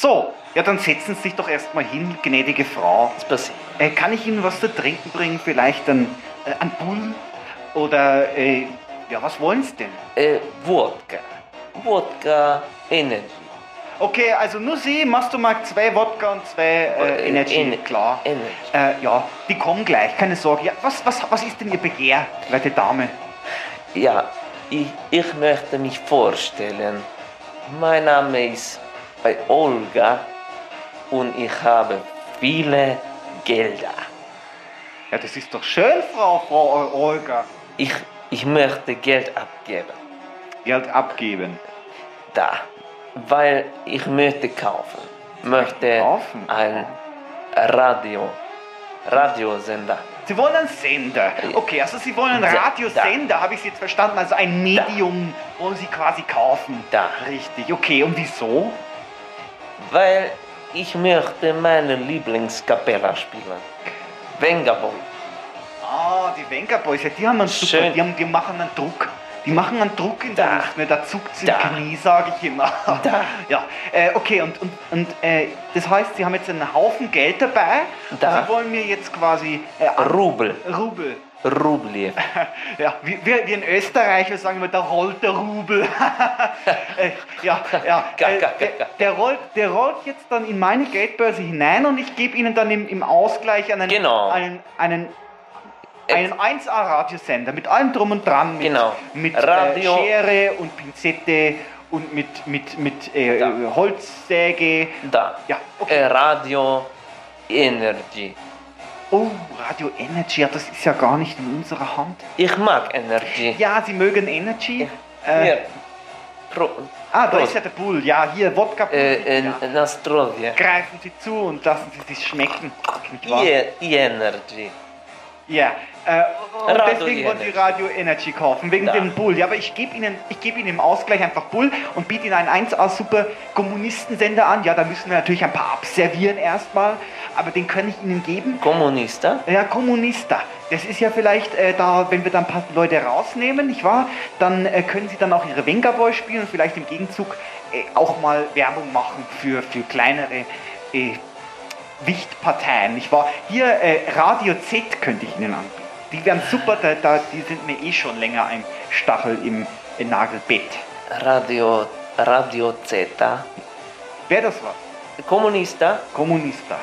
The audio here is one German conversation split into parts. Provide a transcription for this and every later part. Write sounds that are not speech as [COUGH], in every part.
So, ja, dann setzen Sie sich doch erstmal hin, gnädige Frau. Was passiert. Äh, kann ich Ihnen was zu trinken bringen? Vielleicht ein, äh, ein Bull? Oder, äh, ja, was wollen Sie denn? Äh, Wodka. Wodka Energy. Okay, also nur Sie, machst du mal zwei Wodka und zwei äh, äh Energy, Ener klar. Energy. Äh, ja, die kommen gleich, keine Sorge. Ja, was, was, was ist denn Ihr Begehr, werte Dame? Ja, ich, ich möchte mich vorstellen. Mein Name ist bei Olga und ich habe viele Gelder. Ja, das ist doch schön, Frau, Frau Olga. Ich, ich möchte Geld abgeben. Geld abgeben. Da, weil ich möchte kaufen. Möchte Kaufen? ein Radio, Radiosender. Sie wollen einen Sender. Okay, also Sie wollen einen Da- Radiosender, habe ich Sie jetzt verstanden. Also ein Medium, wo Sie quasi kaufen. Da. Richtig, okay. Und wieso? Weil ich möchte meine Lieblingskapella spielen. Venga Boy. Ah, die Venga Boys, ja, die haben einen super, Schön. die, haben, die machen einen Druck. Die machen einen Druck in der. Luft, ne? da zuckt Da. Knie, sage ich immer. Da. Ja, äh, okay, und, und, und äh, das heißt, Sie haben jetzt einen Haufen Geld dabei. Da. Und Sie wollen mir jetzt quasi äh, Rubel. Rubel. Rublev. [LAUGHS] Ja, wie, wir, wir in Österreich wir sagen immer, da rollt der Rubel. [LAUGHS] äh, ja, ja. Äh, der, der, rollt, der rollt jetzt dann in meine Geldbörse hinein und ich gebe Ihnen dann im, im Ausgleich einen, Genau. einen, einen, einen 1A-Radiosender mit allem drum und dran. Mit, Genau. mit Radio- Äh, Schere und Pinzette und mit, mit, mit äh. Holzsäge. Da. Ja, okay. Äh, Radio Energy. Oh, Radio Energy, ja, das ist ja gar nicht in unserer Hand. Ich mag Energy. Ja, Sie mögen Energy? Äh, Hier. Pro, Ah, da Prost. ist ja der Bull. Ja, hier, Wodka. äh, äh, ja. Nastrovia. Greifen Sie zu und lassen Sie sich schmecken. Nicht wahr? E- Energy. Ja. Äh, und Radio deswegen wollen Sie. Radio Energy kaufen, wegen Da. dem Bull. Ja, aber ich gebe Ihnen, ich gebe Ihnen im Ausgleich einfach Bull und biete Ihnen einen 1A super Kommunistensender an. Ja, da müssen wir natürlich ein paar abservieren erstmal, aber den kann ich Ihnen geben. Kommunista. Ja, Kommunista. Das ist ja vielleicht äh, da, wenn wir dann ein paar Leute rausnehmen, nicht wahr? Dann äh, können sie dann auch ihre Venga Boy spielen und vielleicht im Gegenzug äh, auch mal Werbung machen für, für kleinere äh, Wichtparteien, nicht wahr? Hier äh, Radio Z könnte ich Ihnen anbieten. Die wären super, da, da, die sind mir eh schon länger ein Stachel im äh, Nagelbett. Radio, Radio Z. Wäre das was? Kommunista. Kommunista.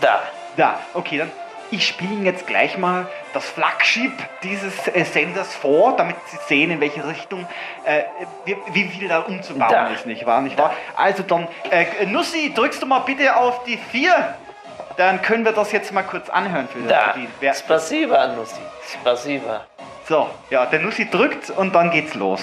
Da. Da, okay, dann ich spiele Ihnen jetzt gleich mal das Flaggschiff dieses äh, Senders vor, damit Sie sehen, in welche Richtung, äh, wie, wie viel da umzubauen Da. ist, nicht wahr? Nicht wahr? Also dann, äh, Nussi, drückst du mal bitte auf die 4. Dann können wir das jetzt mal kurz anhören für, Da. die. Wer, Spasiba, Nussi. Spasiba. so, ja, der Nussi drückt und dann geht's los.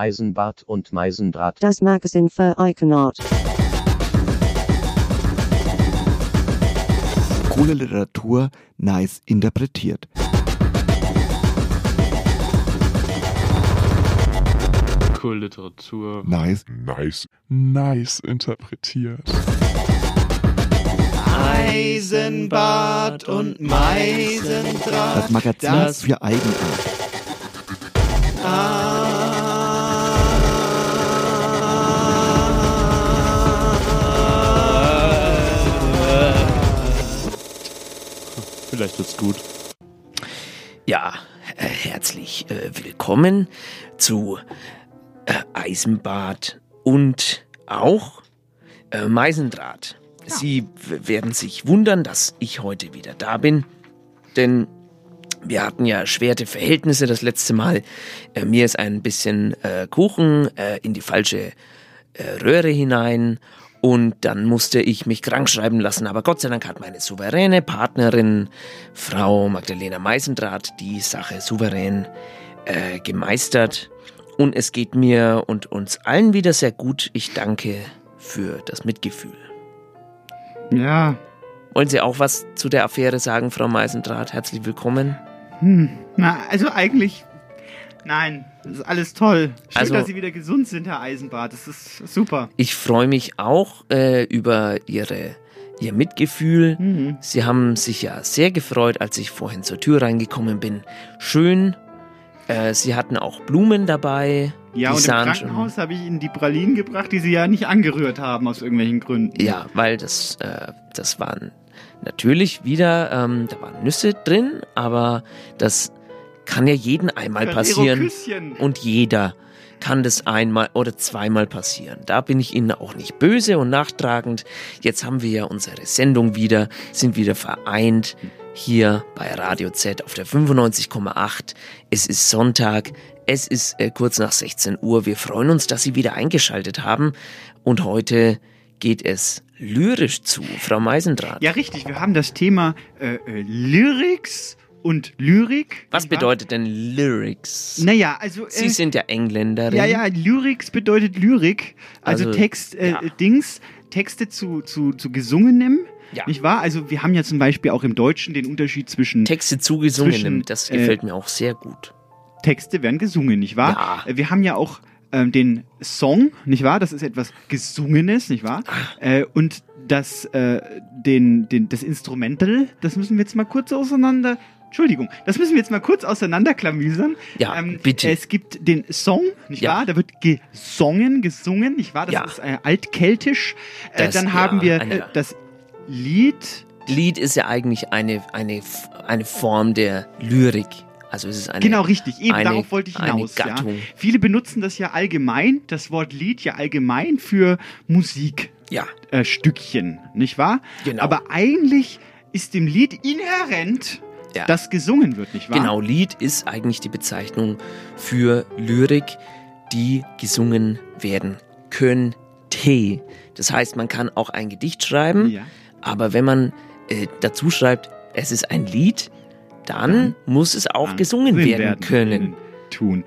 Eisenbart und Meisendraht. Das Magazin für Eigenart. Coole Literatur, nice interpretiert. Cool Literatur. Nice. Nice. Nice interpretiert. Eisenbad und Meisendraht. Das Magazin Das- für Eigenart. Vielleicht wird's gut. Ja, äh, herzlich äh, willkommen zu äh, Eisenbad und auch äh, Meisendraht. Sie w- werden sich wundern, dass ich heute wieder da bin, denn wir hatten ja schwere Verhältnisse das letzte Mal. Äh, mir ist ein bisschen äh, Kuchen äh, in die falsche äh, Röhre hinein und dann musste ich mich krank schreiben lassen. Aber Gott sei Dank hat meine souveräne Partnerin, Frau Magdalena Meisendraht, die Sache souverän äh, gemeistert. Und es geht mir und uns allen wieder sehr gut. Ich danke für das Mitgefühl. Ja. Wollen Sie auch was zu der Affäre sagen, Frau Meisendrath? Herzlich willkommen. Hm. Na, also eigentlich. Nein, das ist alles toll. Schön, Also- dass Sie wieder gesund sind, Herr Eisenbart. Das ist super. Ich freue mich auch äh, über Ihre, Ihr Mitgefühl. Mhm. Sie haben sich ja sehr gefreut, als ich vorhin zur Tür reingekommen bin. Schön. Äh, Sie hatten auch Blumen dabei. Ja, Die und im Krankenhaus habe ich Ihnen die Pralinen gebracht, die Sie ja nicht angerührt haben, aus irgendwelchen Gründen. Ja, weil das, äh, das waren natürlich wieder, ähm, da waren Nüsse drin, aber das kann ja jeden einmal passieren. Und jeder kann das einmal oder zweimal passieren. Da bin ich Ihnen auch nicht böse und nachtragend. Jetzt haben wir ja unsere Sendung wieder, sind wieder vereint hier bei Radio Z auf der 95,8. Es ist Sonntag, es ist äh, kurz nach 16 Uhr. Wir freuen uns, dass Sie wieder eingeschaltet haben. Und heute geht es lyrisch zu, Frau Meisendrath. Ja, richtig. Wir haben das Thema äh, äh, Lyrics und Lyrik. Was bedeutet denn Lyrics? Naja, also. Sie äh, sind ja Engländerin. Ja, ja, Lyrics bedeutet Lyrik. Also, Also, Text, äh, ja. Dings, Texte zu, zu, zu gesungenem. Ja. Nicht wahr? Also wir haben ja zum Beispiel auch im Deutschen den Unterschied zwischen Texte zugesungen, Zwischen, das äh, gefällt mir auch sehr gut. Texte werden gesungen, nicht wahr? Äh, Wir haben ja auch ähm, den Song, nicht wahr? Das ist etwas Gesungenes, nicht wahr? Ah. Äh, und das, äh, den, den, das Instrumental, das müssen wir jetzt mal kurz auseinander. Entschuldigung, das müssen wir jetzt mal kurz auseinanderklamüsern. Ja, ähm, bitte. Es gibt den Song, nicht Ja. wahr? Da wird gesungen, gesungen, nicht wahr? Das Ja. ist äh, altkeltisch. Äh, Das- dann haben wir äh, das Lied. Lied ist ja eigentlich eine, eine, eine Form der Lyrik. Also es ist eine, genau, richtig. Eben, eine, darauf wollte ich hinaus. Ja. Viele benutzen das ja allgemein, das Wort Lied ja allgemein für Musik. Ja. Äh, Stückchen, nicht wahr? Genau. Aber eigentlich ist dem Lied inhärent, Ja. dass gesungen wird, nicht wahr? Genau, Lied ist eigentlich die Bezeichnung für Lyrik, die gesungen werden könnte. Das heißt, man kann auch ein Gedicht schreiben, Ja. aber wenn man äh, dazu schreibt, es ist ein Lied, dann muss es auch Dann gesungen gesungen werden können. Tun.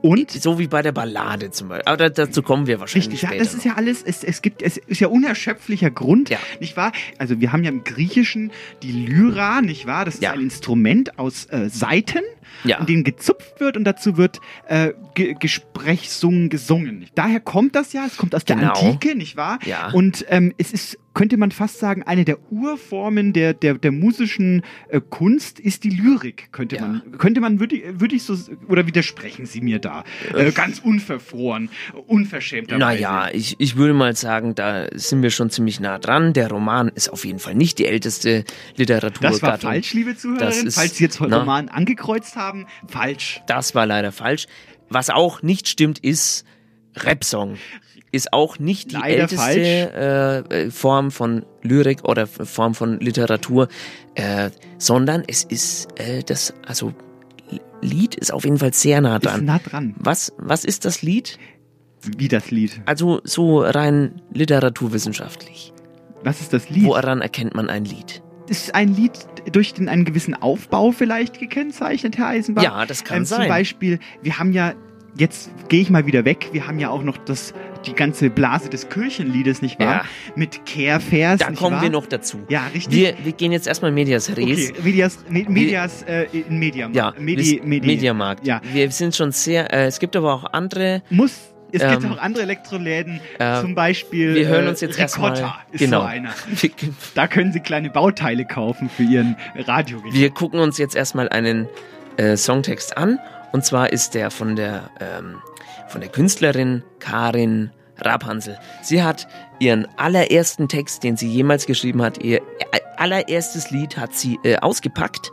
Und So wie bei der Ballade zum Beispiel. Aber da- dazu kommen wir wahrscheinlich Richtig, ja, das ist ja alles, es, es gibt, es ist ja unerschöpflicher Grund, Ja. nicht wahr? Also wir haben ja im Griechischen die Lyra, nicht wahr? Das ist Ja. ein Instrument aus äh, Saiten, Ja. in denen gezupft wird und dazu wird äh, Ge Gesprächssungen gesungen. Daher kommt das ja, es kommt aus Genau. der Antike, nicht wahr? Ja. Und ähm, es ist, könnte man fast sagen, eine der Urformen der, der, der musischen äh, Kunst ist die Lyrik, könnte Ja. man, könnte man, würde würde ich so, oder widersprechen Sie mir da? Äh, ganz unverfroren, unverschämterweise. Naja, ich, ich würde mal sagen, da sind wir schon ziemlich nah dran. Der Roman ist auf jeden Fall nicht die älteste Literaturgattung. Das war falsch, liebe ist- Falls Sie jetzt na. Roman angekreuzt haben, falsch. Das war leider falsch. Was auch nicht stimmt, ist Rapsong. Ist auch nicht die Leider älteste äh, äh, Form von Lyrik oder Form von Literatur, äh, sondern es ist äh, das, also Lied ist auf jeden Fall sehr nah Ist dran. nah dran. Was, was ist das Lied? Wie das Lied. Also so rein literaturwissenschaftlich. Was ist das Lied? Woran erkennt man ein Lied? Ist ein Lied durch den, einen gewissen Aufbau vielleicht gekennzeichnet, Herr Eisenbach? Ja, das kann ähm, sein. Zum Beispiel, wir haben ja, jetzt gehe ich mal wieder weg, wir haben ja auch noch das, die ganze Blase des Kirchenliedes, nicht wahr? Ja. Mit Kehrvers, Da kommen wahr? wir noch dazu. Ja, richtig. Wir, wir gehen jetzt erstmal Medias Res. okay, Medias, Me- Medias äh, in Mediamarkt. Ja, Medi, Medi, Mediamarkt. Ja. Wir sind schon sehr, äh, es gibt aber auch andere. Muss, es gibt Ähm, auch andere Elektroläden, äh, zum Beispiel wir hören äh, uns jetzt Ricotta erstmal- ist genau. so einer. [LAUGHS] Da können Sie kleine Bauteile kaufen für Ihren Radiogerät. wir gucken uns jetzt erstmal einen äh, Songtext an. Und zwar ist der von der, ähm, von der Künstlerin Karin Rapansel. Sie hat ihren allerersten Text, den sie jemals geschrieben hat, ihr äh, allererstes Lied hat sie äh, ausgepackt.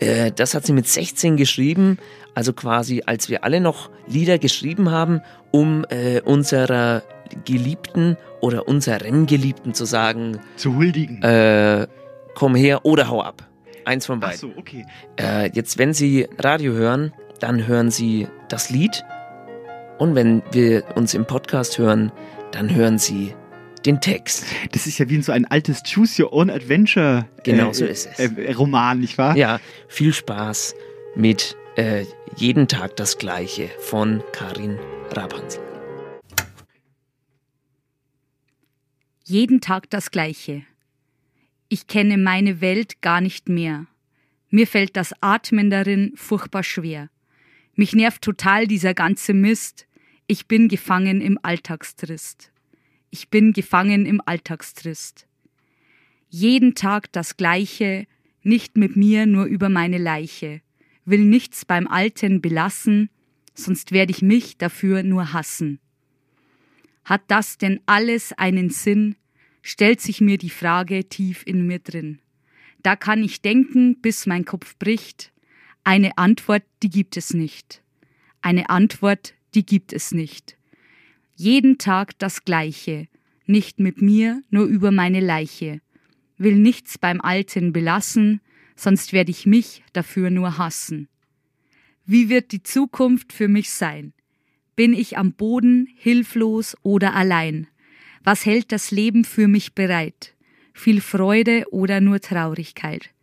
Äh, das hat sie mit 16 geschrieben, also quasi als wir alle noch Lieder geschrieben haben, um äh, unserer Geliebten oder unserem Geliebten zu sagen, Zu huldigen. äh, komm her oder hau ab. Eins von Ach beiden. so, okay. Äh, jetzt, wenn Sie Radio hören, dann hören Sie das Lied. Und wenn wir uns im Podcast hören, dann hören Sie den Text. Das ist ja wie in so ein altes Choose Your Own Adventure Genau äh, so ist es. Äh, Roman, nicht wahr? Ja, viel Spaß mit äh, Jeden Tag das Gleiche von Karin Rapansel. Jeden Tag das Gleiche. Ich kenne meine Welt gar nicht mehr. Mir fällt das Atmen darin furchtbar schwer. Mich nervt total dieser ganze Mist. Ich bin gefangen im Alltagstrist. Ich bin gefangen im Alltagstrist. Jeden Tag das Gleiche, nicht mit mir nur über meine Leiche. Will nichts beim Alten belassen, sonst werde ich mich dafür nur hassen. Hat das denn alles einen Sinn? stellt sich mir die Frage tief in mir drin. Da kann ich denken, bis mein Kopf bricht. Eine Antwort, die gibt es nicht. Eine Antwort, die gibt es nicht. Jeden Tag das Gleiche, nicht mit mir, nur über meine Leiche. Will nichts beim Alten belassen, sonst werde ich mich dafür nur hassen. Wie wird die Zukunft für mich sein? Bin ich am Boden, hilflos oder allein? Was hält das Leben für mich bereit? Viel Freude oder nur Traurigkeit?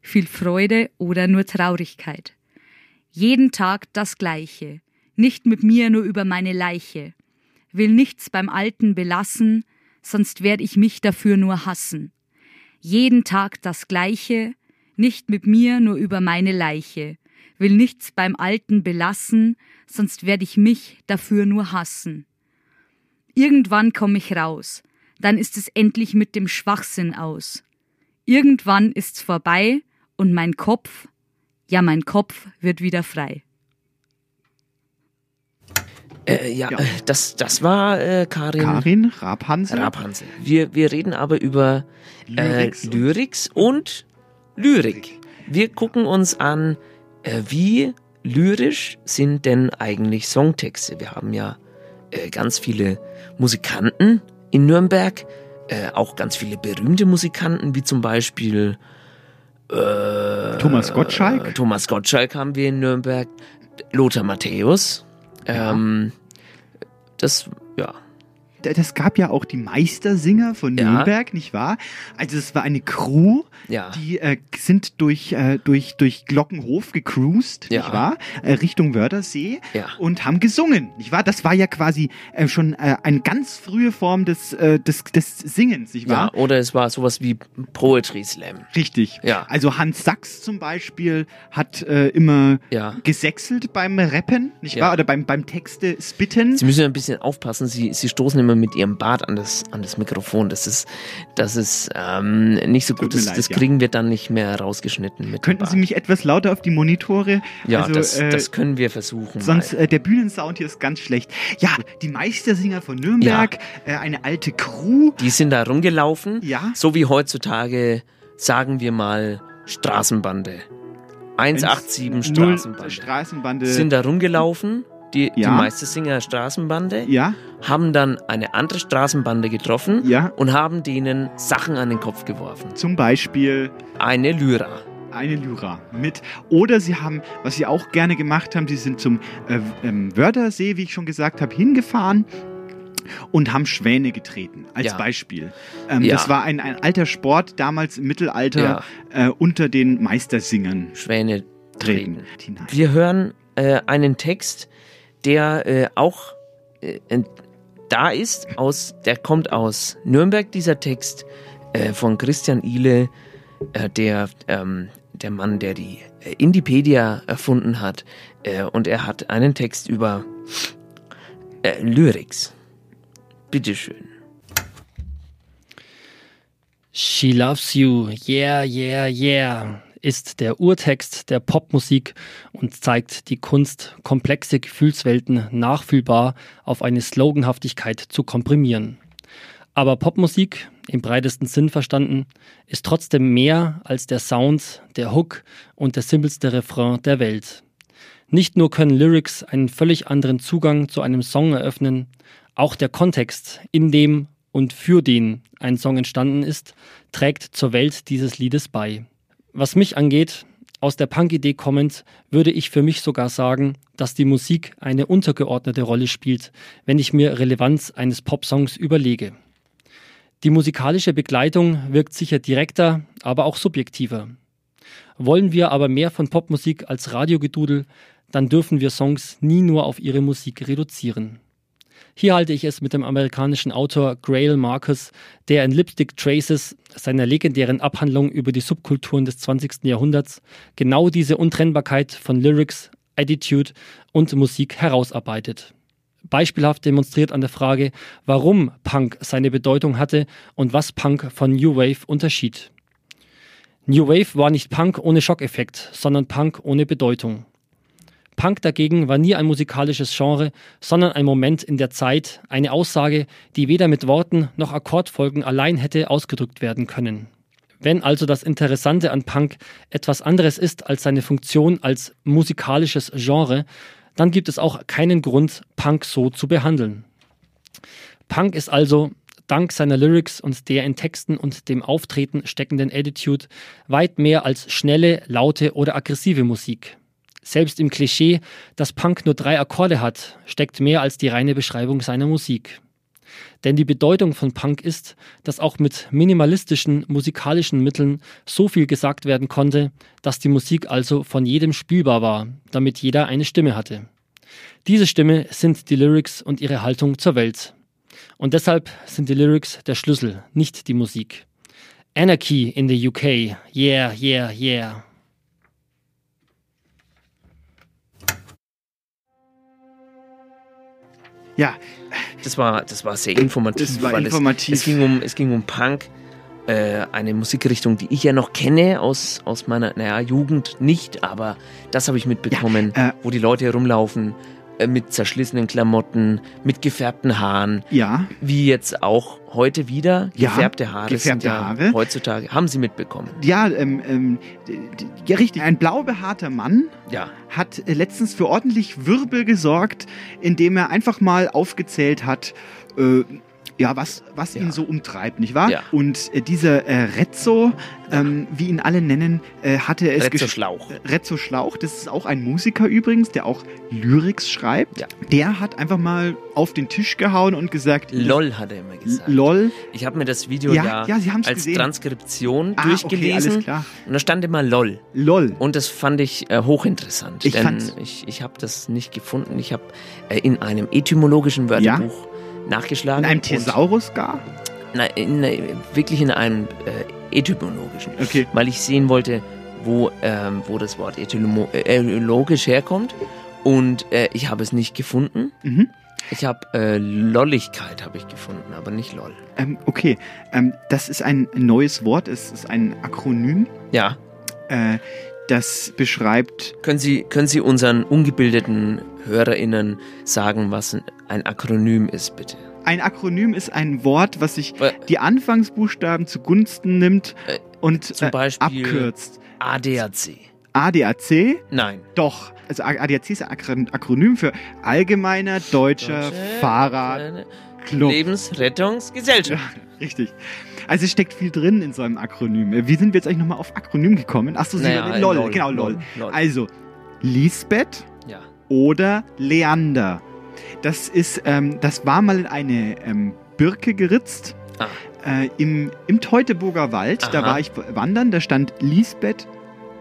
Viel Freude oder nur Traurigkeit? Jeden Tag das Gleiche, nicht mit mir nur über meine Leiche. Will nichts beim Alten belassen, sonst werd ich mich dafür nur hassen. Jeden Tag das Gleiche, nicht mit mir nur über meine Leiche. Will nichts beim Alten belassen, sonst werd ich mich dafür nur hassen. Irgendwann komme ich raus, dann ist es endlich mit dem Schwachsinn aus. Irgendwann ist's vorbei und mein Kopf, ja, mein Kopf wird wieder frei. Äh, ja, ja. Das, das war äh, Karin, Karin Rabhansel. Rabhansel. Wir, wir reden aber über Lyrics, äh, Lyrics und Lyrik. Wir gucken uns an, äh, wie lyrisch sind denn eigentlich Songtexte. Wir haben ja äh, ganz viele Musikanten in Nürnberg, äh, auch ganz viele berühmte Musikanten, wie zum Beispiel äh, Thomas Gottschalk. Thomas Gottschalk haben wir in Nürnberg, Lothar Matthäus. Ähm, das, ja. Das gab ja auch die Meistersinger von Nürnberg, ja. nicht wahr? Also es war eine Crew, ja. die äh, sind durch, äh, durch, durch Glockenhof gecruised, ja. nicht wahr? Äh, Richtung Wörthersee ja. und haben gesungen, nicht wahr? Das war ja quasi äh, schon äh, eine ganz frühe Form des, äh, des, des Singens, nicht wahr? Ja, oder es war sowas wie Poetry Slam. Richtig. Ja. Also Hans Sachs zum Beispiel hat immer ja. gesächselt beim Rappen, nicht wahr? Oder beim, beim Texte spitten. Sie müssen ein bisschen aufpassen, Sie, Sie stoßen immer mit Ihrem Bart an das, an das Mikrofon. Das ist, das ist ähm, nicht so gut. Das, leid, das kriegen ja. wir dann nicht mehr rausgeschnitten. Mit Könnten Sie mich etwas lauter auf die Monitore? Ja, also, das, äh, das können wir versuchen. Sonst, äh, der Bühnensound hier ist ganz schlecht. Ja, die Meistersinger von Nürnberg, ja. äh, eine alte Crew. Die sind da rumgelaufen. Ja. So wie heutzutage, sagen wir mal, Straßenbande. 187 Straßenbande. Straßenbande. Sind da rumgelaufen die, ja. die Meistersinger Straßenbande, ja. haben dann eine andere Straßenbande getroffen ja. und haben denen Sachen an den Kopf geworfen. Zum Beispiel eine Lyra. Eine Lyra mit. Oder sie haben, was sie auch gerne gemacht haben, sie sind zum äh, ähm, Wörthersee, wie ich schon gesagt habe, hingefahren und haben Schwäne getreten, als ja. Beispiel. Ähm, ja. Das war ein, ein alter Sport damals im Mittelalter ja. äh, unter den Meistersingern. Schwäne treten. treten. Wir hören äh, einen Text, der äh, auch äh, da ist, aus, der kommt aus Nürnberg, dieser Text äh, von Christian Ihle, äh, der, ähm, der Mann, der die äh, Indipedia erfunden hat. Äh, und er hat einen Text über Lyrics. Bitteschön. She loves you, yeah, yeah, yeah ist der Urtext der Popmusik und zeigt die Kunst, komplexe Gefühlswelten nachfühlbar auf eine Sloganhaftigkeit zu komprimieren. Aber Popmusik, im breitesten Sinn verstanden, ist trotzdem mehr als der Sound, der Hook und der simpelste Refrain der Welt. Nicht nur können Lyrics einen völlig anderen Zugang zu einem Song eröffnen, auch der Kontext, in dem und für den ein Song entstanden ist, trägt zur Welt dieses Liedes bei. Was mich angeht, aus der Punk-Idee kommend, würde ich für mich sogar sagen, dass die Musik eine untergeordnete Rolle spielt, wenn ich mir Relevanz eines Popsongs überlege. Die musikalische Begleitung wirkt sicher direkter, aber auch subjektiver. Wollen wir aber mehr von Popmusik als Radiogedudel, dann dürfen wir Songs nie nur auf ihre Musik reduzieren. Hier halte ich es mit dem amerikanischen Autor Grail Marcus, der in Lipstick Traces, seiner legendären Abhandlung über die Subkulturen des 20. Jahrhunderts, genau diese Untrennbarkeit von Lyrics, Attitude und Musik herausarbeitet. Beispielhaft demonstriert an der Frage, warum Punk seine Bedeutung hatte und was Punk von New Wave unterschied. New Wave war nicht Punk ohne Schockeffekt, sondern Punk ohne Bedeutung. Punk dagegen war nie ein musikalisches Genre, sondern ein Moment in der Zeit, eine Aussage, die weder mit Worten noch Akkordfolgen allein hätte ausgedrückt werden können. Wenn also das Interessante an Punk etwas anderes ist als seine Funktion als musikalisches Genre, dann gibt es auch keinen Grund, Punk so zu behandeln. Punk ist also, dank seiner Lyrics und der in Texten und dem Auftreten steckenden Attitude, weit mehr als schnelle, laute oder aggressive Musik. Selbst im Klischee, dass Punk nur drei Akkorde hat, steckt mehr als die reine Beschreibung seiner Musik. Denn die Bedeutung von Punk ist, dass auch mit minimalistischen musikalischen Mitteln so viel gesagt werden konnte, dass die Musik also von jedem spielbar war, damit jeder eine Stimme hatte. Diese Stimme sind die Lyrics und ihre Haltung zur Welt. Und deshalb sind die Lyrics der Schlüssel, nicht die Musik. Anarchy in the UK, yeah, yeah, yeah. Ja. Das war, das war sehr informativ. Das war informativ. Es, es, ging um, es ging um Punk, äh, eine Musikrichtung, die ich ja noch kenne aus, aus meiner naja, Jugend nicht, aber das habe ich mitbekommen, Ja, äh, wo die Leute herumlaufen mit zerschlissenen Klamotten, mit gefärbten Haaren. Ja. Wie jetzt auch heute wieder. Ja, Gefärbte Haare sind gefärbte ja Haare. heutzutage. Haben Sie mitbekommen? Ja, ähm, ähm, ja, richtig. Ein blau behaarter Mann Ja. hat äh, letztens für ordentlich Wirbel gesorgt, indem er einfach mal aufgezählt hat, äh, ja, was, was ihn so umtreibt, nicht wahr? Ja. Und äh, dieser äh, Rezzo, ähm, wie ihn alle nennen, äh, hatte es Rezzo Schlauch. Äh, Rezzo Schlauch, das ist auch ein Musiker übrigens, der auch Lyrics schreibt. Der hat einfach mal auf den Tisch gehauen und gesagt, LOL hat er immer gesagt. LOL. Ich habe mir das Video Ja, ja, ja, als gesehen. Transkription Ah, okay, durchgelesen. alles klar. Und da stand immer LOL. LOL. Und das fand ich äh, hochinteressant. Ich denn ich, ich habe das nicht gefunden. Ich habe äh, in einem etymologischen Wörterbuch nachgeschlagen. In einem Thesaurus gar? Nein, in, äh, wirklich in einem äh, etymologischen. Okay. Weil ich sehen wollte, wo, ähm, wo das Wort äh, logisch herkommt. Und äh, ich habe es nicht gefunden. Mhm. Ich habe äh, Lolligkeit habe ich gefunden, aber nicht LOL. Ähm, okay, ähm, das ist ein neues Wort, es ist ein Akronym. Ja. Äh, das beschreibt. Können Sie, können Sie unseren ungebildeten HörerInnen sagen, was ein- Akronym ist, bitte? Ein Akronym ist ein Wort, was sich die Anfangsbuchstaben zugunsten nimmt und Zum äh, Beispiel abkürzt. ADAC. ADAC? Nein. Doch. Also ADAC ist ein Akron- Akronym für Allgemeiner Deutscher Fahrrad Club. Lebensrettungsgesellschaft. Richtig. Also es steckt viel drin in so einem Akronym. Äh, Wie sind wir jetzt eigentlich nochmal auf Akronym gekommen? Achso, Naja, äh, LOL. LOL, Genau, LOL. LOL. Also, Lisbeth Ja. oder Leander. Das ist, ähm, das war mal in eine ähm, Birke geritzt. Ah. Äh, im, Im Teutoburger Wald, da Aha. war ich wandern, da stand Lisbeth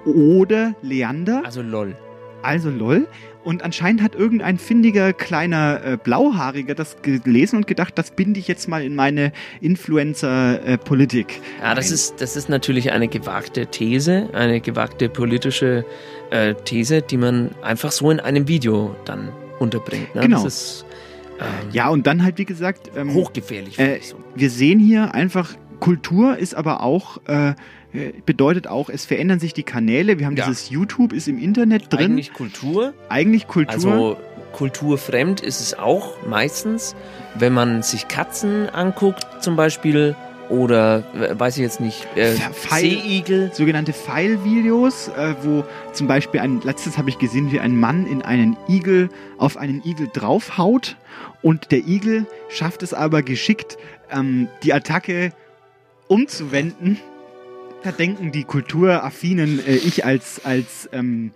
oder Leander. Also LOL. Also LOL. Und anscheinend hat irgendein findiger kleiner äh, Blauhaariger das gelesen und gedacht, das binde ich jetzt mal in meine Influencer-Politik. Ja, das ist, das ist natürlich eine gewagte These, eine gewagte politische äh, These, die man einfach so in einem Video dann unterbringt. Ne? Genau. Ist ähm, Ja, und dann halt, wie gesagt, ähm, hochgefährlich. finde Äh, ich so. wir sehen hier einfach, Kultur ist aber auch, äh, äh, bedeutet auch, es verändern sich die Kanäle. Wir haben Ja. dieses YouTube, ist im Internet drin. Eigentlich Kultur. Eigentlich Kultur. Also kulturfremd ist es auch meistens, wenn man sich Katzen anguckt zum Beispiel oder äh, weiß ich jetzt nicht, äh, Seeigel. sogenannte Pfeilvideos, äh, wo zum Beispiel ein, letztes habe ich gesehen, wie ein Mann in einen Igel, auf einen Igel draufhaut und der Igel schafft es aber geschickt, ähm, die Attacke umzuwenden. Da denken die kulturaffinen, äh, ich als, als, ähm,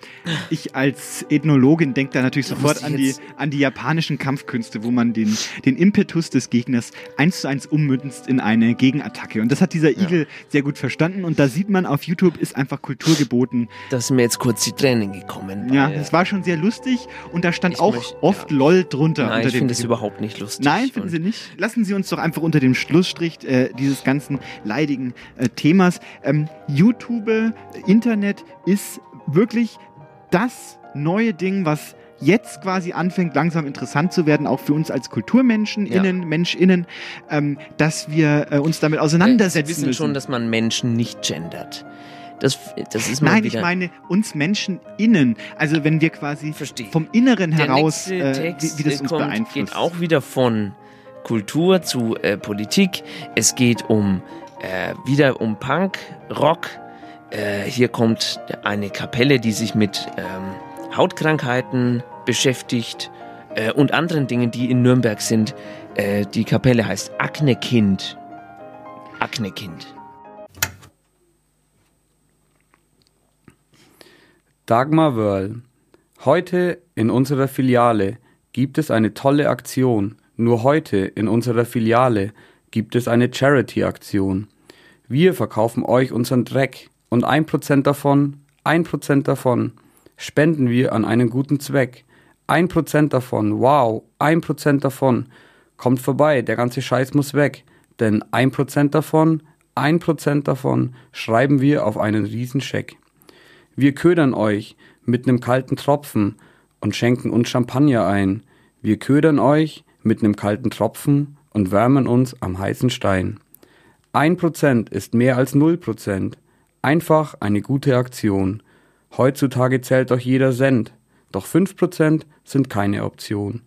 ich als Ethnologin denke da natürlich Da sofort an die, an die japanischen Kampfkünste, wo man den, den Impetus des Gegners eins zu eins ummünzt in eine Gegenattacke. Und das hat dieser Igel sehr gut verstanden. Und da sieht man, auf YouTube ist einfach Kultur geboten. Da sind mir jetzt kurz die Tränen gekommen. Ja, das war schon sehr lustig und da stand auch möchte- oft LOL drunter. Nein, ich finde es überhaupt nicht lustig. Nein, finden Sie nicht. Lassen Sie uns doch einfach unter dem Schlussstrich äh, dieses ganzen leidigen äh, Themas. Ähm, YouTube, Internet ist wirklich das neue Ding, was jetzt quasi anfängt, langsam interessant zu werden, auch für uns als Kulturmenschen, Ja. innen, Mensch*innen, ähm, dass wir äh, uns damit auseinandersetzen Sie wissen müssen. schon, dass man Menschen nicht gendert. Das, das ist Nein, ich meine uns Menschen innen. Also wenn wir quasi Verstehe. vom Inneren Der heraus, äh, wie, wie das uns kommt, beeinflusst. geht auch wieder von Kultur zu äh, Politik. Es geht um äh, wieder um Punk, Rock. Äh, hier kommt eine Kapelle, die sich mit ähm, Hautkrankheiten beschäftigt äh, und anderen Dingen, die in Nürnberg sind. Äh, die Kapelle heißt Aknekind. Aknekind. Dagmar Wörl. Heute in unserer Filiale gibt es eine tolle Aktion. Nur heute in unserer Filiale gibt es eine Charity-Aktion. Wir verkaufen euch unseren Dreck und ein Prozent davon, ein Prozent davon spenden wir an einen guten Zweck. Ein Prozent davon, wow, ein Prozent davon. Kommt vorbei, der ganze Scheiß muss weg. Denn ein Prozent davon, ein Prozent davon schreiben wir auf einen Riesenscheck. Wir ködern euch mit nem kalten Tropfen und schenken uns Champagner ein. Wir ködern euch mit nem kalten Tropfen und wärmen uns am heißen Stein. Ein Prozent ist mehr als null Prozent. Einfach eine gute Aktion. Heutzutage zählt doch jeder Cent. Doch fünf Prozent sind keine Option.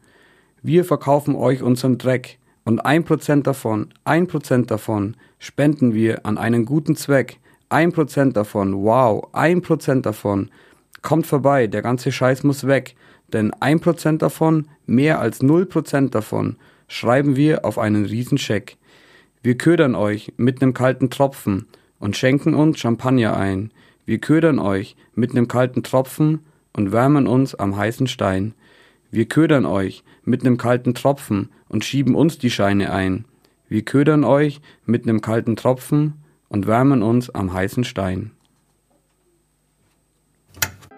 Wir verkaufen euch unseren Dreck und ein Prozent davon, ein Prozent davon spenden wir an einen guten Zweck. Ein Prozent davon, wow, ein Prozent davon. Kommt vorbei, der ganze Scheiß muss weg. Denn ein Prozent davon, mehr als null Prozent davon, schreiben wir auf einen Riesenscheck. Wir ködern euch mit nem kalten Tropfen und schenken uns Champagner ein. Wir ködern euch mit nem kalten Tropfen und wärmen uns am heißen Stein. Wir ködern euch mit nem kalten Tropfen und schieben uns die Scheine ein. Wir ködern euch mit nem kalten Tropfen und wärmen uns am heißen Stein.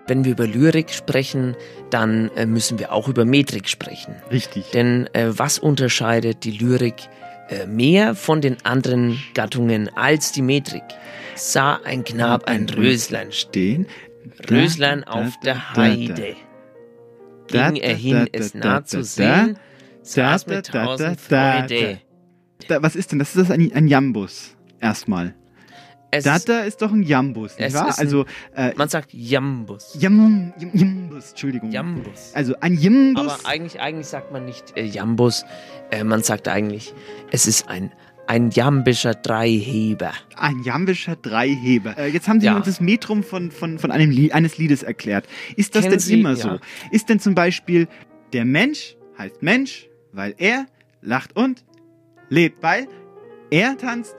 Wenn wir über Lyrik sprechen, dann äh, müssen wir auch über Metrik sprechen. Richtig. Denn äh, was unterscheidet die Lyrik äh, mehr von den anderen Gattungen als die Metrik? Sah ein Knab ein Röslein stehen, Röslein auf der Heide. Ging er hin, es nah zu sehen, saß mit tausend Freude. Was ist denn das? Ist das ein, ein Jambus? Erstmal. Es da, ist- doch ein Jambus, nicht wahr? ein- Also, äh, Man sagt Jambus. Jam, Jam, Jambus, Entschuldigung. Jambus. Also ein Jambus. Aber eigentlich, eigentlich sagt man nicht äh, Jambus, äh, man sagt eigentlich, es ist ein, ein jambischer Dreiheber. Ein jambischer Dreiheber. Äh, jetzt haben Sie Ja. uns das Metrum von, von, von einem Lied, eines Liedes erklärt. Ist das Kennen denn Sie- immer ja. so? Ist denn zum Beispiel der Mensch heißt Mensch, weil er lacht und lebt, weil er tanzt?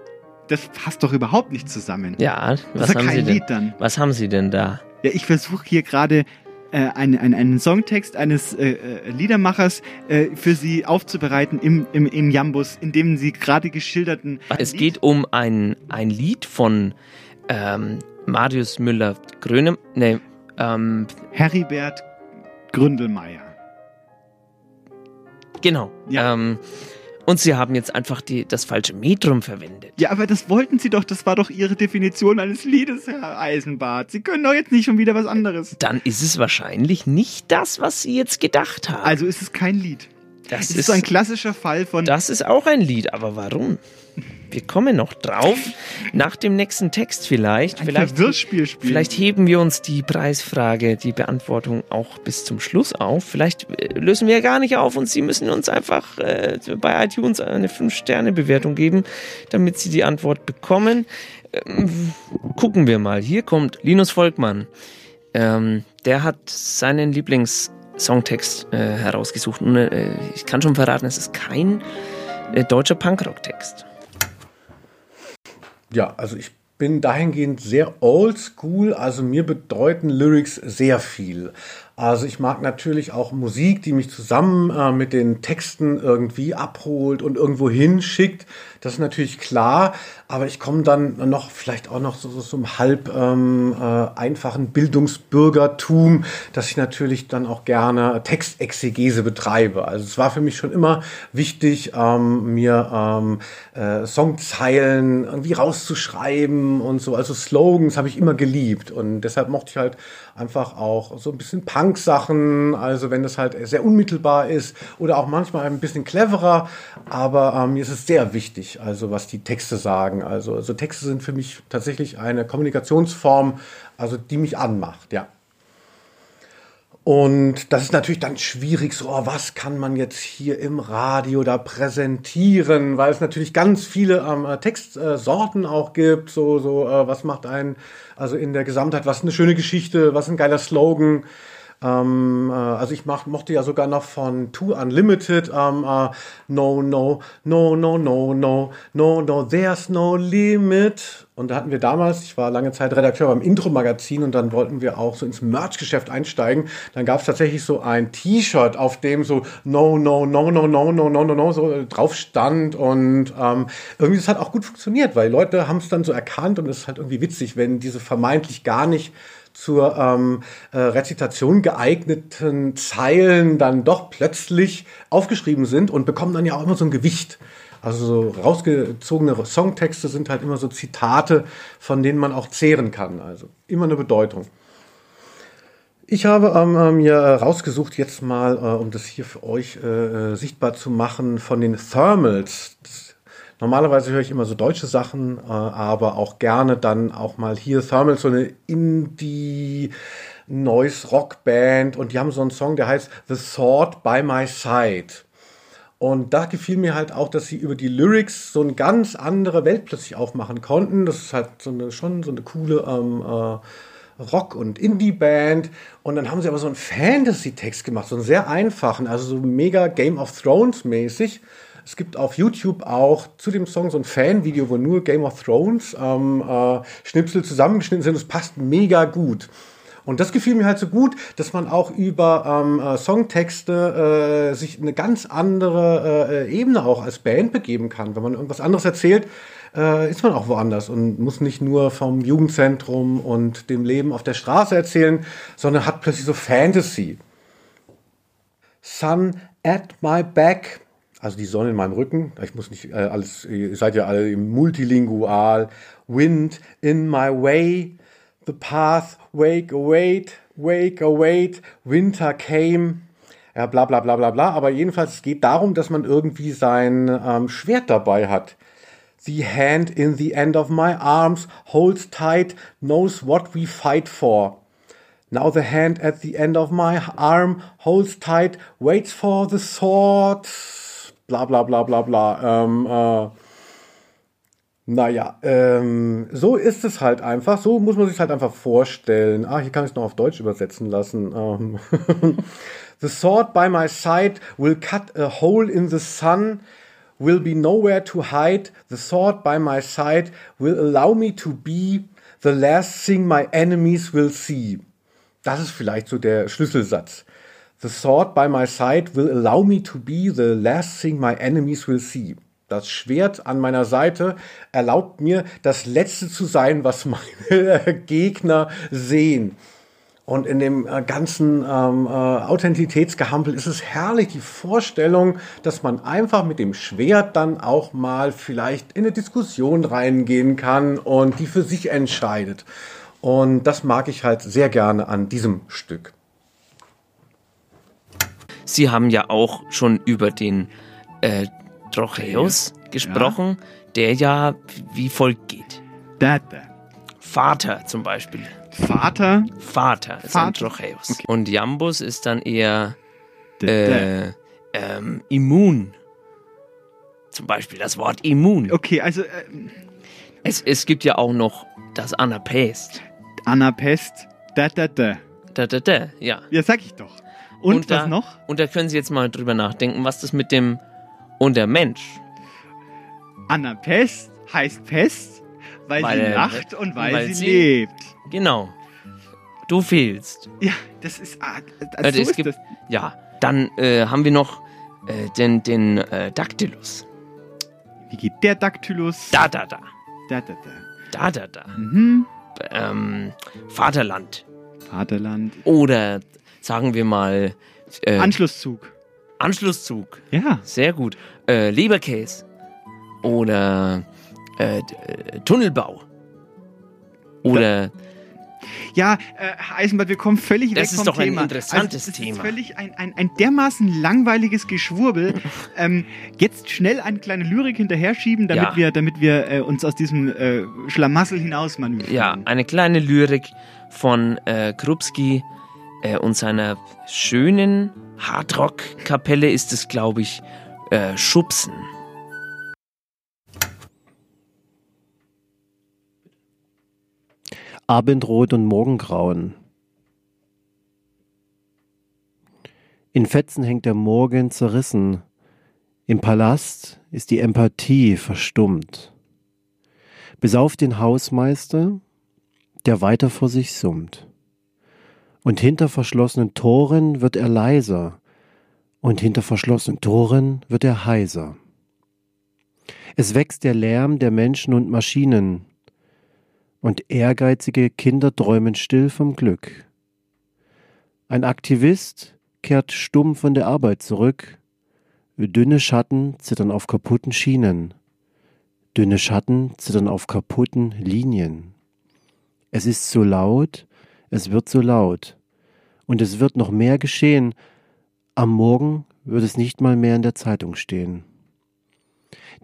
Das passt doch überhaupt nicht zusammen. Ja, das was ja haben kein Sie denn? Lied dann. Was haben Sie denn da? Ja, ich versuche hier gerade äh, einen, einen, einen Songtext eines äh, äh, Liedermachers äh, für Sie aufzubereiten im, im, im Jambus, in dem Sie gerade geschilderten. Es geht um ein, ein Lied von ähm, Marius Müller-Grönem, nee, ähm, Heribert Gründelmeier. genau. Ähm, und Sie haben jetzt einfach die, das falsche Metrum verwendet. Ja, aber das wollten Sie doch, das war doch Ihre Definition eines Liedes, Herr Eisenbart. Sie können doch jetzt nicht schon wieder was anderes. Dann ist es wahrscheinlich nicht das, was Sie jetzt gedacht haben. Also ist es kein Lied. Das es ist, ist- so ein klassischer Fall von. Das ist auch ein Lied, aber warum? Wir kommen noch drauf. Nach dem nächsten Text vielleicht. Ein vielleicht Verwirrspiel spielen. Vielleicht heben wir uns die Preisfrage, die Beantwortung auch bis zum Schluss auf. Vielleicht äh, lösen wir gar nicht auf und Sie müssen uns einfach äh, bei iTunes eine 5-Sterne-Bewertung geben, damit Sie die Antwort bekommen. Ähm, gucken wir mal. Hier kommt Linus Volkmann. Ähm, der hat seinen Lieblings-Songtext äh, herausgesucht. Und, äh, ich kann schon verraten, es ist kein äh, deutscher Punkrock-Text. Ja, also ich bin dahingehend sehr oldschool, also mir bedeuten Lyrics sehr viel. Also ich mag natürlich auch Musik, die mich zusammen äh, mit den Texten irgendwie abholt und irgendwo hinschickt. Das ist natürlich klar, aber ich komme dann noch vielleicht auch noch so, so zum halb ähm, äh, einfachen Bildungsbürgertum, dass ich natürlich dann auch gerne Textexegese betreibe. Also es war für mich schon immer wichtig, ähm, mir ähm, äh, Songzeilen irgendwie rauszuschreiben und so. Also Slogans habe ich immer geliebt und deshalb mochte ich halt einfach auch so ein bisschen Punk-Sachen, also wenn das halt sehr unmittelbar ist oder auch manchmal ein bisschen cleverer, aber ähm, mir ist es sehr wichtig, also was die Texte sagen. Also, also Texte sind für mich tatsächlich eine Kommunikationsform, also die mich anmacht, ja. Und das ist natürlich dann schwierig, so, oh, was kann man jetzt hier im Radio da präsentieren, weil es natürlich ganz viele ähm, Textsorten äh, auch gibt, so, so, äh, was macht ein, also in der Gesamtheit, was ist eine schöne Geschichte, was ist ein geiler Slogan, ähm, äh, also ich mach, mochte ja sogar noch von Two Unlimited ähm, äh, No, no, no, no, no, no, no, no, there's no limit. Und da hatten wir damals, ich war lange Zeit Redakteur beim Intro-Magazin und dann wollten wir auch so ins Merch-Geschäft einsteigen. Dann gab es tatsächlich so ein T-Shirt, auf dem so No, no, no, no, no, no, no, no, no so drauf stand. Und ähm, irgendwie das hat auch gut funktioniert, weil Leute haben es dann so erkannt und es ist halt irgendwie witzig, wenn diese vermeintlich gar nicht zur ähm, äh, Rezitation geeigneten Zeilen dann doch plötzlich aufgeschrieben sind und bekommen dann ja auch immer so ein Gewicht. Also so rausgezogene Songtexte sind halt immer so Zitate, von denen man auch zehren kann. Also immer eine Bedeutung. Ich habe ähm, äh, mir rausgesucht, jetzt mal, äh, um das hier für euch äh, äh sichtbar zu machen, von den Thermals. Das Normalerweise höre ich immer so deutsche Sachen, äh, aber auch gerne dann auch mal hier Thermal, so eine Indie Noise Rock Band und die haben so einen Song, der heißt The Sword by My Side. Und da gefiel mir halt auch, dass sie über die Lyrics so eine ganz andere Welt plötzlich aufmachen konnten. Das ist halt so eine, schon so eine coole ähm, äh, Rock- und Indie-Band. Und dann haben sie aber so einen Fantasy-Text gemacht, so einen sehr einfachen, also so mega Game of Thrones-mäßig. Es gibt auf YouTube auch zu dem Song so ein Fanvideo, wo nur Game of Thrones ähm, äh, Schnipsel zusammengeschnitten sind. Es passt mega gut. Und das gefiel mir halt so gut, dass man auch über ähm, äh, Songtexte äh, sich eine ganz andere äh, Ebene auch als Band begeben kann. Wenn man irgendwas anderes erzählt, äh, ist man auch woanders und muss nicht nur vom Jugendzentrum und dem Leben auf der Straße erzählen, sondern hat plötzlich so Fantasy. Sun at my back also die Sonne in meinem Rücken, ich muss nicht äh, alles, ihr seid ja alle multilingual, Wind in my way, the path, wake, await, wake, await, winter came, ja, bla bla bla bla bla, aber jedenfalls es geht darum, dass man irgendwie sein ähm, Schwert dabei hat. The hand in the end of my arms holds tight, knows what we fight for. Now the hand at the end of my arm holds tight, waits for the sword bla bla bla bla bla. Ähm, äh, naja, ähm, so ist es halt einfach. So muss man sich halt einfach vorstellen. Ah, hier kann ich es noch auf Deutsch übersetzen lassen. Ähm [LAUGHS] the sword by my side will cut a hole in the sun, will be nowhere to hide. The sword by my side will allow me to be the last thing my enemies will see. Das ist vielleicht so der Schlüsselsatz. The sword by my side will allow me to be the last thing my enemies will see. Das Schwert an meiner Seite erlaubt mir, das Letzte zu sein, was meine [LAUGHS] Gegner sehen. Und in dem äh, ganzen ähm, äh, Authentitätsgehampel ist es herrlich, die Vorstellung, dass man einfach mit dem Schwert dann auch mal vielleicht in eine Diskussion reingehen kann und die für sich entscheidet. Und das mag ich halt sehr gerne an diesem Stück. Sie haben ja auch schon über den äh, Trocheus ja. gesprochen, der ja wie folgt geht. Dada. Vater zum Beispiel. Vater? Vater ist Vater. ein Trocheus. Okay. Und Jambus ist dann eher äh, ähm, immun. Zum Beispiel das Wort immun. Okay, also. Äh, es, es gibt ja auch noch das Anapest. Anapest, da da da. Da da da, ja. Ja, sag ich doch. Und, und was da, noch? Und da können Sie jetzt mal drüber nachdenken, was das mit dem und der Mensch. Anapest heißt Pest, Weil, Weil, sie lacht und weil, weil sie, sie- lebt. Genau. Du fehlst. Ja, das ist. Ah, Äh, so es ist gibt, das. Ja, dann äh, haben wir noch äh, den, den äh, Dactylus. Wie geht der Dactylus? Da, da, da. Da, da, da. Da, da, da. Mhm. Ähm, Vaterland. Vaterland. Oder sagen wir mal. Äh, Anschlusszug. Anschlusszug. Ja. Sehr gut. Äh, Leberkäse. Oder äh, äh, Tunnelbau. Oder. Ja, äh, Herr Eisenbart, wir kommen völlig Das weg ist vom doch ein Thema. interessantes also, das Thema. ist völlig ein, ein, ein dermaßen langweiliges Geschwurbel. [LAUGHS] ähm, jetzt schnell eine kleine Lyrik hinterher schieben, damit Ja. wir, damit wir äh, uns aus diesem äh, Schlamassel hinaus manövrieren. Ja, eine kleine Lyrik von äh, Krupski äh, und seiner schönen Hardrock-Kapelle ist es, glaube ich, äh, Schubsen. Abendrot und Morgengrauen. In Fetzen hängt der Morgen zerrissen. Im Palast ist die Empathie verstummt. Bis auf den Hausmeister, der weiter vor sich summt. Und hinter verschlossenen Toren wird er leiser, und hinter verschlossenen Toren wird er heiser. Es wächst der Lärm der Menschen und Maschinen, und ehrgeizige Kinder träumen still vom Glück. Ein Aktivist kehrt stumm von der Arbeit zurück. Dünne Schatten zittern auf kaputten Schienen. Dünne Schatten zittern auf kaputten Linien. Es ist so laut, es wird so laut. Und es wird noch mehr geschehen. Am Morgen wird es nicht mal mehr in der Zeitung stehen.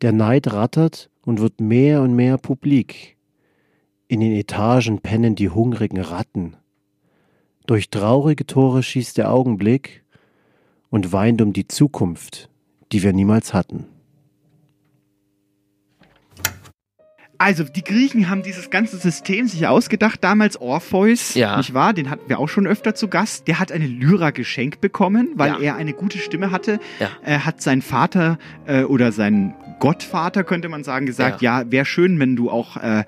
Der Neid rattert und wird mehr und mehr publik. In den Etagen pennen die hungrigen Ratten. Durch traurige Tore schießt der Augenblick und weint um die Zukunft, die wir niemals hatten. Also, die Griechen haben dieses ganze System sich ausgedacht, damals Orpheus, Ja. nicht wahr? Den hatten wir auch schon öfter zu Gast. Der hat eine Lyra geschenkt bekommen, weil Ja. er eine gute Stimme hatte. Ja. Er hat sein Vater äh, oder sein Gottvater, könnte man sagen, gesagt, ja, wäre schön, wenn du auch äh,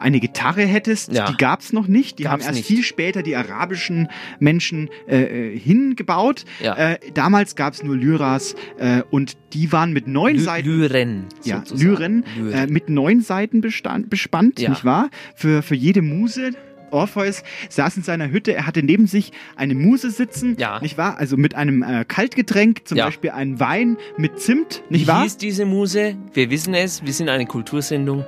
eine Gitarre hättest. Ja. Die gab's noch nicht. Die Gab's haben erst nicht. viel später die arabischen Menschen äh, äh, hingebaut. Ja. Äh, damals gab's nur Lyras äh, und die waren mit neun Ly Seiten. Lyren. Ja. Lyren, Lyren. Äh, mit neun Seiten bestand, bespannt, Ja. nicht wahr? Für, für jede Muse. Orpheus saß in seiner Hütte, er hatte neben sich eine Muse sitzen, Ja. nicht wahr? Also mit einem äh, Kaltgetränk, zum Ja. Beispiel einen Wein mit Zimt, nicht Wie wahr? hieß diese Muse? Wir wissen es, wir sind eine Kultursendung.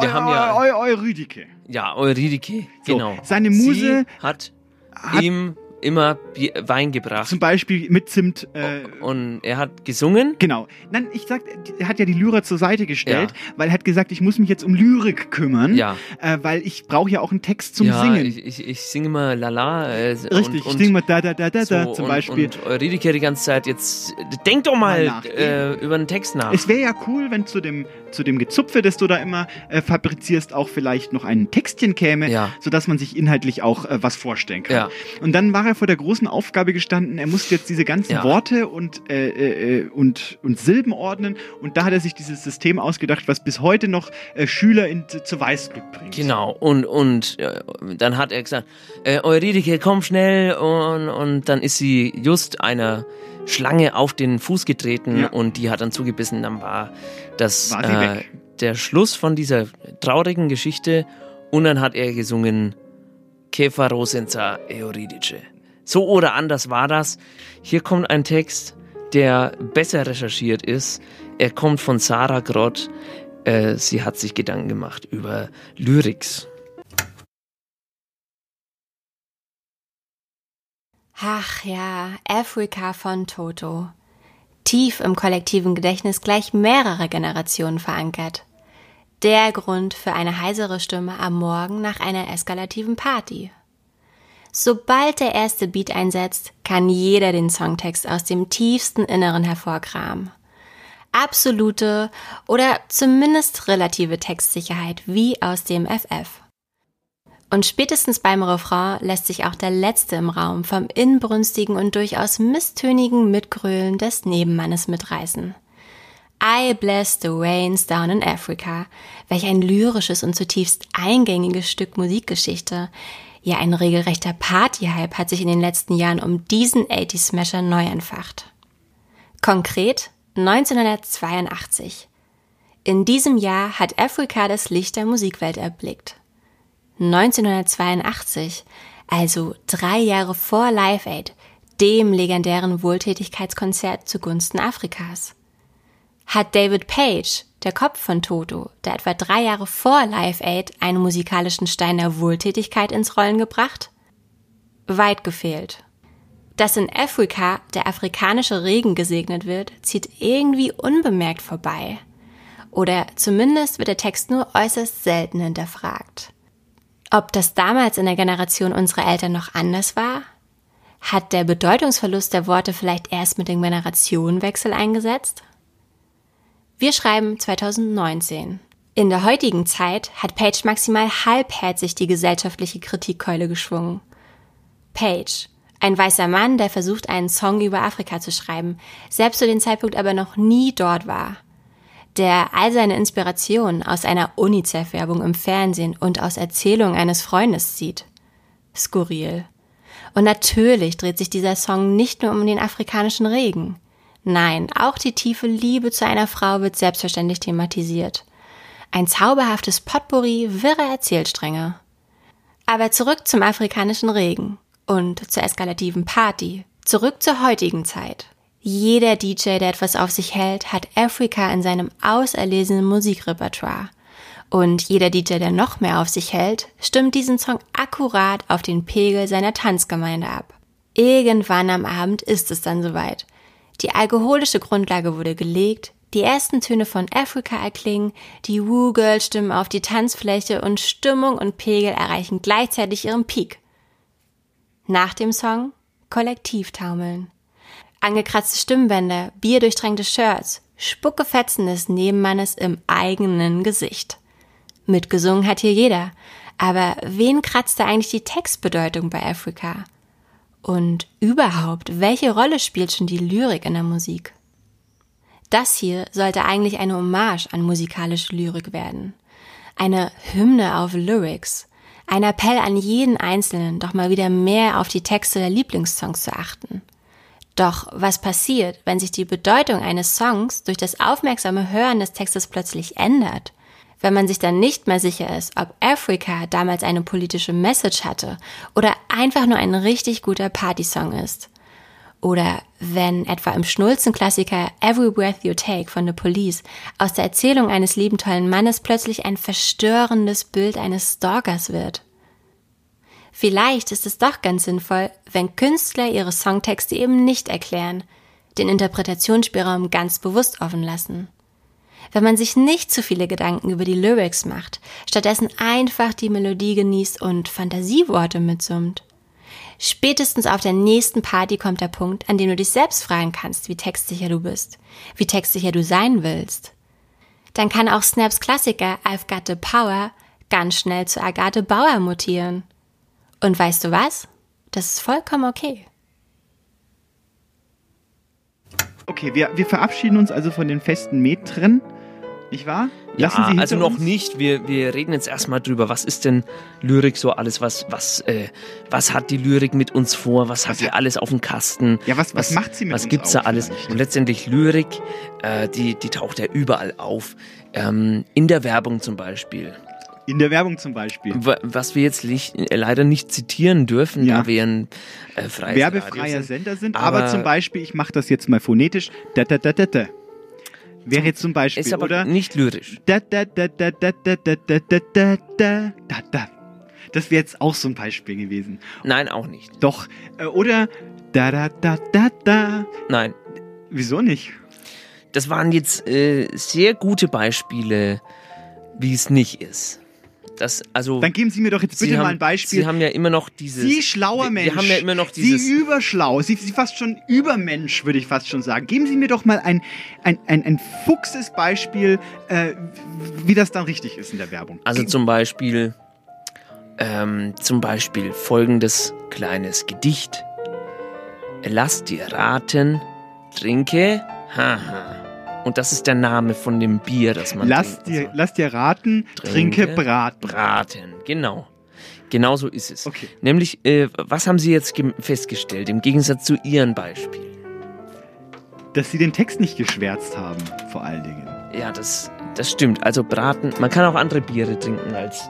Wir haben ja, Eu Eurydike. ja, Eurydike, So, genau. seine Muse Sie hat, hat- ihm immer Bier, Wein gebracht. Zum Beispiel mit Zimt. Äh, Und er hat gesungen. Genau. Nein, ich sag, er hat ja die Lyra zur Seite gestellt, weil er hat gesagt, ich muss mich jetzt um Lyrik kümmern, Ja. äh, weil ich brauche ja auch einen Text zum ja, Singen. Ich, ich, ich singe mal Lala. Äh, Richtig, und, ich singe mal da, da, da, da, da so, zum und, Beispiel. Und Eurydike die ganze Zeit jetzt. Denk doch mal, Mal äh, über den Text nach. Es wäre ja cool, wenn zu dem, zu dem Gezupfe, das du da immer äh, fabrizierst, auch vielleicht noch ein Textchen käme, Ja. sodass man sich inhaltlich auch äh, was vorstellen kann. Ja. Und dann war er vor der großen Aufgabe gestanden, er musste jetzt diese ganzen Ja. Worte und, äh, äh, und, und Silben ordnen und da hat er sich dieses System ausgedacht, was bis heute noch äh, Schüler in, zu Weißglück bringt. Genau, und, und äh, dann hat er gesagt, äh, Eurydike, komm schnell und, und dann ist sie just einer Schlange auf den Fuß getreten Ja. und die hat dann zugebissen, dann war das War äh, der Schluss von dieser traurigen Geschichte und dann hat er gesungen Kefa Rosenza Euridice. So oder anders war das. Hier kommt ein Text, der besser recherchiert ist. Er kommt von Sarah Grott. Äh, sie hat sich Gedanken gemacht über Lyrics. Ach ja, Afrika von Toto. Tief im kollektiven Gedächtnis gleich mehrere Generationen verankert. Der Grund für eine heisere Stimme am Morgen nach einer eskalativen Party. Sobald der erste Beat einsetzt, kann jeder den Songtext aus dem tiefsten Inneren hervorkramen. Absolute oder zumindest relative Textsicherheit wie aus dem FF. Und spätestens beim Refrain lässt sich auch der Letzte im Raum vom inbrünstigen und durchaus misstönigen Mitgrölen des Nebenmannes mitreißen. I Bless the Rains Down in Africa. Welch ein lyrisches und zutiefst eingängiges Stück Musikgeschichte. Ja, ein regelrechter Partyhype hat sich in den letzten Jahren um diesen 80-Smasher neu entfacht. Konkret 1982. In diesem Jahr hat Afrika das Licht der Musikwelt erblickt. 1982, also drei Jahre vor Live Aid, dem legendären Wohltätigkeitskonzert zugunsten Afrikas. Hat David Page, der Kopf von Toto, der etwa drei Jahre vor Live Aid einen musikalischen Stein der Wohltätigkeit ins Rollen gebracht? Weit gefehlt. Dass in Afrika der afrikanische Regen gesegnet wird, zieht irgendwie unbemerkt vorbei. Oder zumindest wird der Text nur äußerst selten hinterfragt. Ob das damals in der Generation unserer Eltern noch anders war? Hat der Bedeutungsverlust der Worte vielleicht erst mit dem Generationenwechsel eingesetzt? Wir schreiben 2019. In der heutigen Zeit hat Page maximal halbherzig die gesellschaftliche Kritikkeule geschwungen. Page, ein weißer Mann, der versucht, einen Song über Afrika zu schreiben, selbst zu dem Zeitpunkt aber noch nie dort war. Der all seine Inspirationen aus einer UNICEF-Werbung im Fernsehen und aus Erzählungen eines Freundes zieht. Skurril. Und natürlich dreht sich dieser Song nicht nur um den afrikanischen Regen. Nein, auch die tiefe Liebe zu einer Frau wird selbstverständlich thematisiert. Ein zauberhaftes Potpourri wirrer Erzählstränge. Aber zurück zum afrikanischen Regen und zur eskalativen Party. Zurück zur heutigen Zeit. Jeder DJ, der etwas auf sich hält, hat Afrika in seinem auserlesenen Musikrepertoire. Und jeder DJ, der noch mehr auf sich hält, stimmt diesen Song akkurat auf den Pegel seiner Tanzgemeinde ab. Irgendwann am Abend ist es dann soweit. Die alkoholische Grundlage wurde gelegt, die ersten Töne von Afrika erklingen, die Woo-Girl stimmen auf die Tanzfläche und Stimmung und Pegel erreichen gleichzeitig ihren Peak. Nach dem Song Kollektivtaumeln. Angekratzte Stimmbänder, bierdurchtränkte Shirts, Spuckefetzen des Nebenmannes im eigenen Gesicht. Mitgesungen hat hier jeder. Aber wen kratzte eigentlich die Textbedeutung bei Afrika? Und überhaupt, welche Rolle spielt schon die Lyrik in der Musik? Das hier sollte eigentlich eine Hommage an musikalische Lyrik werden. Eine Hymne auf Lyrics. Ein Appell an jeden Einzelnen, doch mal wieder mehr auf die Texte der Lieblingssongs zu achten. Doch was passiert, wenn sich die Bedeutung eines Songs durch das aufmerksame Hören des Textes plötzlich ändert? wenn man sich dann nicht mehr sicher ist, ob Africa damals eine politische Message hatte oder einfach nur ein richtig guter Partysong ist. Oder wenn etwa im Schnulzenklassiker Every Breath You Take von The Police aus der Erzählung eines lieben tollen Mannes plötzlich ein verstörendes Bild eines Stalkers wird. Vielleicht ist es doch ganz sinnvoll, wenn Künstler ihre Songtexte eben nicht erklären, den Interpretationsspielraum ganz bewusst offen lassen wenn man sich nicht zu viele Gedanken über die Lyrics macht, stattdessen einfach die Melodie genießt und Fantasieworte mitsummt. Spätestens auf der nächsten Party kommt der Punkt, an dem du dich selbst fragen kannst, wie textsicher du bist, wie textsicher du sein willst. Dann kann auch Snaps Klassiker I've Got the Power ganz schnell zu Agathe Bauer mutieren. Und weißt du was? Das ist vollkommen okay. Okay, wir, wir verabschieden uns also von den festen Metren nicht wahr? Lassen ja, also noch nicht. Wir, wir reden jetzt erstmal drüber, was ist denn Lyrik so alles, was, was, äh, was hat die Lyrik mit uns vor, was, was hat sie alles auf dem Kasten? Ja, was, was, was macht sie mit was uns Was gibt's da alles? Vielleicht? Und letztendlich Lyrik, äh, die, die taucht ja überall auf. Ähm, in der Werbung zum Beispiel. In der Werbung zum Beispiel. Was wir jetzt nicht, äh, leider nicht zitieren dürfen, ja. da wir ein äh, freies Werbefreier sind. Sender sind, aber, aber zum Beispiel, ich mache das jetzt mal phonetisch, da da da da da. Wäre jetzt zum Beispiel, ist aber oder? nicht lyrisch. Da, da, da, da, da, da, da, da, da, da, da, da, da. Das wäre jetzt auch so ein Beispiel gewesen. Nein, auch nicht. Doch. Äh, oder da, da, da, da, da. Nein. Wieso nicht? Das waren jetzt äh, sehr gute Beispiele, wie es nicht ist. Das, also, Dann geben Sie mir doch jetzt bitte haben, mal ein Beispiel. Sie haben ja immer noch dieses. Sie schlauer Mensch. Wir haben ja immer noch dieses. Sie überschlau. Sie, Sie fast schon Übermensch, würde ich fast schon sagen. Geben Sie mir doch mal ein, ein, ein, ein fuchses Beispiel, äh, wie das dann richtig ist in der Werbung. Also zum Beispiel, ähm, zum Beispiel folgendes kleines Gedicht. Lass dir raten, trinke, haha. Und das ist der Name von dem Bier, das man Lass trinken dir, lass dir raten, trinke, Braten. Braten, genau. Genau so ist es. Nämlich, äh, was haben Sie jetzt festgestellt, im Gegensatz zu Ihrem Beispiel? Dass sie den Text nicht geschwärzt haben, vor allen Dingen. Ja, das, das stimmt. Also Braten, man kann auch andere Biere trinken als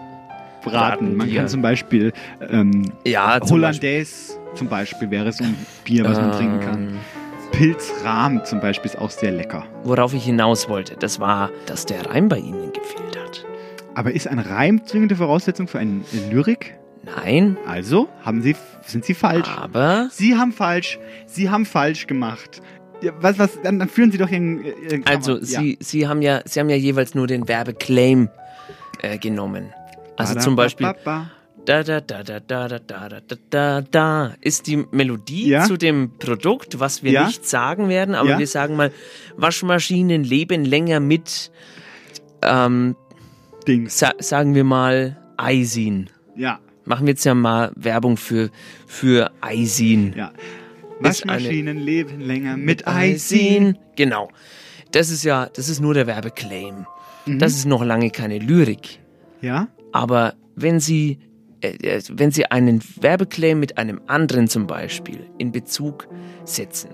Braten. Man kann zum Beispiel ähm, Ja, zum Hollandaise zum Beispiel wäre so ein Bier, was man Ähm. trinken kann. Pilzrahm zum Beispiel ist auch sehr lecker. Worauf ich hinaus wollte, das war, dass der Reim bei Ihnen gefehlt hat. Aber ist ein Reim zwingende Voraussetzung für eine Lyrik? Nein. Also haben Sie, sind Sie falsch. Aber Sie haben falsch. Sie haben falsch gemacht. Ja, was, was, dann, dann führen Sie doch Ihren, Ihren Also, ja. Sie, Sie, haben ja, Sie haben ja jeweils nur den Werbeclaim äh, genommen. Also zum Beispiel Ba-da-ba-ba-ba. da da da da da da da da da da da ist die Melodie Ja. zu dem Produkt, was wir Ja. nicht sagen werden, aber Ja. wir sagen mal Waschmaschinen leben länger mit ähm, Sa sagen wir mal Eisin. Ja. Machen wir jetzt ja mal Werbung für für Eisin. Ja. Waschmaschinen leben länger mit Eisin. Genau. Das ist ja, das ist nur der Werbeclaim. Mhm. Das ist noch lange keine Lyrik. Ja? Aber wenn Sie, wenn Sie einen Werbeclaim mit einem anderen zum Beispiel in Bezug setzen,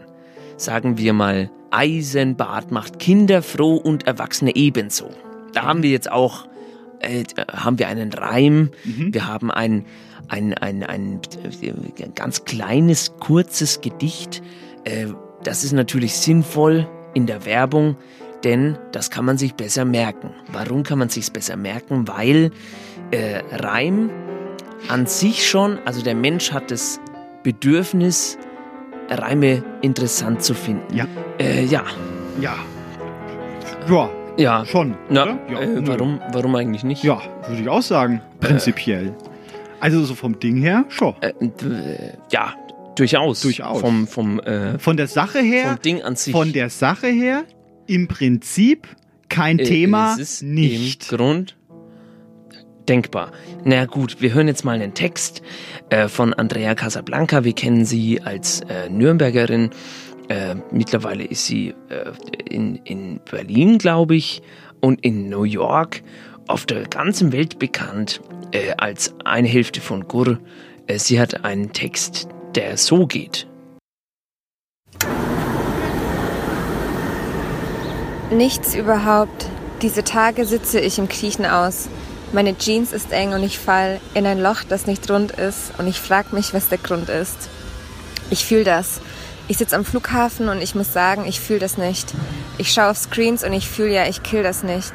sagen wir mal, Eisenbad macht Kinder froh und Erwachsene ebenso. Da haben wir jetzt auch, äh, haben wir einen Reim, wir haben ein, ein, ein, ein, äh, ganz kleines, kurzes Gedicht. Äh, das ist natürlich sinnvoll in der Werbung, denn das kann man sich besser merken. Warum kann man sich besser merken? Weil äh, Reim an sich schon, also der Mensch hat das Bedürfnis, Reime interessant zu finden. Ja. Äh, ja. Ja. Ja. Ja. Schon. Na, oder? Ja, äh, warum, warum eigentlich nicht? Ja, würde ich auch sagen. Prinzipiell. Also so vom Ding her, schon. Äh, ja, durchaus. Durchaus. Vom, vom, äh, Von der Sache her. vom Ding an sich. Von der Sache her, im Prinzip kein äh, Thema, nicht. Grund denkbar. Na gut, wir hören jetzt mal einen Text äh, von Andrea Casablanca. Wir kennen sie als äh, Nürnbergerin. Äh, mittlerweile ist sie äh, in, in Berlin, glaube ich, und in New York auf der ganzen Welt bekannt äh, als eine Hälfte von Gur. Äh, sie hat einen Text, der so geht. Nichts überhaupt. Diese Tage sitze ich im Kriechen aus. Meine Jeans ist eng und ich fall in ein Loch, das nicht rund ist und ich frag mich, was der Grund ist. Ich fühl das. Ich sitze am Flughafen und ich muss sagen, ich fühl das nicht. Ich schaue auf Screens und ich fühl ja, ich kill das nicht.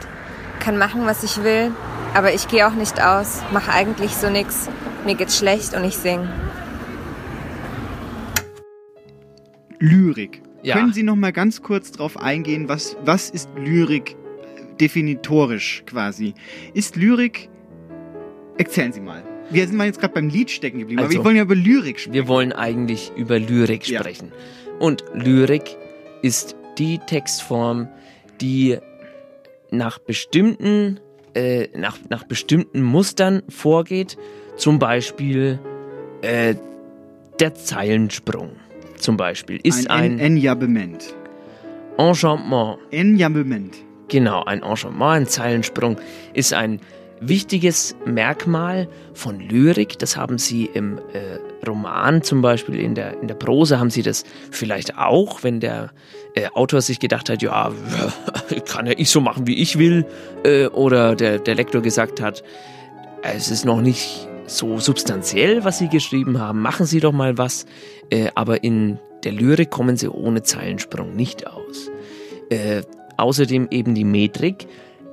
Kann machen, was ich will, aber ich gehe auch nicht aus, mach eigentlich so nix. Mir geht's schlecht und ich sing. Lyrik. Ja. Können Sie noch mal ganz kurz drauf eingehen, was, was ist Lyrik definitorisch quasi? Ist Lyrik. Erzählen Sie mal. Wir sind mal jetzt gerade beim Lied stecken geblieben, aber Also, wir wollen ja über Lyrik sprechen. Wir wollen eigentlich über Lyrik Ja. sprechen. Und Lyrik ist die Textform, die nach bestimmten, äh, nach, nach bestimmten Mustern vorgeht. Zum Beispiel äh, der Zeilensprung. Zum Beispiel ist ein ein, En- Enjambement. Enchantement. Enjambement. Genau, ein Enchantement, ein Zeilensprung ist ein wichtiges Merkmal von Lyrik. Das haben Sie im äh, Roman zum Beispiel, in der, in der Prose haben Sie das vielleicht auch, wenn der äh, Autor sich gedacht hat, ja, [LAUGHS] kann ja ich so machen, wie ich will. Äh, oder der, der Lektor gesagt hat, es ist noch nicht so substanziell, was Sie geschrieben haben, machen Sie doch mal was. Äh, aber in der Lyrik kommen Sie ohne Zeilensprung nicht aus. Außerdem eben die Metrik,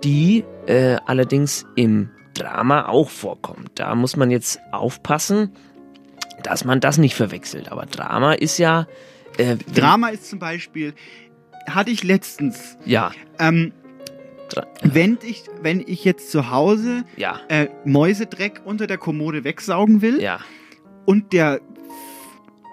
die äh, allerdings im Drama auch vorkommt. Da muss man jetzt aufpassen, dass man das nicht verwechselt. Aber Drama ist ja. Äh, Drama ist zum Beispiel, hatte ich letztens. Ja. Ähm, wenn, ich, wenn ich jetzt zu Hause Ja. äh, Mäusedreck unter der Kommode wegsaugen will Ja. und der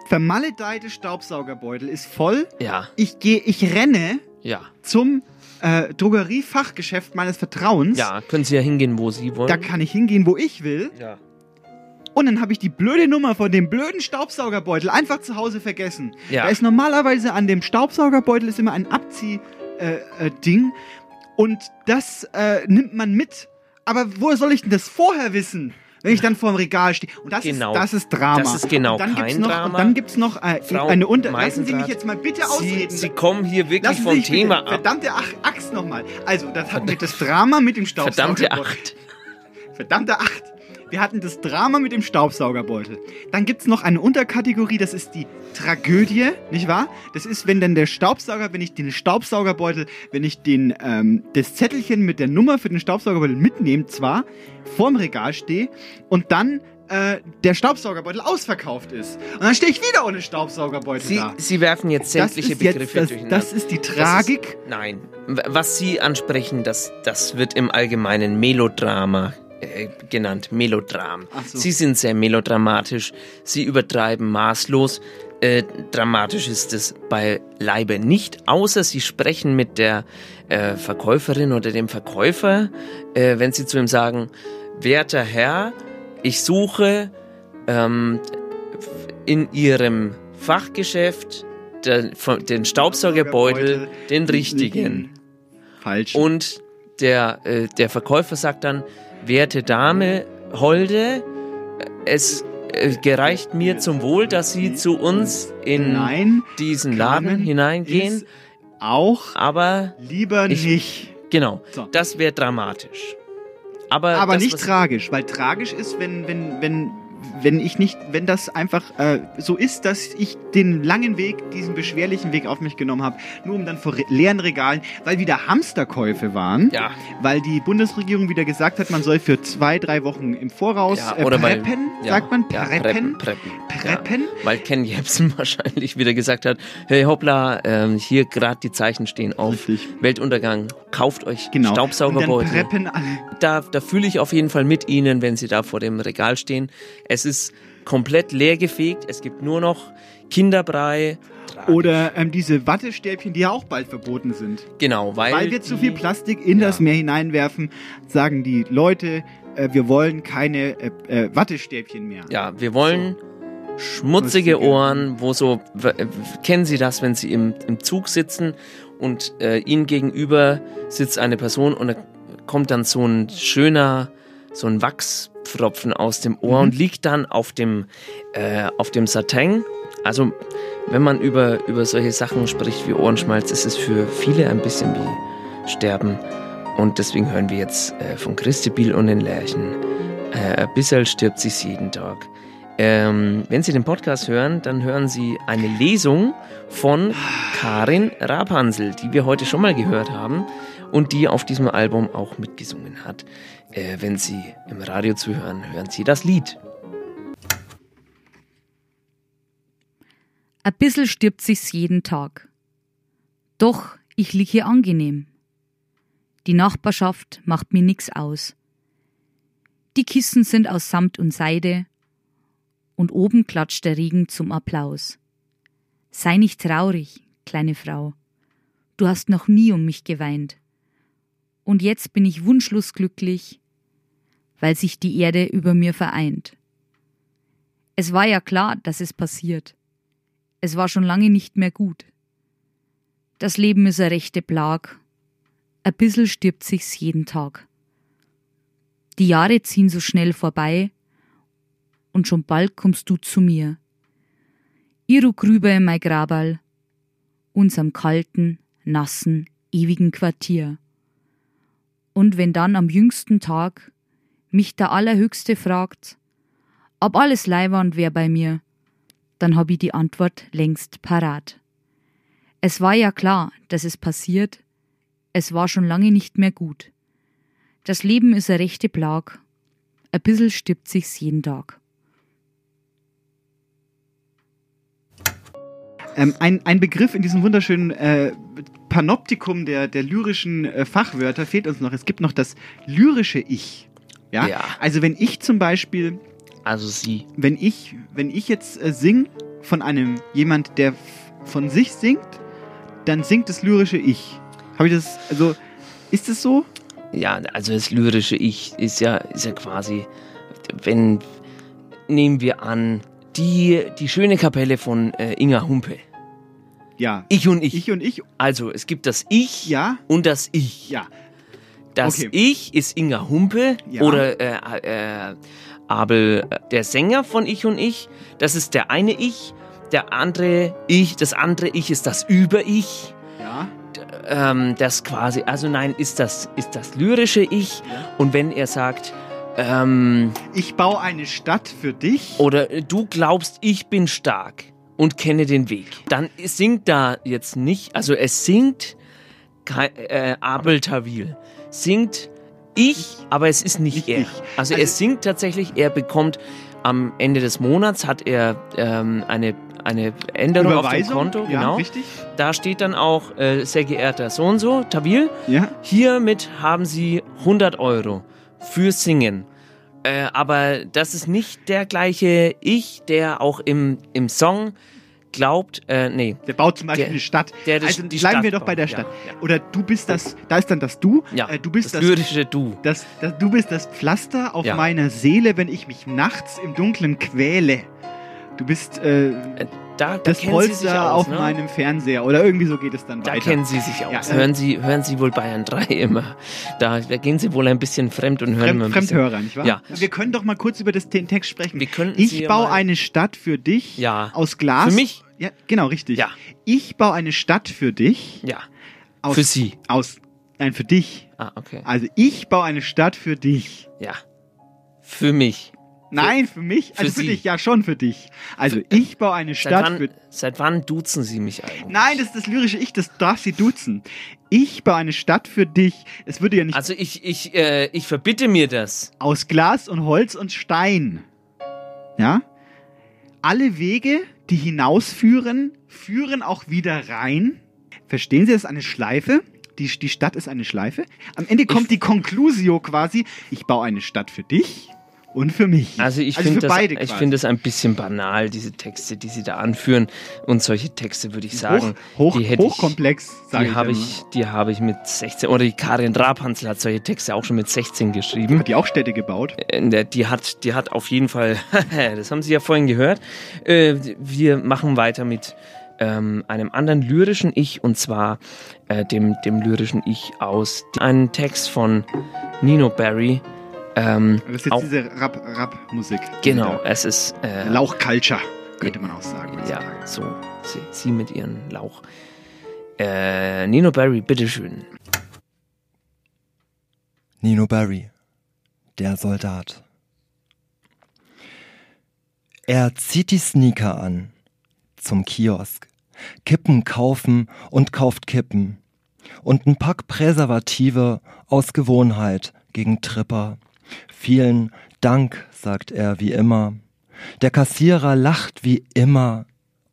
vermaledeite Staubsaugerbeutel ist voll, Ja. ich gehe, ich renne Ja. zum äh, Drogeriefachgeschäft meines Vertrauens. Ja, können Sie ja hingehen, wo Sie wollen. Da kann ich hingehen, wo ich will. Ja. Und dann habe ich die blöde Nummer von dem blöden Staubsaugerbeutel einfach zu Hause vergessen. Ja. Da ist normalerweise an dem Staubsaugerbeutel ist immer ein äh, äh, Ding und das äh, nimmt man mit. Aber woher soll ich denn das vorher wissen? Wenn ich dann vor dem Regal stehe. Und das, Genau. ist, das ist Drama. Das ist genau und dann gibt's kein noch, Drama. Und dann gibt es noch äh, Frau eine Unter... Lassen Sie mich jetzt mal bitte Sie, ausreden. Sie kommen hier wirklich Lassen Sie vom mich bitte- Thema ab. Verdammte Ach Axt nochmal. Also, das hatten wir das Drama mit dem Staubsaugerbeutel. Verdammte Acht. Verdammte Acht. Wir hatten das Drama mit dem Staubsaugerbeutel. Dann gibt es noch eine Unterkategorie, das ist die Tragödie, nicht wahr? Das ist, wenn dann der Staubsauger, wenn ich den Staubsaugerbeutel, wenn ich den, ähm, das Zettelchen mit der Nummer für den Staubsaugerbeutel mitnehme, zwar vorm Regal stehe und dann äh, der Staubsaugerbeutel ausverkauft ist. Und dann stehe ich wieder ohne Staubsaugerbeutel Sie, da. Sie werfen jetzt sämtliche ist jetzt Begriffe das- durcheinander. das ist die Tragik? nein. W- Was Sie ansprechen, das, das wird im Allgemeinen Melodrama äh, genannt. Melodram. so. Sie sind sehr melodramatisch. Sie übertreiben maßlos. Äh, dramatisch ist es beileibe nicht, außer Sie sprechen mit der äh, Verkäuferin oder dem Verkäufer, äh, wenn Sie zu ihm sagen, werter Herr, ich suche ähm, in Ihrem Fachgeschäft der, von, den Staubsaugerbeutel, den richtigen. [LAUGHS] Falsch. Und der, äh, der Verkäufer sagt dann, werte Dame, Holde, es äh, gereicht mir zum Wohl, dass Sie zu uns in Nein, diesen Laden hineingehen. Auch aber lieber ich, nicht. Genau, So. das wäre dramatisch. Aber, Aber das, nicht tragisch, weil tragisch ist, wenn, wenn, wenn, wenn ich nicht, wenn das einfach äh, so ist, dass ich den langen Weg, diesen beschwerlichen Weg auf mich genommen habe, nur um dann vor re- leeren Regalen, weil wieder Hamsterkäufe waren, Ja. weil die Bundesregierung wieder gesagt hat, man soll für zwei, drei Wochen im Voraus Ja, äh, oder weil- preppen, ja, sagt man, ja, preppen, preppen, preppen. Weil Ken Jebsen [LAUGHS] wahrscheinlich wieder gesagt hat, hey hoppla, ähm, hier gerade die Zeichen stehen auf Weltuntergang, kauft euch Genau. Staubsaugerbeutel. Preppen. Da, da fühle ich auf jeden Fall mit Ihnen, wenn Sie da vor dem Regal stehen. Es ist komplett leergefegt, es gibt nur noch Kinderbrei. Oder ähm, diese Wattestäbchen, die ja auch bald verboten sind. Genau, weil, Weil wir zu viel Plastik in das Meer hineinwerfen, sagen die Leute, äh, wir wollen keine äh, äh, Wattestäbchen mehr. Ja, wir wollen schmutzige Ohren, wo so, kennen Sie das, wenn Sie im, im Zug sitzen und äh, Ihnen gegenüber sitzt eine Person und da kommt dann so ein schöner, so ein Wachspfropfen aus dem Ohr Mhm. und liegt dann auf dem, äh, auf dem Satin. Also, wenn man über, über solche Sachen spricht wie Ohrenschmalz, ist es für viele ein bisschen wie Sterben. Und deswegen hören wir jetzt äh, von Christi Biel und den Lärchen. Äh, ein bisschen stirbt sich jeden Tag. Ähm, wenn Sie den Podcast hören, dann hören Sie eine Lesung von Karin Rapansel, die wir heute schon mal gehört haben und die auf diesem Album auch mitgesungen hat. Äh, wenn Sie im Radio zuhören, hören Sie das Lied. Ein bissel stirbt sich's jeden Tag. Doch ich lieg hier angenehm. Die Nachbarschaft macht mir nix aus. Die Kissen sind aus Samt und Seide und oben klatscht der Regen zum Applaus. Sei nicht traurig, kleine Frau. Du hast noch nie um mich geweint. Und jetzt bin ich wunschlos glücklich, weil sich die Erde über mir vereint. Es war ja klar, dass es passiert. Es war schon lange nicht mehr gut. Das Leben ist eine rechte Plag. Ein bissel stirbt sich's jeden Tag. Die Jahre ziehen so schnell vorbei und schon bald kommst du zu mir. Iru grüber in mein Graberl, unserem kalten, nassen, ewigen Quartier. Und wenn dann am jüngsten Tag mich der Allerhöchste fragt, ob alles Leiwand wär bei mir, dann hab ich die Antwort längst parat. Es war ja klar, dass es passiert, es war schon lange nicht mehr gut. Das Leben ist eine rechte Plag, ein bissel stirbt sich's jeden Tag. Ähm, ein, ein Begriff in diesem wunderschönen äh, Panoptikum der, der lyrischen äh, Fachwörter fehlt uns noch. Es gibt noch das lyrische Ich. Ja? Ja. Also wenn ich zum Beispiel, Also Sie. wenn ich, wenn ich jetzt äh, sing von einem jemand, der von sich singt, dann singt das lyrische Ich. Habe ich das, also ist es so? Ja, also das lyrische Ich ist ja, ist ja quasi, wenn, nehmen wir an, die, die schöne Kapelle von äh, Inga Humpe. Ja. Ich und ich. Ich und ich. Also, es gibt das Ich ja. und das Ich. Ja. Das Okay. Ich ist Inga Humpe Ja. oder äh, äh, Abel, äh, der Sänger von Ich und Ich. Das ist der eine Ich. Der andere Ich, das andere Ich ist das Über-Ich. Ja. Ähm, das quasi, also nein, ist das, ist das lyrische Ich. Und wenn er sagt, ähm, Ich baue eine Stadt für dich. oder äh, du glaubst, ich bin stark und kenne den Weg, dann singt da jetzt nicht, also es singt äh, Abel Tawil, singt ich, aber es ist nicht, er. Also, er singt tatsächlich, er bekommt am Ende des Monats hat er ähm, eine eine Änderung auf dem? Konto, Ja, genau. richtig. Da steht dann auch, äh, sehr geehrter so und so, Tawil, Ja. hiermit haben Sie 100 Euro für Singen. Äh, aber das ist nicht der gleiche Ich, der auch im, im Song glaubt, äh, nee. Der baut zum Beispiel Der- eine Stadt. der das- also bleiben Stadt wir doch bei der Stadt. ja, Oder du bist das, da ist dann das Du. Ja, äh, du bist das das, lyrische Du. Das, das, du bist das Pflaster auf Ja. meiner Seele, wenn ich mich nachts im Dunkeln quäle. Du bist äh, da, da das Polster aus, auf ne? meinem Fernseher. Oder irgendwie so geht es dann Da weiter. kennen Sie sich aus. Ja, äh, hören, Sie, hören Sie wohl Bayern 3 [LAUGHS] immer. Da, da gehen Sie wohl ein bisschen fremd und hören Fremd, immer ein bisschen. Fremdhörer, nicht wahr? Ja. Wir können doch mal kurz über das, den Text sprechen. könnten ich Sie baue eine Stadt für dich Ja. aus Glas. Für mich? Ja, genau, richtig. Ja. Ich baue eine Stadt für dich. Ja. Aus, Für Sie. Aus, nein, für dich. Ah, okay. Also ich baue eine Stadt für dich. Ja. Für mich. Nein, für mich. für Also für Sie. dich, ja schon für dich. Also ich baue eine Seit Stadt wann, für seit wann duzen Sie mich eigentlich? Nein, das ist das lyrische Ich, das darf sie duzen. Ich baue eine Stadt für dich. Es würde ja nicht Also ich, ich, äh, ich verbitte mir das. aus Glas und Holz und Stein. Ja? Alle Wege, die hinausführen, führen auch wieder rein. Verstehen Sie, das ist eine Schleife. Die, die Stadt ist eine Schleife. Am Ende kommt die Conclusio quasi. Ich baue eine Stadt für dich und für mich. Also ich für finde das, ich finde das ein bisschen banal, diese Texte, die Sie da anführen. Und solche Texte würde ich sagen, hoch, die hätte hochkomplex, ich, sage die ich habe immer. ich, die habe ich mit 16 oder die Karin Drabhansel hat solche Texte auch schon mit 16 geschrieben. Hat die auch Städte gebaut? Äh, Die hat, die hat auf jeden Fall, [LAUGHS] das haben Sie ja vorhin gehört. Äh, Wir machen weiter mit ähm, einem anderen lyrischen Ich und zwar äh, dem, dem lyrischen Ich aus einem Text von Nino Barry. Ähm, Das ist jetzt auch, diese Rap- Rap-Musik. genau, es ist äh, Lauch-Culture, könnte man auch sagen. Ja, so, sie, sie mit ihren Lauch. Äh, Nino Barry, bitteschön. Nino Barry, der Soldat. Er zieht die Sneaker an, zum Kiosk, Kippen kaufen und kauft Kippen und ein Pack Präservative aus Gewohnheit gegen Tripper. Vielen Dank, sagt er wie immer. Der Kassierer lacht wie immer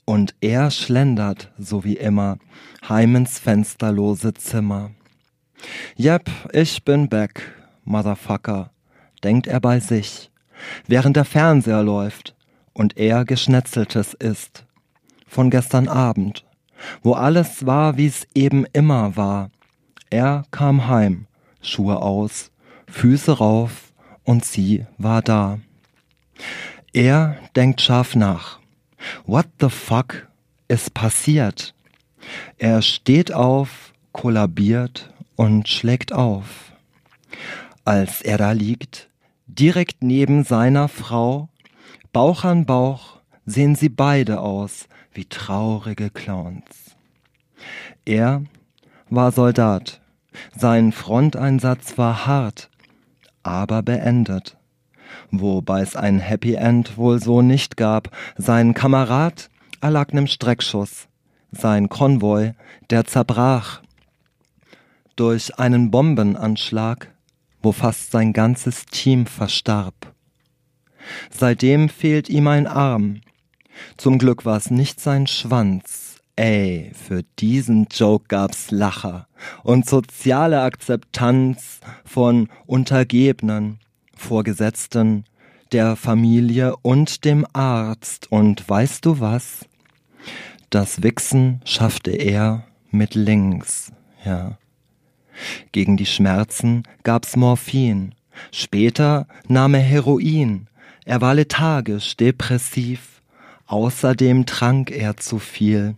und er schlendert so wie immer heim ins fensterlose Zimmer. Yep, ich bin back, Motherfucker, denkt er bei sich, während der Fernseher läuft und er Geschnetzeltes isst. Von gestern Abend, wo alles war, wie's eben immer war. Er kam heim, Schuhe aus, Füße rauf und sie war da. Er denkt scharf nach. What the fuck ist passiert? Er steht auf, kollabiert und schlägt auf. Als er da liegt, direkt neben seiner Frau, Bauch an Bauch, sehen sie beide aus wie traurige Clowns. Er war Soldat, sein Fronteinsatz war hart, aber beendet. Wobei es ein Happy End wohl so nicht gab. Sein Kamerad erlag nem Streckschuss. Sein Konvoi, der zerbrach. Durch einen Bombenanschlag, wo fast sein ganzes Team verstarb. Seitdem fehlt ihm ein Arm. Zum Glück war's nicht sein Schwanz. Ey, für diesen Joke gab's Lacher und soziale Akzeptanz von Untergebenen, Vorgesetzten, der Familie und dem Arzt. Und weißt du was? Das Wichsen schaffte er mit links, ja. Gegen die Schmerzen gab's Morphin. Später nahm er Heroin. Er war lethargisch, depressiv. Außerdem trank er zu viel.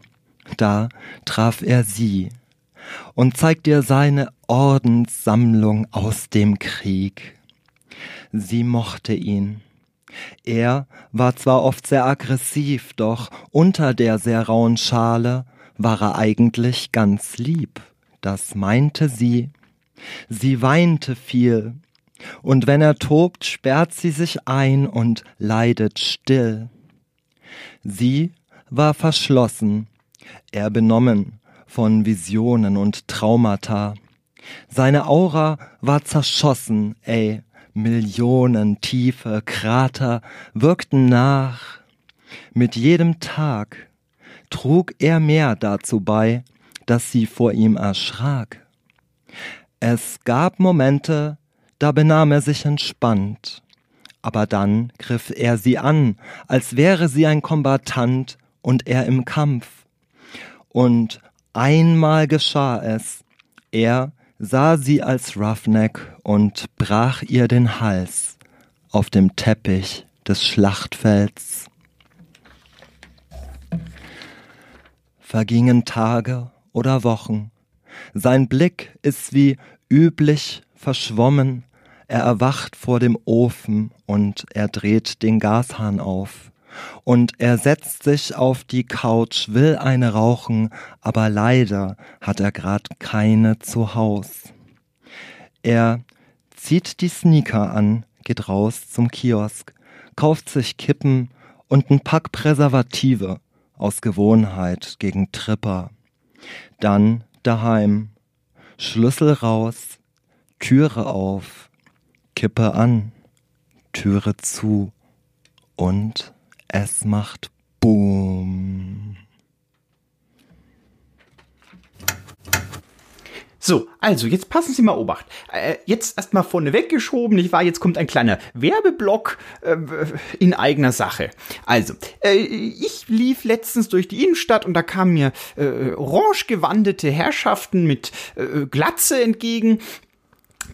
Da traf er sie und zeigt ihr seine Ordenssammlung aus dem Krieg. Sie mochte ihn. Er war zwar oft sehr aggressiv, doch unter der sehr rauen Schale war er eigentlich ganz lieb. Das meinte sie. Sie weinte viel. Und wenn er tobt, sperrt sie sich ein und leidet still. Sie war verschlossen, er benommen von Visionen und Traumata. Seine Aura war zerschossen, ey, Millionen tiefe Krater wirkten nach. Mit jedem Tag trug er mehr dazu bei, dass sie vor ihm erschrak. Es gab Momente, da benahm er sich entspannt, aber dann griff er sie an, als wäre sie ein Kombatant und er im Kampf. Und einmal geschah es, er sah sie als Roughneck und brach ihr den Hals auf dem Teppich des Schlachtfelds. Vergingen Tage oder Wochen, sein Blick ist wie üblich verschwommen, er erwacht vor dem Ofen und er dreht den Gashahn auf. Und er setzt sich auf die Couch, will eine rauchen, aber leider hat er grad keine zu Haus. Er zieht die Sneaker an, geht raus zum Kiosk, kauft sich Kippen und ein Pack Präservative aus Gewohnheit gegen Tripper. Dann daheim, Schlüssel raus, Türe auf, Kippe an, Türe zu und es macht Boom. So, also jetzt passen Sie mal Obacht. Äh, jetzt erstmal vorne weggeschoben, nicht wahr? Jetzt kommt ein kleiner Werbeblock äh, in eigener Sache. Also, äh, ich lief letztens durch die Innenstadt und da kamen mir äh, orange gewandete Herrschaften mit äh, Glatze entgegen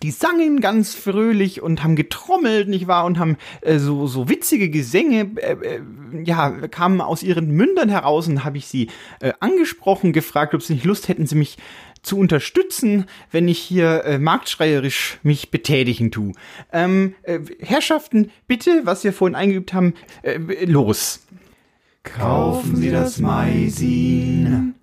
die sangen ganz fröhlich und haben getrommelt, nicht wahr? Und haben äh, so, so witzige Gesänge, äh, äh, ja, kamen aus ihren Mündern heraus und habe ich sie äh, angesprochen, gefragt, ob sie nicht Lust hätten, sie mich zu unterstützen, wenn ich hier äh, marktschreierisch mich betätigen tu. Ähm, äh, Herrschaften, bitte, was wir vorhin eingeübt haben, los. Kaufen Sie das Maisin.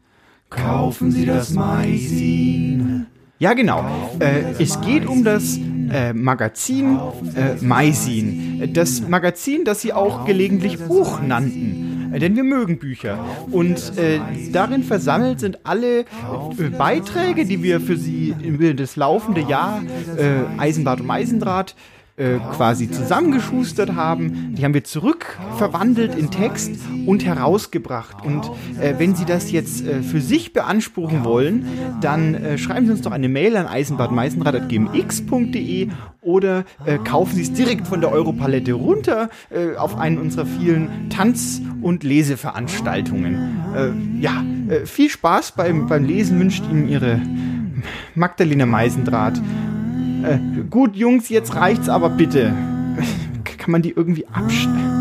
Kaufen Sie das Maisin. Ja, genau. Äh, es geht um das äh, Magazin äh, Maisin. Das Magazin, das sie auch gelegentlich Buch nannten. Denn wir mögen Bücher. Und äh, darin versammelt sind alle äh, Beiträge, die wir für sie über das laufende Jahr äh, Eisenbad und Meisendraht äh, quasi zusammengeschustert haben. Die haben wir zurückverwandelt in Text und herausgebracht. Und äh, wenn Sie das jetzt äh, für sich beanspruchen wollen, dann äh, schreiben Sie uns doch eine Mail an eisenbadmeißenrad.gmx.de oder äh, kaufen Sie es direkt von der Europalette runter äh, auf einen unserer vielen Tanz- und Leseveranstaltungen. ja, viel Spaß beim, beim Lesen wünscht Ihnen Ihre Magdalena Meisendraht. Äh, gut, Jungs, jetzt reicht's aber bitte. Kann man die irgendwie abstellen?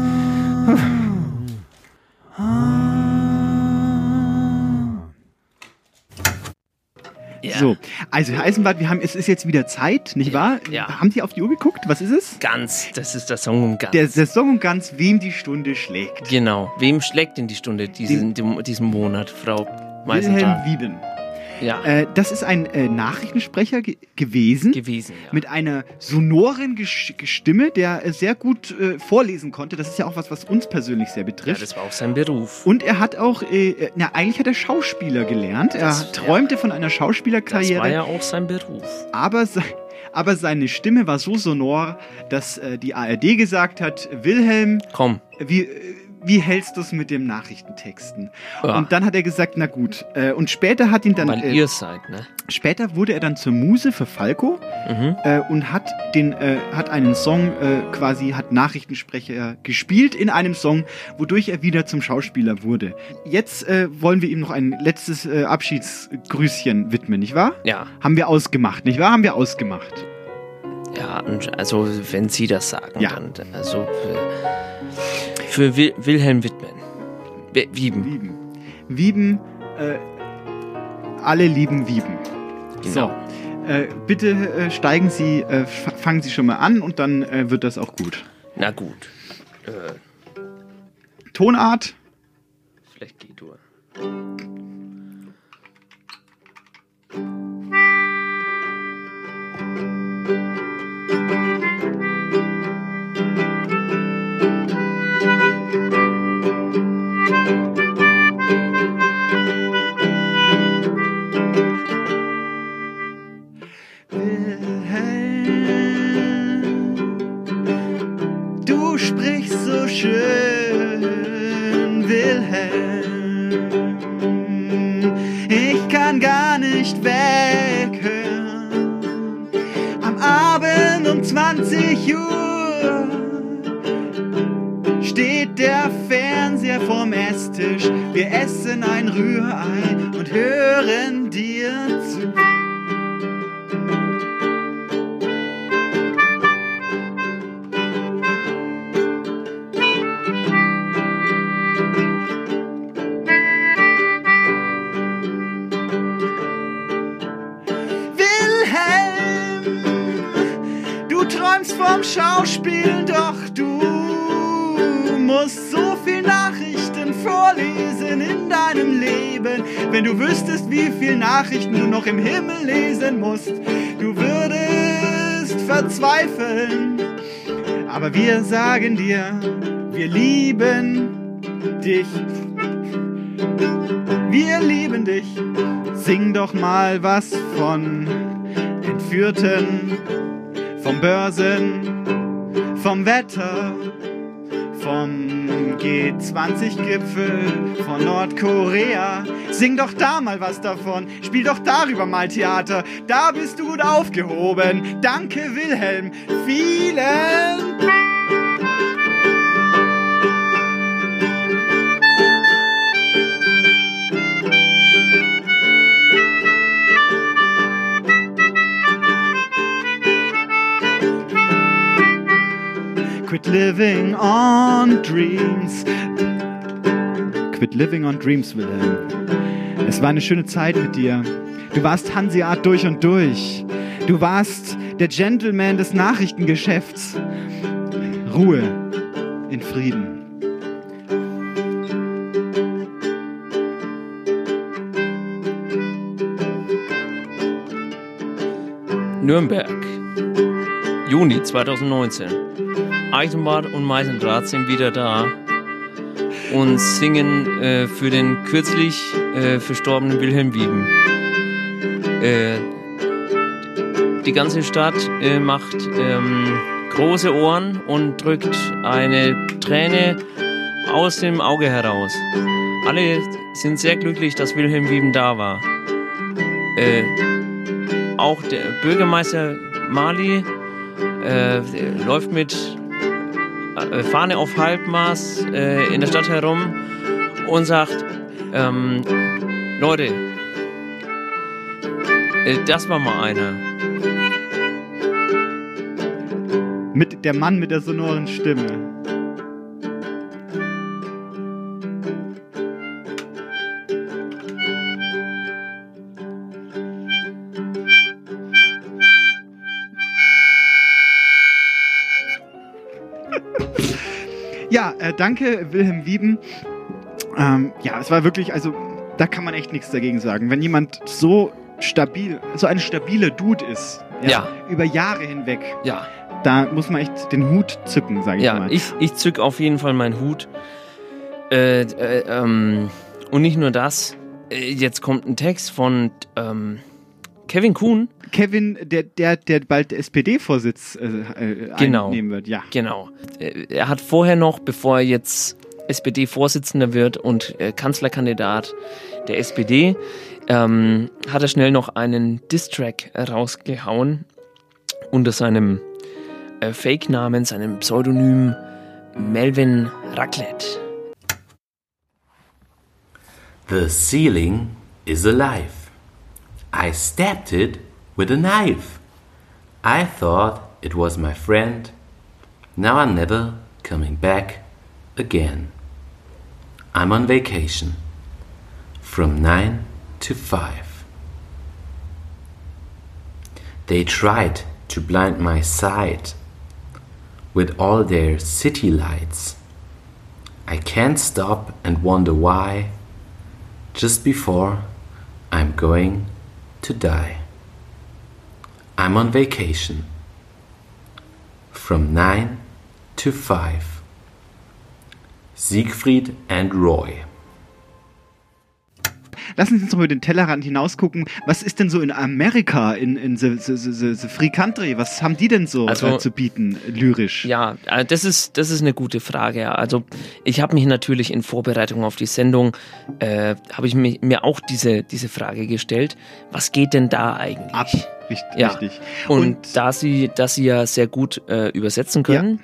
Ja. So, also Herr Eisenbart, wir haben, es ist jetzt wieder Zeit, nicht wahr? Ja. Haben Sie auf die Uhr geguckt? Was ist es? Ganz, das ist der Song und Ganz. Der, der Song und Ganz, wem die Stunde schlägt. Genau, wem schlägt denn die Stunde diesen, dem, diesen Monat, Frau Wilhelm Meisenthal? Ja. Äh, das ist ein äh, Nachrichtensprecher ge gewesen. Gewesen, ja. Mit einer sonoren Gesch Stimme, der äh, sehr gut äh, vorlesen konnte. Das ist ja auch was, was uns persönlich sehr Ja, betrifft. das war auch sein Beruf. Und er hat auch, äh, äh, na, eigentlich hat er Schauspieler gelernt. Er Das- träumte von einer Das Schauspielerkarriere. war ja auch sein Beruf. aber, se aber seine Stimme war so sonor, dass äh, die ARD gesagt hat, Wilhelm, Komm. wie, äh, wie hältst du es mit dem Nachrichtentexten? Ja. Und dann hat er gesagt, na gut. Äh, und später hat ihn dann... Weil äh, ihr seid, ne? Später wurde er dann zur Muse für Falco Mhm. äh, und hat den äh, hat einen Song äh, quasi hat Nachrichtensprecher gespielt in einem Song, wodurch er wieder zum Schauspieler wurde. Jetzt äh, wollen wir ihm noch ein letztes Abschiedsgrüßchen widmen, nicht wahr? Ja. Haben wir ausgemacht, nicht wahr? Haben wir ausgemacht. Ja, und also wenn Sie das sagen, Ja. dann also für, Wil Wilhelm Wittmann. Wi- Wieben. Wieben. Wieben, äh, alle lieben Wieben. Genau. So, äh, bitte äh, steigen Sie, äh, fangen Sie schon mal an und dann äh, wird das auch gut. Na gut. Äh, Tonart? vielleicht G-Dur. treasure. Lesen musst, du würdest verzweifeln. Aber wir sagen dir, wir lieben dich. Wir lieben dich. Sing doch mal was von Entführten, vom Börsen, vom Wetter, vom G20-Gipfel, von Nordkorea. Sing doch da mal was davon. Spiel doch darüber mal Theater. Da bist du gut aufgehoben. Danke, Wilhelm. Vielen Quit living on dreams. Quit living on dreams, Wilhelm. Es war eine schöne Zeit mit dir. Du warst Hanseat durch und durch. Du warst der Gentleman des Nachrichtengeschäfts. Ruhe in Frieden. Nürnberg. Juni 2019. Eisenbahn und Meisendraht sind wieder da und singen äh, für den kürzlich äh, verstorbenen Wilhelm Wieben. Äh, die ganze Stadt äh, macht ähm, große Ohren und drückt eine Träne aus dem Auge heraus. Alle sind sehr glücklich, dass Wilhelm Wieben da war. Äh, auch der Bürgermeister Mali äh, läuft mit Fahne auf Halbmaß äh, in der Stadt herum und sagt, ähm, Leute, äh, das war mal einer. Mit der Mann mit der sonoren Stimme. Ja, äh, danke, Wilhelm Wieben. Ähm, ja, es war wirklich, also da kann man echt nichts dagegen sagen. Wenn jemand so stabil, so ein stabiler Dude ist, Ja. über Jahre hinweg, Ja. da muss man echt den Hut zücken, sage ich Ja, mal. ich, ich zück auf jeden Fall meinen Hut. Äh, äh, ähm, und nicht nur das. Äh, jetzt kommt ein Text von ähm, Kevin Kuhn. Kevin, der, der, der bald SPD-Vorsitz äh, äh, Genau. einnehmen wird, ja. Genau. Äh, Er hat vorher noch, bevor er jetzt SPD-Vorsitzender wird und äh, Kanzlerkandidat der SPD, ähm, hat er schnell noch einen Distrack rausgehauen unter seinem äh, Fake-Namen, seinem Pseudonym Melvin Raclette. The ceiling is alive. I stabbed it with a knife. I thought it was my friend. Now I'm never coming back again. I'm on vacation. from 9 to 5. They tried to blind my sight with all their city lights. I can't stop and wonder why just before I'm going to die. I'm on vacation from 9 to 5. Siegfried and Roy. Lassen Sie uns noch über den Tellerrand hinausgucken. Was ist denn so in Amerika, in, in the, the, the, the Free Country? Was haben die denn so Also- äh, zu bieten, lyrisch? Ja, äh, das ist, das ist eine gute Frage. Also ich habe mich natürlich in Vorbereitung auf die Sendung, äh, habe ich mir, mir auch diese, diese Frage gestellt, was geht denn da eigentlich? Ab, richtig. Ja. richtig. Und, da sie, dass sie ja sehr gut äh, übersetzen können,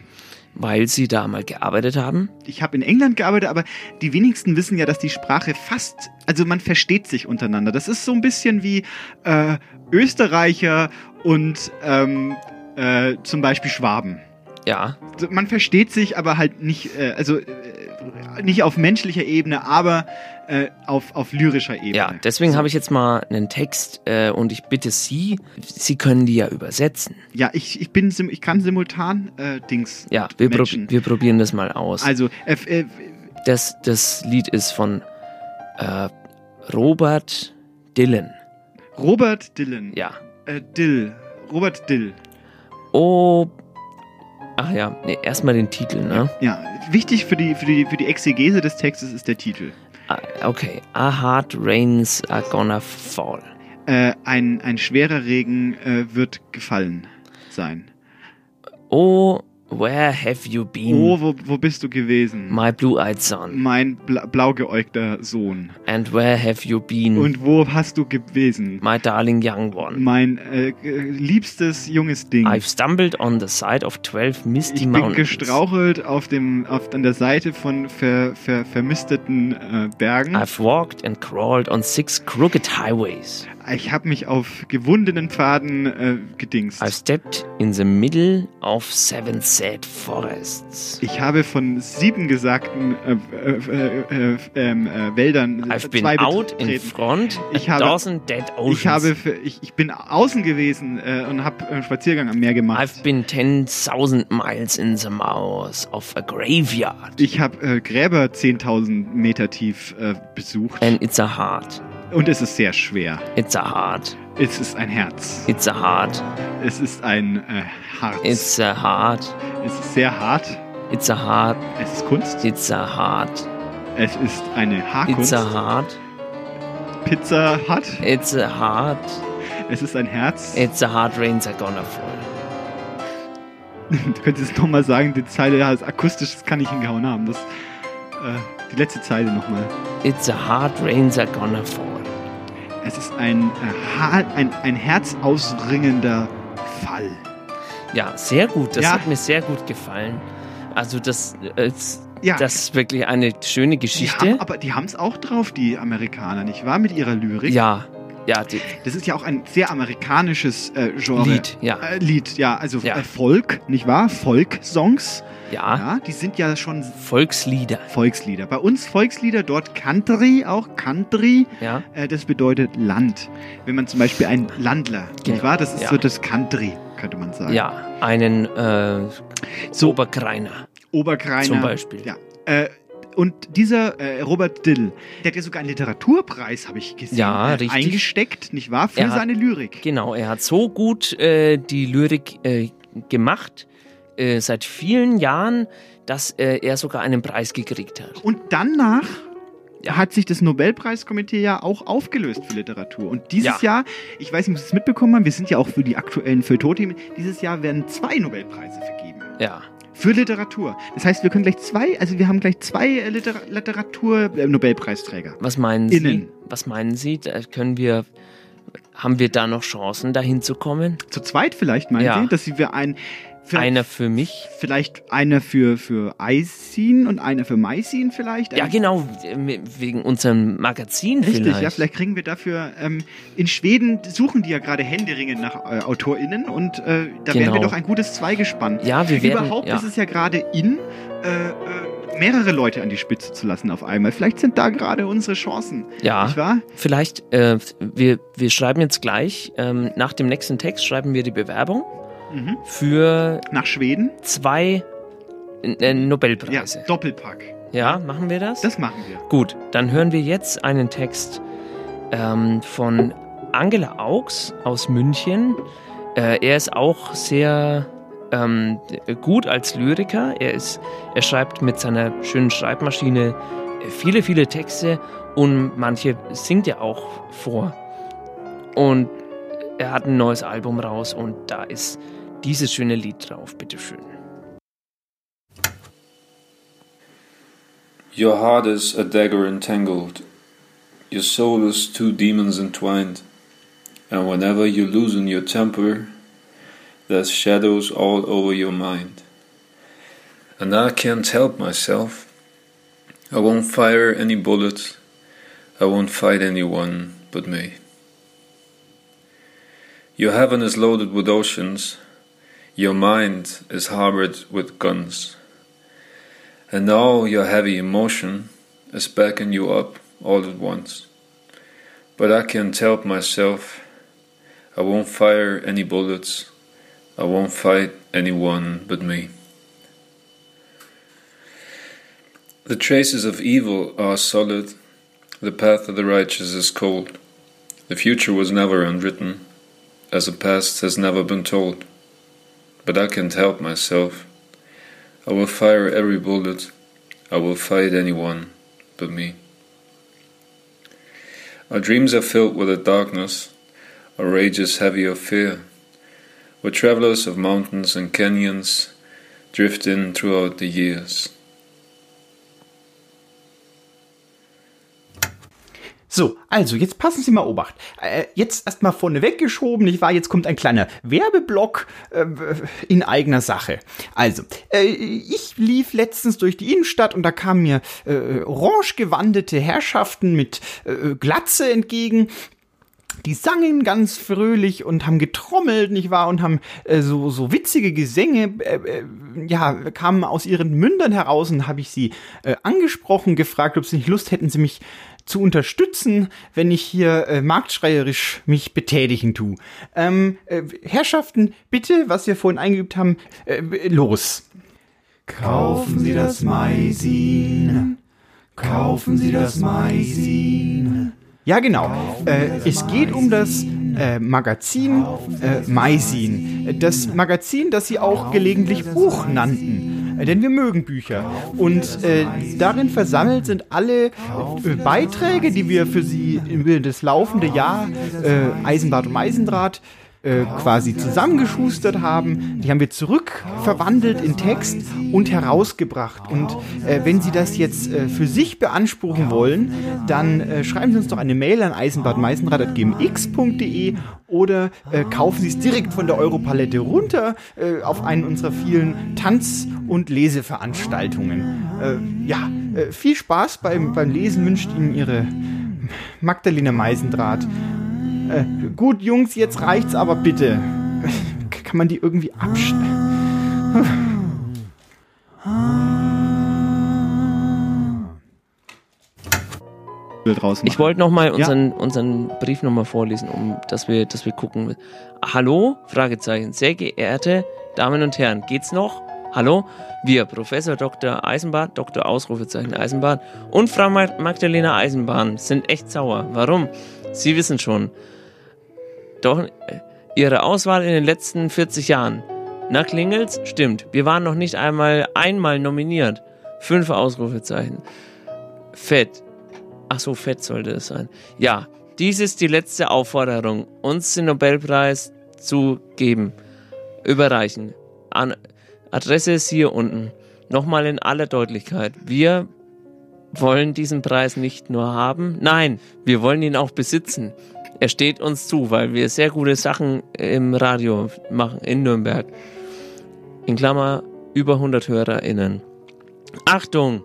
weil sie da mal gearbeitet haben. Ich habe in England gearbeitet, aber die wenigsten wissen ja, dass die Sprache fast, also man versteht sich untereinander. Das ist so ein bisschen wie äh, Österreicher und ähm, äh, zum Beispiel Schwaben. Ja. Man versteht sich, aber halt nicht, äh, also äh, nicht auf menschlicher Ebene, aber äh, auf, auf lyrischer Ebene. Ja, deswegen habe ich jetzt mal einen Text äh, und ich bitte Sie, Sie können die ja übersetzen. Ja, ich, ich bin, sim- ich kann simultan äh, Dings. Ja, wir, prob wir probieren das mal aus. Also, äh, äh, das, das Lied ist von äh, Robert Dylan. Robert Dylan. Ja. Dill. Robert Dill. Oh. Ach ja, nee, erstmal den Titel, ne? Ja, wichtig für die, für, die, für die Exegese des Textes ist der Titel. Ah, Okay. A hard rains are gonna fall. Äh, ein, ein schwerer Regen äh, wird gefallen sein. Oh, where have you been? Oh, wo, wo bist du gewesen? My blue-eyed son. Mein bla blaugeäugter Sohn. And where have you been? Und wo hast du gewesen? My darling young one. Mein äh, liebstes junges Ding. I've stumbled on the side of 12 misty ich bin mountains. gestrauchelt auf dem, auf, an der Seite von ver, ver, vermisteten äh, Bergen. I've walked and crawled on six crooked highways. Ich habe mich auf gewundenen Pfaden äh, gedingst. I've stepped in the middle of seven sad forests. Ich habe von sieben gesagten äh, äh, äh, äh, ähm, äh, Wäldern I've been zwei out in front Ich habe, dozen dead oceans. ich habe, ich, ich bin außen gewesen und habe einen Spaziergang am Meer gemacht. I've been 10,000 miles in the mouth of a graveyard. Ich habe Gräber 10.000 Meter tief besucht. And it's a heart. Und es ist sehr schwer. It's a heart. Es ist ein Herz. It's a heart. Es ist ein äh, Harz. It's a heart. es ist sehr hart. It's a heart. Es ist Kunst. It's a heart. Es ist eine Haarkunst. It's a heart. Pizza Hut. It's a heart. Es ist ein Herz. It's a heart rains are gonna fall. Du könntest es nochmal sagen, die Zeile ja, ist akustisch, das kann ich hingehauen haben. Das, äh, die letzte Zeile nochmal. It's a heart rains are gonna fall. Es ist ein, äh, ein, ein herzausringender Fall. Ja, sehr gut. Das Ja. hat mir sehr gut gefallen. Also das ist, Ja. das ist wirklich eine schöne Die Geschichte. haben, aber die haben es auch drauf, die Amerikaner, nicht wahr? Mit ihrer Lyrik. ja, ja, Das ist ja auch ein sehr amerikanisches äh, Genre. Lied, ja. Äh, Lied, ja. Also Ja. Äh, Folk, nicht wahr? Folk-Songs. ja, Ja, die sind ja schon Volkslieder. Volkslieder. Bei uns Volkslieder, dort Country, auch Country. Ja, Äh, das bedeutet Land. Wenn man zum Beispiel ein Landler, Genau. nicht wahr? Das ist Ja. so das Country, könnte man sagen. ja, einen äh, So- Oberkreiner. Oberkreiner. Zum Beispiel. Ja. Und dieser äh, Robert Dill, der hat ja sogar einen Literaturpreis, habe ich gesehen, Ja, äh, eingesteckt, nicht wahr? Für Er hat- seine Lyrik. Genau, er hat so gut äh, die Lyrik äh, gemacht, äh, seit vielen Jahren, dass äh, er sogar einen Preis gekriegt hat. Und danach hat sich das Nobelpreiskomitee ja auch aufgelöst für Literatur. Und dieses Ja. Jahr, ich weiß nicht, ob Sie es mitbekommen haben, wir sind ja auch für die aktuellen Feuilleton-Themen, dieses Jahr werden zwei Nobelpreise vergeben. Ja. Für Literatur. Das heißt, wir können gleich zwei, also wir haben gleich zwei äh, Liter Literatur-Nobelpreisträger. Was meinen Sie? Innen. Was meinen Sie? Können wir, haben wir da noch Chancen, dahin zu kommen? Zu zweit vielleicht, meinen Ja. Sie, dass wir ein... Für, Einer für mich? Vielleicht einer für, für Eisin und einer für Maisin vielleicht. Ja, genau, äh, wegen unserem Magazin Richtig, vielleicht. ja, vielleicht kriegen wir dafür. Ähm, in Schweden suchen die ja gerade händeringend nach äh, AutorInnen und äh, da Genau. wären wir doch ein gutes Zweigespann. Ja, wir werden- Überhaupt ja. ist es ja gerade in, äh, äh, mehrere Leute an die Spitze zu lassen auf einmal. Vielleicht sind da gerade unsere Chancen. Ja, Nicht wahr? vielleicht, äh, wir, wir schreiben jetzt gleich, ähm, nach dem nächsten Text schreiben wir die Bewerbung Mhm. für Nach Schweden? zwei äh, Nobelpreise. Ja, Doppelpack. Ja, machen wir das? Das machen wir. Gut, dann hören wir jetzt einen Text ähm, von Angela Augs aus München. Äh, er ist auch sehr ähm, gut als Lyriker. Er, ist, er schreibt mit seiner schönen Schreibmaschine viele, viele Texte und manche singt er auch vor. Und er hat ein neues Album raus und da ist dieses schöne Lied drauf. Bitteschön. Your heart is a dagger entangled, your soul is two demons entwined, and whenever you loosen your temper, there's shadows all over your mind. And I can't help myself. I won't fire any bullets, I won't fight anyone but me. Your heaven is loaded with oceans, your mind is harbored with guns. And now your heavy emotion is backing you up all at once. But I can't help myself. I won't fire any bullets. I won't fight anyone but me. The traces of evil are solid. The path of the righteous is cold. The future was never unwritten, as the past has never been told. But I can't help myself. I will fire every bullet. I will fight anyone but me. Our dreams are filled with a darkness. Our rage is heavy of fear. We're travelers of mountains and canyons, drift in throughout the years. So, also jetzt passen Sie mal Obacht. Äh, jetzt erstmal vorne weggeschoben, nicht wahr? Jetzt kommt ein kleiner Werbeblock äh, in eigener Sache. Also, äh, ich lief letztens durch die Innenstadt und da kamen mir äh, orange gewandete Herrschaften mit äh, Glatze entgegen. Die sangen ganz fröhlich und haben getrommelt, nicht wahr? Und haben äh, so, so witzige Gesänge, äh, äh, ja, kamen aus ihren Mündern heraus und habe ich sie äh, angesprochen, gefragt, ob sie nicht Lust hätten, sie mich zu unterstützen, wenn ich hier äh, marktschreierisch mich betätigen tu. Ähm, äh, Herrschaften, bitte, was wir vorhin eingeübt haben, äh, los. Kaufen Sie das Maisin. Kaufen Sie das Maisin. Ja, genau. Äh, es geht um das äh, Magazin äh, Maisin. Das Magazin, das Sie auch gelegentlich Buch nannten. Äh, denn wir mögen Bücher. Und äh, darin versammelt sind alle äh, Beiträge, die wir für Sie über das laufende Jahr äh, Eisenbad und Eisendraht äh, quasi zusammengeschustert haben. Die haben wir zurückverwandelt in Text und herausgebracht. Und äh, wenn Sie das jetzt äh, für sich beanspruchen wollen, dann äh, schreiben Sie uns doch eine Mail an eisenbadmeißenrad.gmx.de oder äh, kaufen Sie es direkt von der Europalette runter äh, auf einen unserer vielen Tanz- und Leseveranstaltungen. Äh, ja, äh, viel Spaß beim, beim Lesen wünscht Ihnen Ihre Magdalena Meisendraht. Äh, gut, Jungs, jetzt reicht's aber bitte. Kann man die irgendwie abstellen? Ich wollte noch mal unseren, unseren Brief noch mal vorlesen, um dass wir, dass wir gucken. Hallo? Fragezeichen. Sehr geehrte Damen und Herren, geht's noch? Hallo? Wir, Professor Dr. Eisenbahn, Dr. Ausrufezeichen Eisenbahn und Frau Mag- Magdalena Eisenbahn sind echt sauer. Warum? Sie wissen schon. Doch äh, Ihre Auswahl in den letzten 40 Jahren. Na, klingelt's? Stimmt. Wir waren noch nicht einmal einmal nominiert. Fünf Ausrufezeichen. Fett. Ach so, fett sollte es sein. Ja, dies ist die letzte Aufforderung, uns den Nobelpreis zu geben. Überreichen. An Adresse ist hier unten. Nochmal in aller Deutlichkeit. Wir wollen diesen Preis nicht nur haben, nein, wir wollen ihn auch besitzen. Er steht uns zu, weil wir sehr gute Sachen im Radio machen in Nürnberg. In Klammer über 100 HörerInnen. Achtung!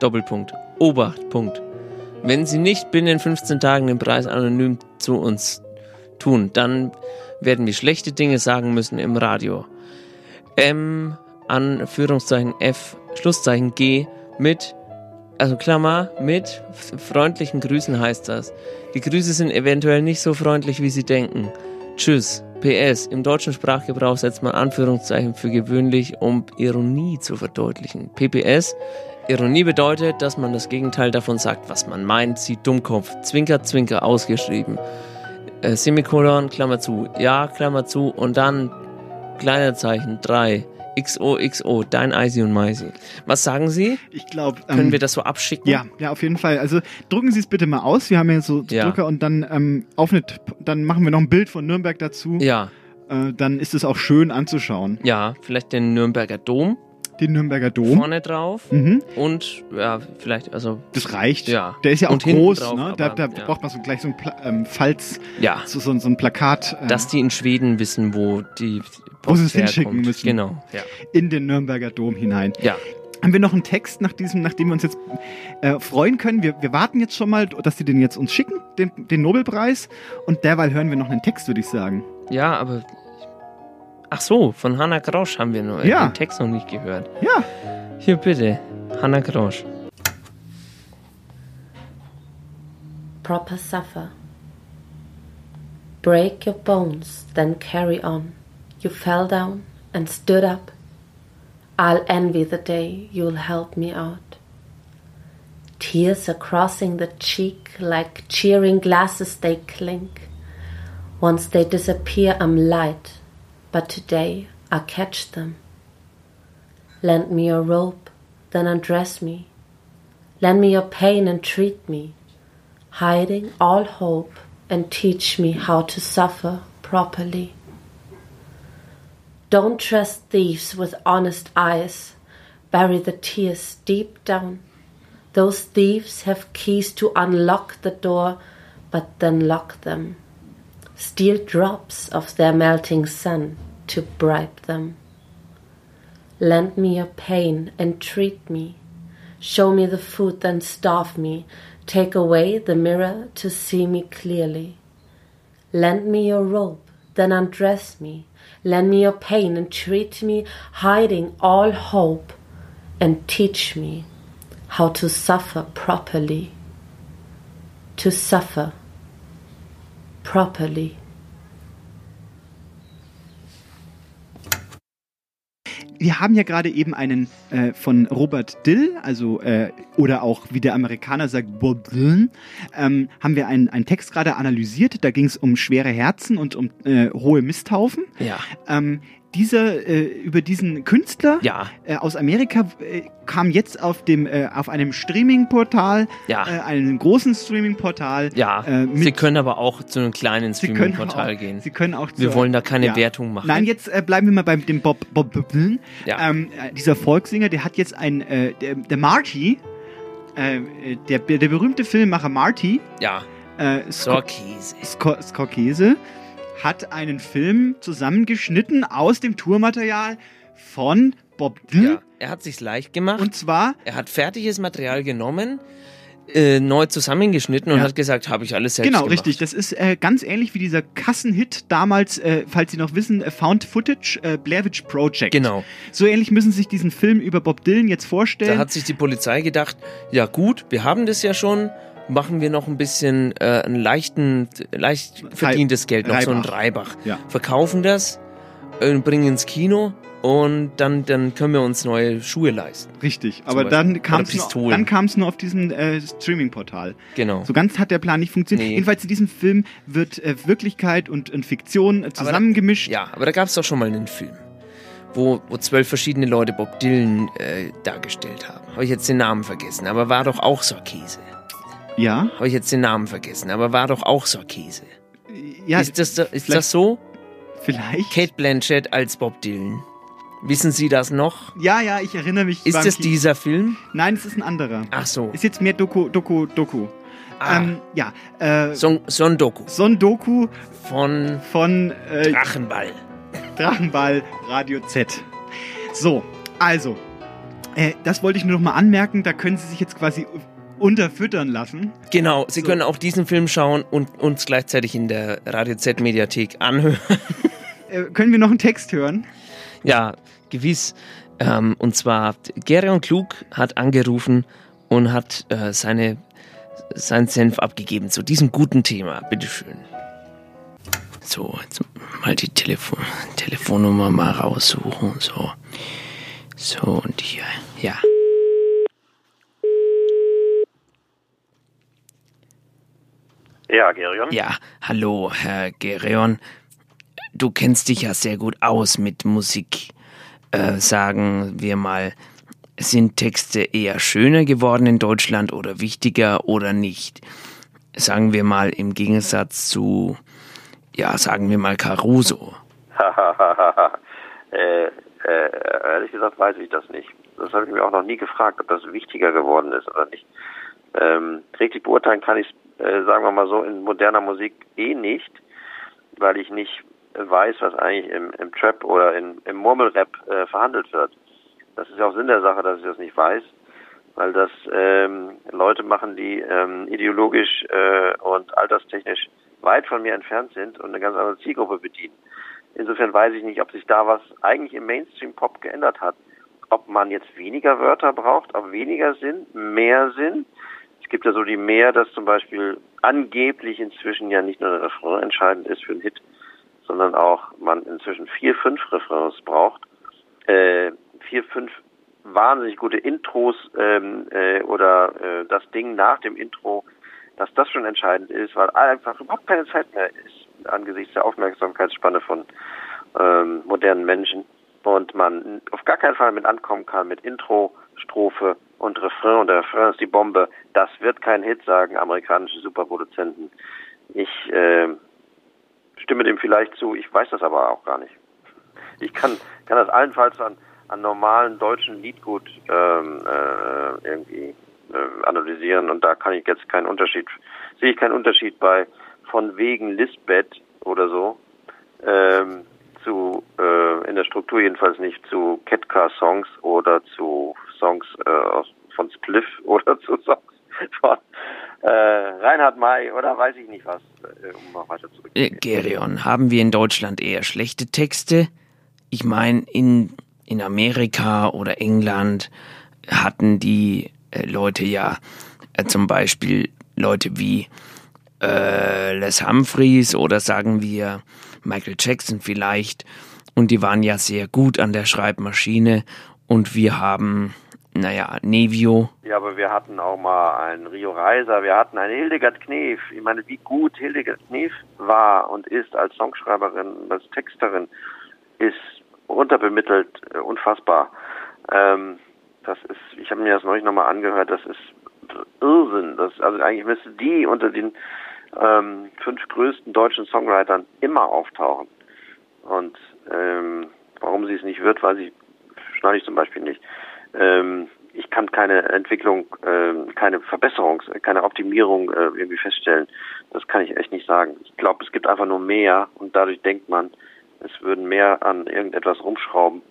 Doppelpunkt. Obacht. Punkt. Wenn Sie nicht binnen 15 Tagen den Preis anonym zu uns tun, dann werden wir schlechte Dinge sagen müssen im Radio. M, Anführungszeichen F, Schlusszeichen G, mit, also Klammer, mit freundlichen Grüßen heißt das. Die Grüße sind eventuell nicht so freundlich, wie Sie denken. Tschüss. PS. Im deutschen Sprachgebrauch setzt man Anführungszeichen für gewöhnlich, um Ironie zu verdeutlichen. PPS. Ironie bedeutet, dass man das Gegenteil davon sagt, was man meint. Sie Dummkopf. Zwinker, Zwinker ausgeschrieben. Äh, Semikolon, Klammer zu. Ja, Klammer zu. Und dann kleiner Zeichen. 3. XOXO, dein Eisi und Meisi. Was sagen Sie? Ich glaube. Können wir das so abschicken? Ja, ja, auf jeden Fall. Also drucken Sie es bitte mal aus. Wir haben ja so Ja. Drucker und dann ähm, auf eine, dann machen wir noch ein Bild von Nürnberg dazu. Ja. Äh, dann ist es auch schön anzuschauen. Ja, vielleicht den Nürnberger Dom. Den Nürnberger Dom. Vorne drauf. Mhm. Und ja, vielleicht, also. Das reicht. Ja. Der ist ja auch Und groß, drauf, ne? Da, aber, da ja. braucht man so gleich so ein Pla ähm, Falz, Ja. so, so, so ein Plakat, äh, Dass die in Schweden wissen, wo die wo sie Post es hinschicken müssen. Genau. Ja. In den Nürnberger Dom hinein. Ja. Haben wir noch einen Text nach diesem, nachdem wir uns jetzt äh, freuen können? Wir, wir warten jetzt schon mal, dass sie den jetzt uns schicken, den, den Nobelpreis. Und derweil hören wir noch einen Text, würde ich sagen. Ja, aber. Ach so, von Hanna Grosch haben wir nur äh, Ja. den Text noch nicht gehört. Ja. Hier bitte, Hanna Grosch. proper suffer. Break your bones, then carry on. You fell down and stood up. I'll envy the day you'll help me out. Tears are crossing the cheek like cheering glasses they clink. Once they disappear, I'm light, but today I catch them. Lend me your rope, then undress me. Lend me your pain and treat me, hiding all hope and teach me how to suffer properly. Don't trust thieves with honest eyes. Bury the tears deep down. Those thieves have keys to unlock the door, but then lock them. Steal drops of their melting sun to bribe them. Lend me your pain and treat me. Show me the food, then starve me. Take away the mirror to see me clearly. Lend me your rope, then undress me. Lend me your pain and treat me, hiding all hope, and teach me how to suffer properly. To suffer properly. Wir haben ja gerade eben einen äh, von Robert Dill, also äh, oder auch wie der Amerikaner sagt Bob Dylan, ähm, haben wir einen, einen Text gerade analysiert. Da ging es um schwere Herzen und um äh, hohe Misthaufen. Ja. Ähm, dieser, äh, über diesen Künstler Ja. äh, aus Amerika äh, kam jetzt auf dem äh, auf einem Streaming-Portal, Ja. äh, einem großen Streaming-Portal. Ja, äh, Sie können aber auch zu einem kleinen Streaming-Portal gehen. Sie können auch Wir zur- wollen da keine ja. Wertung machen. Nein, jetzt äh, bleiben wir mal beim dem Bob Bob Dylan. Ja. Ähm, äh, dieser Volkssänger, der hat jetzt ein äh, der, der Marty, äh, der der berühmte Filmemacher Marty, Ja. äh, Scorsese. Sco- Scorsese hat einen Film zusammengeschnitten aus dem Tourmaterial von Bob Dylan. Er hat sich's leicht gemacht. Und zwar? Er hat fertiges Material genommen, äh, neu zusammengeschnitten und Ja. hat gesagt, habe ich alles selbst Genau, gemacht. richtig. Das ist äh, ganz ähnlich wie dieser Kassenhit damals, äh, falls Sie noch wissen, äh, Found Footage, äh, Blair Witch Project. Genau. So ähnlich müssen Sie sich diesen Film über Bob Dylan jetzt vorstellen. Da hat sich die Polizei gedacht, ja gut, wir haben das ja schon, machen wir noch ein bisschen äh, einen leichten, leicht verdientes Geld, noch so ein Reibach. Reibach. Ja. Verkaufen das, äh, bringen ins Kino und dann, dann können wir uns neue Schuhe leisten. Richtig, aber dann kam es nur, dann nur auf diesem äh, Streaming-Portal. Genau. So ganz hat der Plan nicht funktioniert. Nee. Jedenfalls in diesem Film wird äh, Wirklichkeit und, und Fiktion äh, zusammengemischt. Ja, aber da gab es doch schon mal einen Film, wo, wo zwölf verschiedene Leute Bob Dylan äh, dargestellt haben. Habe ich jetzt den Namen vergessen, aber war doch auch Sorkese. Ja. Habe ich jetzt den Namen vergessen, aber war doch auch Sorkese. Ja, ist das, ist das so? Vielleicht. Kate Blanchett als Bob Dylan. Wissen Sie das noch? Ja, ja, ich erinnere mich. Ist Kino- dieser Film? Nein, es ist ein anderer. Ach so. Ist jetzt mehr Doku, Doku, Doku. Ah. Ähm, ja. Äh, Son, Son Doku. Son Doku von, von äh, Drachenball. Drachenball Radio Z. So, also, äh, das wollte ich nur noch mal anmerken. Da können Sie sich jetzt quasi unterfüttern lassen. Genau, Sie können auch diesen Film schauen und uns gleichzeitig in der Radio Z Mediathek anhören. [LAUGHS] Äh, können wir noch einen Text hören? Ja, gewiss. Ähm, und zwar, Gerion Klug hat angerufen und hat äh, seine, seinen Senf abgegeben zu diesem guten Thema. Bitteschön. So, jetzt mal die Telefon Telefonnummer mal raussuchen. So. So, und hier, ja. Ja, Gerion? Ja, hallo, Herr Gerion. Du kennst dich ja sehr gut aus mit Musik. Äh, sagen wir mal, sind Texte eher schöner geworden in Deutschland oder wichtiger oder nicht? Sagen wir mal im Gegensatz zu, ja, sagen wir mal Caruso. [LAUGHS] äh, äh, ehrlich gesagt weiß ich das nicht. Das habe ich mir auch noch nie gefragt, ob das wichtiger geworden ist oder nicht. Ähm, richtig beurteilen kann ich es, äh, sagen wir mal so, in moderner Musik eh nicht, weil ich nicht weiß, was eigentlich im, im Trap oder in, im Murmelrap äh, verhandelt wird. Das ist ja auch Sinn der Sache, dass ich das nicht weiß, weil das ähm, Leute machen, die ähm, ideologisch äh, und alterstechnisch weit von mir entfernt sind und eine ganz andere Zielgruppe bedienen. Insofern weiß ich nicht, ob sich da was eigentlich im Mainstream-Pop geändert hat. Ob man jetzt weniger Wörter braucht, ob weniger Sinn, mehr Sinn. Es gibt ja so die mehr, dass zum Beispiel angeblich inzwischen ja nicht nur der Refrain entscheidend ist für einen Hit, sondern auch man inzwischen vier, fünf Refrains braucht. Äh, vier, fünf wahnsinnig gute Intros ähm, äh, oder äh, das Ding nach dem Intro, dass das schon entscheidend ist, weil einfach überhaupt keine Zeit mehr ist angesichts der Aufmerksamkeitsspanne von ähm, modernen Menschen und man auf gar keinen Fall mit ankommen kann mit Intro, Strophe und Refrain und der Refrain ist die Bombe. Das wird kein Hit, sagen amerikanische Superproduzenten. Ich äh, stimme dem vielleicht zu, ich weiß das aber auch gar nicht. Ich kann, kann das allenfalls an, an normalen deutschen Liedgut ähm, äh, irgendwie äh, analysieren und da kann ich jetzt keinen Unterschied, sehe ich keinen Unterschied bei von wegen Lisbeth oder so ähm, zu äh, in der Struktur jedenfalls nicht zu Ketka-Songs oder zu Songs äh, von Spliff [LAUGHS] oder zu Songs von äh, Reinhard May oder weiß ich nicht was, äh, um noch weiter zurück. Äh, Gerion, haben wir in Deutschland eher schlechte Texte? Ich meine, in, in Amerika oder England hatten die äh, Leute ja zum Beispiel Leute wie Les Humphreys oder sagen wir Michael Jackson vielleicht. Und die waren ja sehr gut an der Schreibmaschine. Und wir haben naja, Nevio. Ja, aber wir hatten auch mal einen Rio Reiser, wir hatten einen Hildegard Knef. Ich meine, wie gut Hildegard Knef war und ist als Songschreiberin, als Texterin, ist unterbemittelt, äh, unfassbar. Ähm, das ist, ich habe mir das neulich nochmal angehört, das ist Irrsinn. Das, also eigentlich müsste die unter den ähm, fünf größten deutschen Songwritern immer auftauchen. Und ähm, warum sie es nicht wird, weiß ich, schneide ich zum Beispiel nicht ähm, ich kann keine Entwicklung, ähm, keine Verbesserung, keine Optimierung äh, irgendwie feststellen. Das kann ich echt nicht sagen. Ich glaube, es gibt einfach nur mehr und dadurch denkt man, es würden mehr an irgendetwas rumschrauben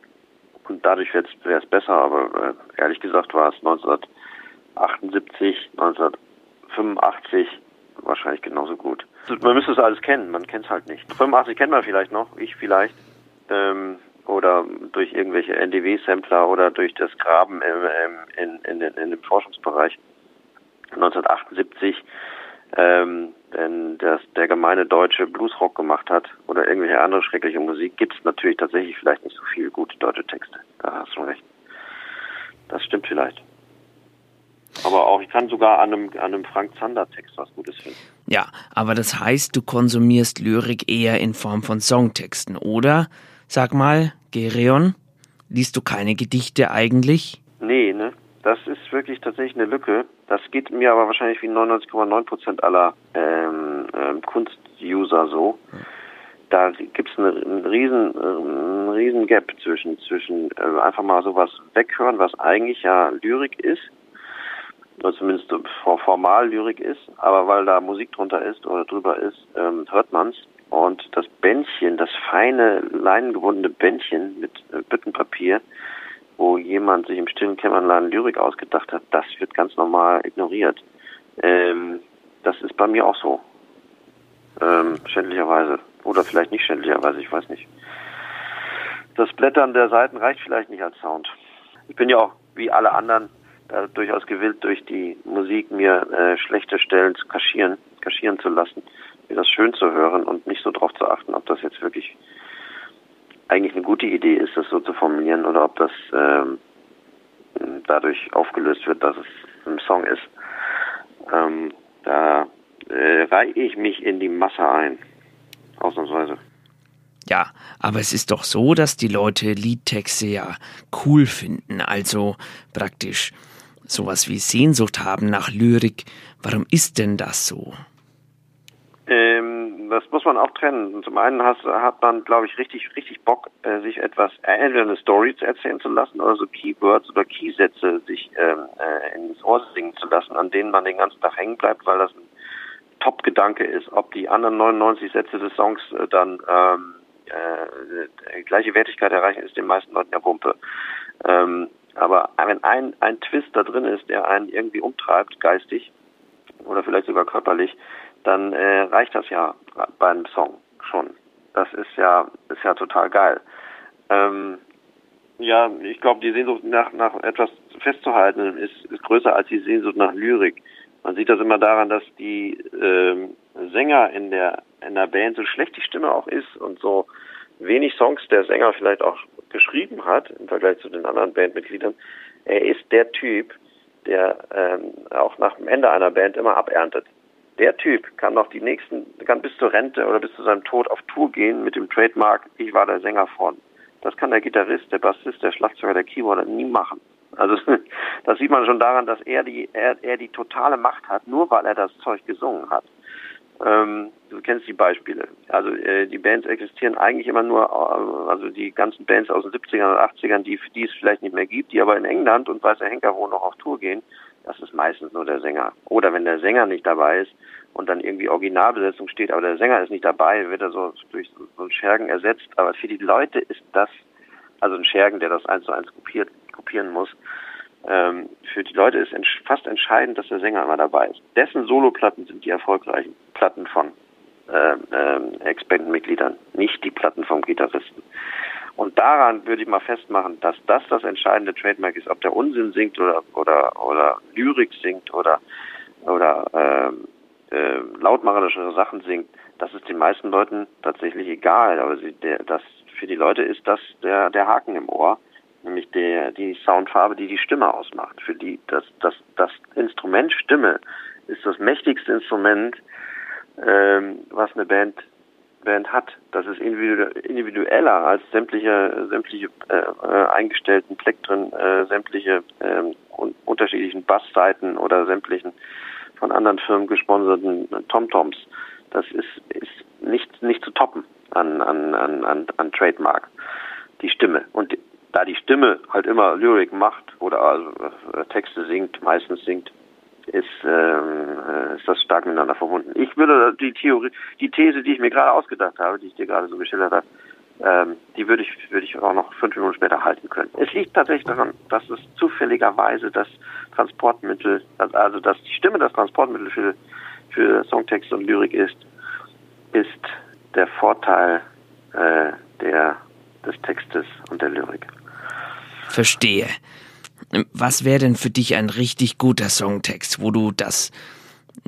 und dadurch wäre es besser. Aber äh, ehrlich gesagt war es 1978, 1985 wahrscheinlich genauso gut. Man müsste es alles kennen, man kennt es halt nicht. 85 kennt man vielleicht noch, ich vielleicht. Ähm, oder durch irgendwelche NDW-Sampler oder durch das Graben in, in, in, in dem Forschungsbereich 1978, ähm, wenn das, der gemeine Deutsche Bluesrock gemacht hat oder irgendwelche andere schreckliche Musik, gibt es natürlich tatsächlich vielleicht nicht so viele gute deutsche Texte. Da hast du recht. Das stimmt vielleicht. Aber auch, ich kann sogar an einem, an einem Frank Zander Text was Gutes finden. Ja, aber das heißt, du konsumierst Lyrik eher in Form von Songtexten, oder? Sag mal, Gereon, liest du keine Gedichte eigentlich? Nee, ne? Das ist wirklich tatsächlich eine Lücke. Das geht mir aber wahrscheinlich wie 99,9 Prozent aller ähm, ähm, Kunstuser so. Da gibt es einen, einen, riesen, einen riesen Gap zwischen, zwischen äh, einfach mal sowas weghören, was eigentlich ja Lyrik ist, oder zumindest formal Lyrik ist, aber weil da Musik drunter ist oder drüber ist, ähm, hört man's und das Bändchen, das feine, leinengebundene Bändchen mit äh, Büttenpapier, wo jemand sich im stillen Kämmerlein Lyrik ausgedacht hat, das wird ganz normal ignoriert. Ähm, das ist bei mir auch so. Ähm, schändlicherweise. Oder vielleicht nicht schändlicherweise, ich weiß nicht. das Blättern der Seiten reicht vielleicht nicht als Sound. Ich bin ja auch wie alle anderen da durchaus gewillt, durch die Musik mir äh, schlechte Stellen zu kaschieren, kaschieren zu lassen, mir das schön zu hören und nicht so darauf zu achten, ob das jetzt wirklich eigentlich eine gute Idee ist, das so zu formulieren oder ob das ähm, dadurch aufgelöst wird, dass es ein Song ist. Ähm, da äh, reihe ich mich in die Masse ein. Ausnahmsweise. Ja, aber es ist doch so, dass die Leute Liedtexte ja cool finden, also praktisch sowas wie Sehnsucht haben nach Lyrik. Warum ist denn das so? Ähm, das muss man auch trennen. Zum einen has, hat man, glaube ich, richtig, richtig Bock, äh, sich etwas, äh, entweder eine Story zu erzählen zu lassen oder so Keywords oder Keysätze sich ähm, äh, ins Ohr singen zu lassen, an denen man den ganzen Tag hängen bleibt, weil das ein Top-Gedanke ist. Ob die anderen 99 Sätze des Songs äh, dann ähm, äh, gleiche Wertigkeit erreichen, ist den meisten Leuten ja Wumpe. Ähm, aber wenn ein, ein Twist da drin ist, der einen irgendwie umtreibt, geistig oder vielleicht sogar körperlich, dann äh, reicht das ja bei einem Song schon. Das ist ja, ist ja total geil. Ähm, ja, ich glaube, die Sehnsucht nach, nach etwas festzuhalten ist, ist größer als die Sehnsucht nach Lyrik. Man sieht das immer daran, dass die ähm, Sänger in der in der Band so schlecht die Stimme auch ist und so wenig Songs der Sänger vielleicht auch geschrieben hat im Vergleich zu den anderen Bandmitgliedern. Er ist der Typ, der ähm, auch nach dem Ende einer Band immer aberntet. Der Typ kann noch die nächsten, kann bis zur Rente oder bis zu seinem Tod auf Tour gehen mit dem Trademark, ich war der Sänger von. Das kann der Gitarrist, der Bassist, der Schlagzeuger, der Keyboarder nie machen. Also [LAUGHS] das sieht man schon daran, dass er die, er, er die totale Macht hat, nur weil er das Zeug gesungen hat. Ähm, du kennst die Beispiele. Also äh, die Bands existieren eigentlich immer nur, äh, also die ganzen Bands aus den 70ern und 80ern, die, die es vielleicht nicht mehr gibt, die aber in England und Weißer Henker wo noch auf Tour gehen, das ist meistens nur der Sänger. Oder wenn der Sänger nicht dabei ist und dann irgendwie Originalbesetzung steht, aber der Sänger ist nicht dabei, wird er so durch so einen Schergen ersetzt. Aber für die Leute ist das, also ein Schergen, der das eins zu eins kopiert, kopieren muss, ähm, für die Leute ist ents fast entscheidend, dass der Sänger immer dabei ist. Dessen Soloplatten sind die erfolgreichen Platten von ähm, ähm, Ex-Band-Mitgliedern, nicht die Platten vom Gitarristen. Und daran würde ich mal festmachen, dass das das entscheidende Trademark ist, ob der Unsinn singt oder oder oder Lyrik singt oder oder ähm, äh, lautmacherische Sachen singt. Das ist den meisten Leuten tatsächlich egal, aber sie, der, das für die Leute ist das der der Haken im Ohr nämlich der, die Soundfarbe, die die Stimme ausmacht. Für die das, das, das Instrument Stimme ist das mächtigste Instrument, ähm, was eine Band Band hat. Das ist individueller als sämtliche sämtliche äh, äh, eingestellten Plektren, äh, sämtliche äh, un unterschiedlichen Bassseiten oder sämtlichen von anderen Firmen gesponserten Tomtoms. Das ist ist nicht nicht zu toppen an an an an, an Trademark. Die Stimme und da die Stimme halt immer Lyrik macht oder also, Texte singt, meistens singt, ist, ähm, äh, ist das stark miteinander verbunden. Ich würde die Theorie, die These, die ich mir gerade ausgedacht habe, die ich dir gerade so geschildert habe, ähm, die würde ich, würde ich auch noch fünf Minuten später halten können. Es liegt tatsächlich daran, dass es zufälligerweise das Transportmittel, also dass die Stimme das Transportmittel für, für Songtext und Lyrik ist, ist der Vorteil äh, der, des Textes und der Lyrik. Verstehe. Was wäre denn für dich ein richtig guter Songtext, wo du das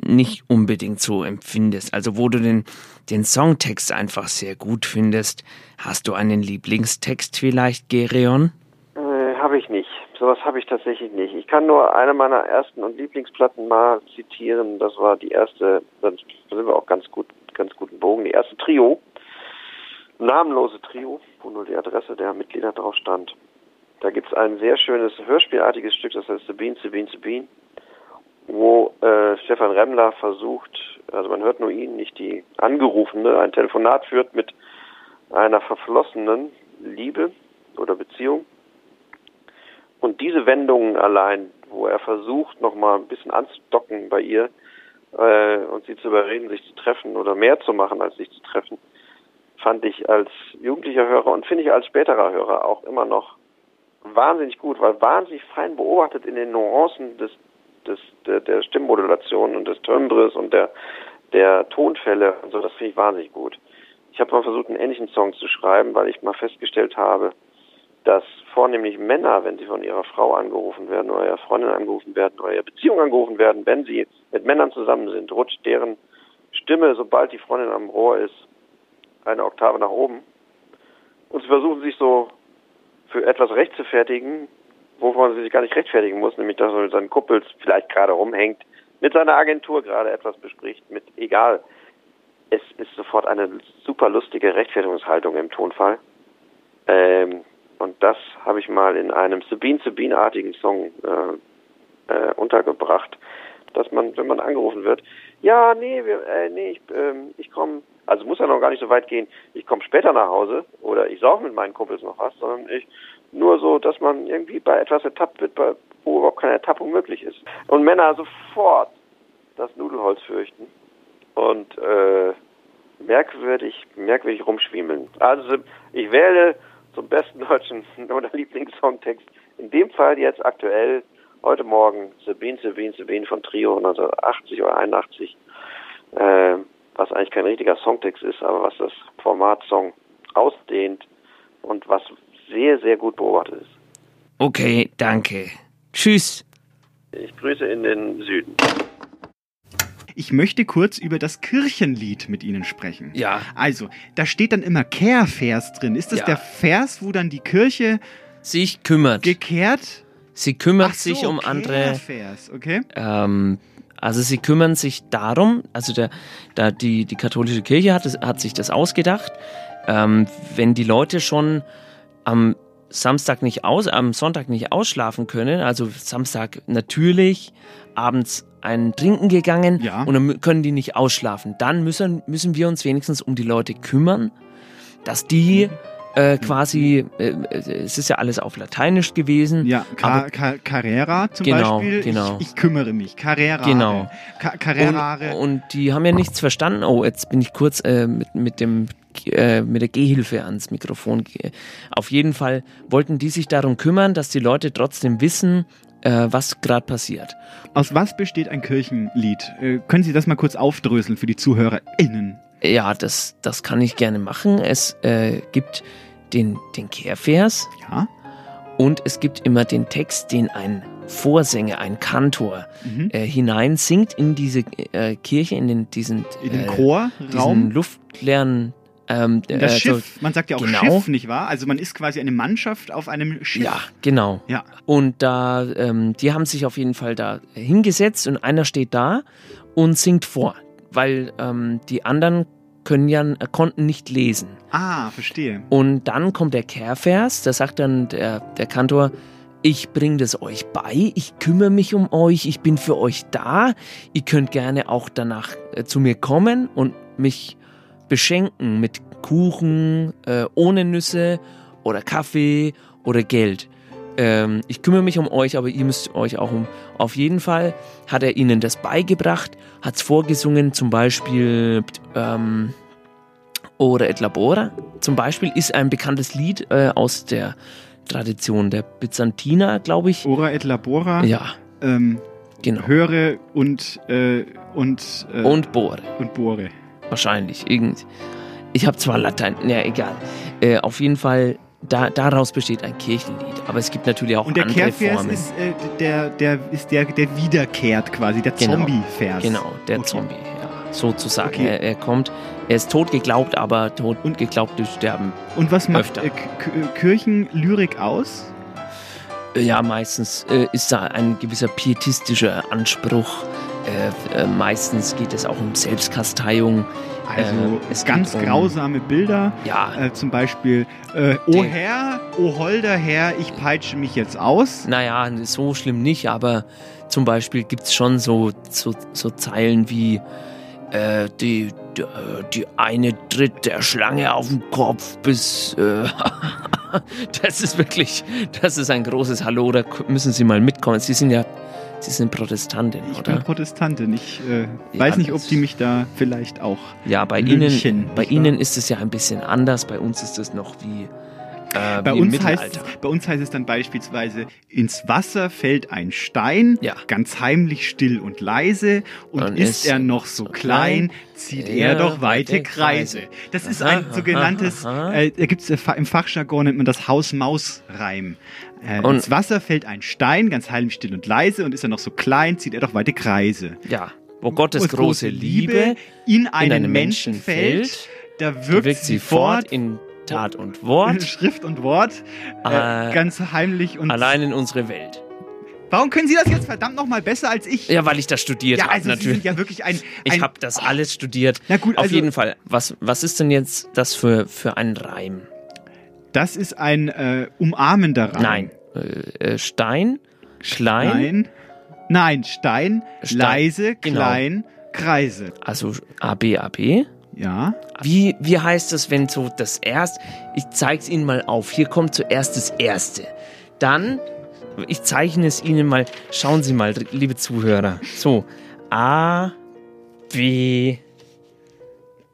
nicht unbedingt so empfindest? Also wo du den, den Songtext einfach sehr gut findest. Hast du einen Lieblingstext vielleicht, Gereon? Äh, habe ich nicht. Sowas habe ich tatsächlich nicht. Ich kann nur eine meiner ersten und Lieblingsplatten mal zitieren. Das war die erste, da sind wir auch ganz gut, ganz guten Bogen, die erste Trio. Namenlose Trio, wo nur die Adresse der Mitglieder drauf stand. Da gibt es ein sehr schönes hörspielartiges Stück, das heißt Sabine, Sabine, Sabine, wo äh, Stefan Remmler versucht, also man hört nur ihn, nicht die Angerufene, ein Telefonat führt mit einer verflossenen Liebe oder Beziehung. Und diese Wendungen allein, wo er versucht, nochmal ein bisschen anzudocken bei ihr äh, und sie zu überreden, sich zu treffen oder mehr zu machen, als sich zu treffen, fand ich als jugendlicher Hörer und finde ich als späterer Hörer auch immer noch wahnsinnig gut, weil wahnsinnig fein beobachtet in den Nuancen des, des der, der Stimmmodulation und des Timbres und der der Tonfälle und so, das finde ich wahnsinnig gut. ich habe mal versucht, einen ähnlichen Song zu schreiben, weil ich mal festgestellt habe, dass vornehmlich Männer, wenn sie von ihrer Frau angerufen werden oder ihrer Freundin angerufen werden oder ihrer Beziehung angerufen werden, wenn sie mit Männern zusammen sind, rutscht deren Stimme, sobald die Freundin am Rohr ist, eine Oktave nach oben. Und sie versuchen sich so für etwas rechtfertigen, wovon sie sich gar nicht rechtfertigen muss, nämlich dass er mit seinen Kuppels vielleicht gerade rumhängt, mit seiner Agentur gerade etwas bespricht, mit egal. Es ist sofort eine super lustige Rechtfertigungshaltung im Tonfall. Ähm, und das habe ich mal in einem Sabine Sabine-artigen Song äh, äh, untergebracht, dass man, wenn man angerufen wird, ja, nee, wir, äh, nee, ich, ähm, ich komme, also muss ja noch gar nicht so weit gehen, ich komme später nach Hause oder ich sauf mit meinen Kumpels noch was, sondern ich nur so, dass man irgendwie bei etwas ertappt wird, bei, wo überhaupt keine Ertappung möglich ist. Und Männer sofort das Nudelholz fürchten und äh, merkwürdig, merkwürdig rumschwiemeln. Also ich wähle zum besten deutschen [LAUGHS] oder Lieblingssongtext in dem Fall jetzt aktuell heute Morgen Sabine, Sabine, Sabine von Trio 1980 oder 81, äh, was eigentlich kein richtiger Songtext ist, aber was das Format Song ausdehnt und was sehr, sehr gut beobachtet ist. Okay, danke. Tschüss. Ich grüße in den Süden. Ich möchte kurz über das Kirchenlied mit Ihnen sprechen. Ja. Also, da steht dann immer Kehrvers drin. Ist das Ja. der Vers, wo dann die Kirche sich kümmert? Gekehrt? Sie kümmert so, sich um andere. Kehrvers, okay. Ähm, also sie kümmern sich darum, also der, da die, die katholische Kirche hat, hat sich das ausgedacht, ähm, wenn die Leute schon am Samstag nicht aus, am Sonntag nicht ausschlafen können, also Samstag natürlich, abends ein Trinken gegangen und dann können die nicht ausschlafen, dann müssen, müssen wir uns wenigstens um die Leute kümmern, dass die äh, quasi, äh, äh, es ist ja alles auf Lateinisch gewesen. Ja, Ca aber- Ca Carrera zum Genau, Beispiel. genau. Ich, ich kümmere mich. Carrera. Genau. Ca Carrera. Und, und die haben ja nichts verstanden. Oh, jetzt bin ich kurz äh, mit, mit dem äh, mit der Gehhilfe ans Mikrofon. Auf jeden Fall wollten die sich darum kümmern, dass die Leute trotzdem wissen, was gerade passiert. Aus was besteht ein Kirchenlied? Können Sie das mal kurz aufdröseln für die ZuhörerInnen? Ja, das, das kann ich gerne machen. Es äh, gibt den, den Kehrvers. Ja. Und es gibt immer den Text, den ein Vorsänger, ein Kantor Mhm. äh, hineinsingt in diese äh, Kirche, in den, diesen, In den äh, Chorraum? diesen luftleeren ähm, Das äh, Schiff, so- man sagt ja auch genau. Schiff, nicht wahr? Also man ist quasi eine Mannschaft auf einem Schiff. Ja, genau. Ja. Und da, ähm, die haben sich auf jeden Fall da hingesetzt und einer steht da und singt vor, weil ähm, die anderen können ja, konnten nicht lesen. Ah, verstehe. Und dann kommt der Kehrvers, da sagt dann der, der Kantor, ich bringe das euch bei, ich kümmere mich um euch, ich bin für euch da. Ihr könnt gerne auch danach äh, zu mir kommen und mich beschenken mit Kuchen, äh, ohne Nüsse oder Kaffee oder Geld. Ähm, ich kümmere mich um euch, aber ihr müsst euch auch um. Auf jeden Fall hat er ihnen das beigebracht, hat es vorgesungen, zum Beispiel ähm, Ora et Labora. Zum Beispiel ist ein bekanntes Lied äh, aus der Tradition der Byzantiner, glaube ich. Ora et Labora. Ja. Ähm, genau. Höre und äh, und äh, Und Bohre. Und Bohre. Wahrscheinlich. Irgend. Ich habe zwar Latein, ja egal. Äh, auf jeden Fall, da, daraus besteht ein Kirchenlied. Aber es gibt natürlich auch Und der andere Kehrvers Formen. ist äh, der, der ist der, der wiederkehrt quasi, der Genau. Zombie-Vers. Genau, der Zombie, ja. Sozusagen. Okay. Er, er kommt, er ist tot geglaubt, aber tot geglaubt durch Sterben. Und was macht äh, K- Kirchenlyrik aus? Ja, meistens äh, ist da ein gewisser pietistischer Anspruch. Äh, äh, meistens geht es auch um Selbstkasteiung. Also äh, es ganz um, grausame Bilder. Ja. Äh, zum Beispiel, äh, O Herr, O holder Herr, ich peitsche mich jetzt aus. Naja, so schlimm nicht, aber zum Beispiel gibt es schon so, so, so Zeilen wie äh, die, die, die eine tritt der Schlange auf den Kopf bis... Äh, [LAUGHS] das ist wirklich, das ist ein großes Hallo, da müssen Sie mal mitkommen. Sie sind ja, Sie sind Protestantin, Ich oder? bin Protestantin. Ich äh, Ja, weiß nicht, ob die mich da vielleicht auch Ja, bei Ihnen, bei Ihnen ist es ja ein bisschen anders. Bei uns ist es noch wie Äh, bei, uns heißt, bei uns heißt es dann beispielsweise, ins Wasser fällt ein Stein, ganz heimlich, still und leise, und, Und ist er noch so klein, zieht er doch weite Kreise. Das ist ein Aha, sogenanntes, aha, aha. äh, da gibt es im Fachjargon nennt man das Haus-Maus-Reim. Äh, Und- ins Wasser fällt ein Stein, ganz heimlich, still und leise, und ist er noch so klein, zieht er doch weite Kreise. Ja, wo Gottes Wo große Liebe in einen, Menschen fällt, da wirkt, sie fort in Tat und Wort, [LAUGHS] Schrift und Wort, äh, Äh, ganz heimlich und allein in unsere Welt. Warum können Sie das jetzt verdammt noch mal besser als ich? Ja, weil ich das studiert Ja, habe, also Sie natürlich. sind ja wirklich ein. [LAUGHS] ich ein habe das alles studiert. Na gut, Auf also- jeden Fall. Was, was ist denn jetzt das für, für ein Reim? Das ist ein äh, umarmender Reim. Nein. Äh, äh, Stein, klein. Nein. Nein, Stein, Stein, leise, genau. klein, Kreise. Also AB, AB. Ja. Wie, wie heißt das, wenn so das erst, ich zeig's Ihnen mal auf. Hier kommt zuerst das Erste. Dann, ich zeichne es Ihnen mal, schauen Sie mal, liebe Zuhörer. So, A, B,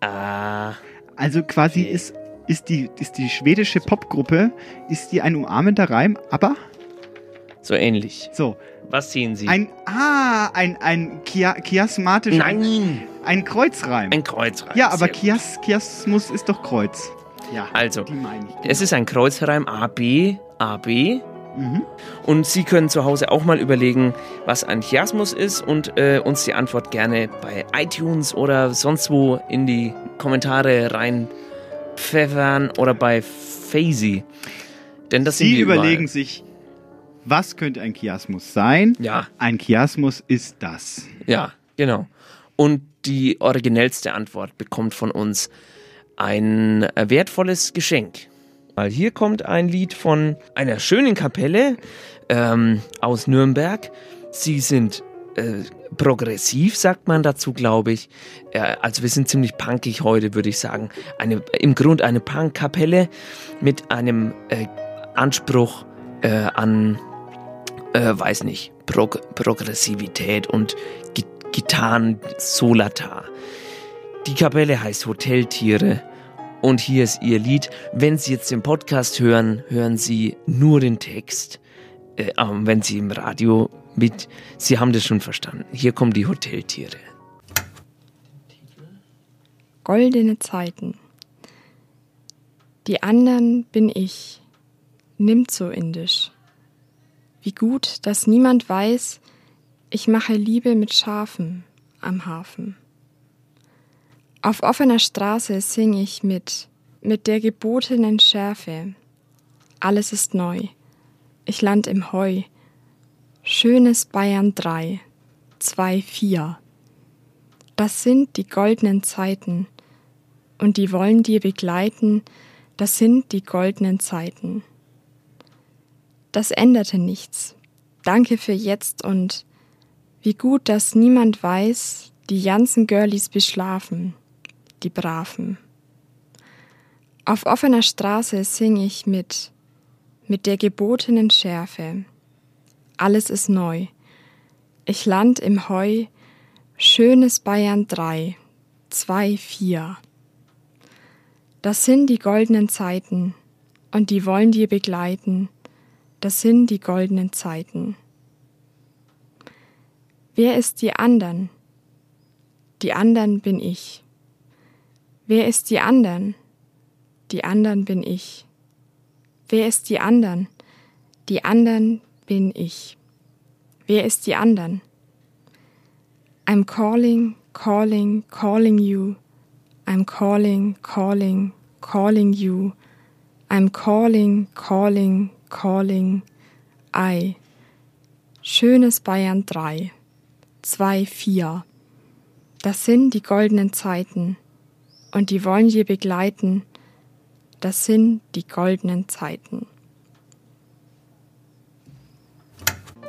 A. Also quasi ist, ist, die, ist die schwedische Popgruppe, ist die ein umarmender Reim, aber So ähnlich. So. Was sehen Sie? ein, ah, ein, ein Chia, chiasmatischer. Nein. Ein Kreuzreim. Ein Kreuzreim. Ja, aber. Chias, Chiasmus ist doch Kreuz. Ja, Also, es ist ein Kreuzreim AB, AB. Mhm. Und Sie können zu Hause auch mal überlegen, was ein Chiasmus ist und äh, uns die Antwort gerne bei iTunes oder sonst wo in die Kommentare reinpfeffern oder bei Fazy. Denn das sind Sie überall. überlegen sich, was könnte ein Chiasmus sein? Ja. Ein Chiasmus ist das. Ja, genau. Und die originellste Antwort bekommt von uns ein wertvolles Geschenk. Weil hier kommt ein Lied von einer schönen Kapelle ähm, aus Nürnberg. Sie sind äh, progressiv, sagt man dazu, glaube ich. Äh, also wir sind ziemlich punkig heute, würde ich sagen. Eine, Im Grund eine Punk-Kapelle mit einem äh, Anspruch äh, an äh, weiß nicht, Prog Progressivität und Gi Gitarren Solata. Die Kapelle heißt Hoteltiere und hier ist ihr Lied. Wenn Sie jetzt den Podcast hören, hören Sie nur den Text. Äh, wenn Sie im Radio mit, Sie haben das schon verstanden. Hier kommen die Hoteltiere. Goldene Zeiten. Die anderen bin ich. Nimmt so indisch. Wie gut, dass niemand weiß, ich mache Liebe mit Schafen am Hafen. Auf offener Straße sing ich mit, mit der gebotenen Schärfe. Alles ist neu. Ich land im Heu. Schönes Bayern 3, 2, 4. Das sind die goldenen Zeiten, und die wollen dir begleiten, das sind die goldenen Zeiten. Das änderte nichts. Danke für jetzt und wie gut, dass niemand weiß, die ganzen Girlies beschlafen, die Braven. Auf offener Straße sing ich mit, mit der gebotenen Schärfe. Alles ist neu. Ich land im Heu, schönes Bayern 3, 2, 4. Das sind die goldenen Zeiten, und die wollen dir begleiten, das sind die goldenen Zeiten. Wer ist die andern? Die andern bin ich. Wer ist die andern? Die andern bin ich. Wer ist die andern? Die andern bin ich. Wer ist die andern? I'm calling, calling, calling you. I'm calling, calling, calling you. I'm calling, calling, calling. I. Schönes Bayern 3. 2, 4. Das sind die goldenen Zeiten. Und die wollen dir begleiten. Das sind die goldenen Zeiten.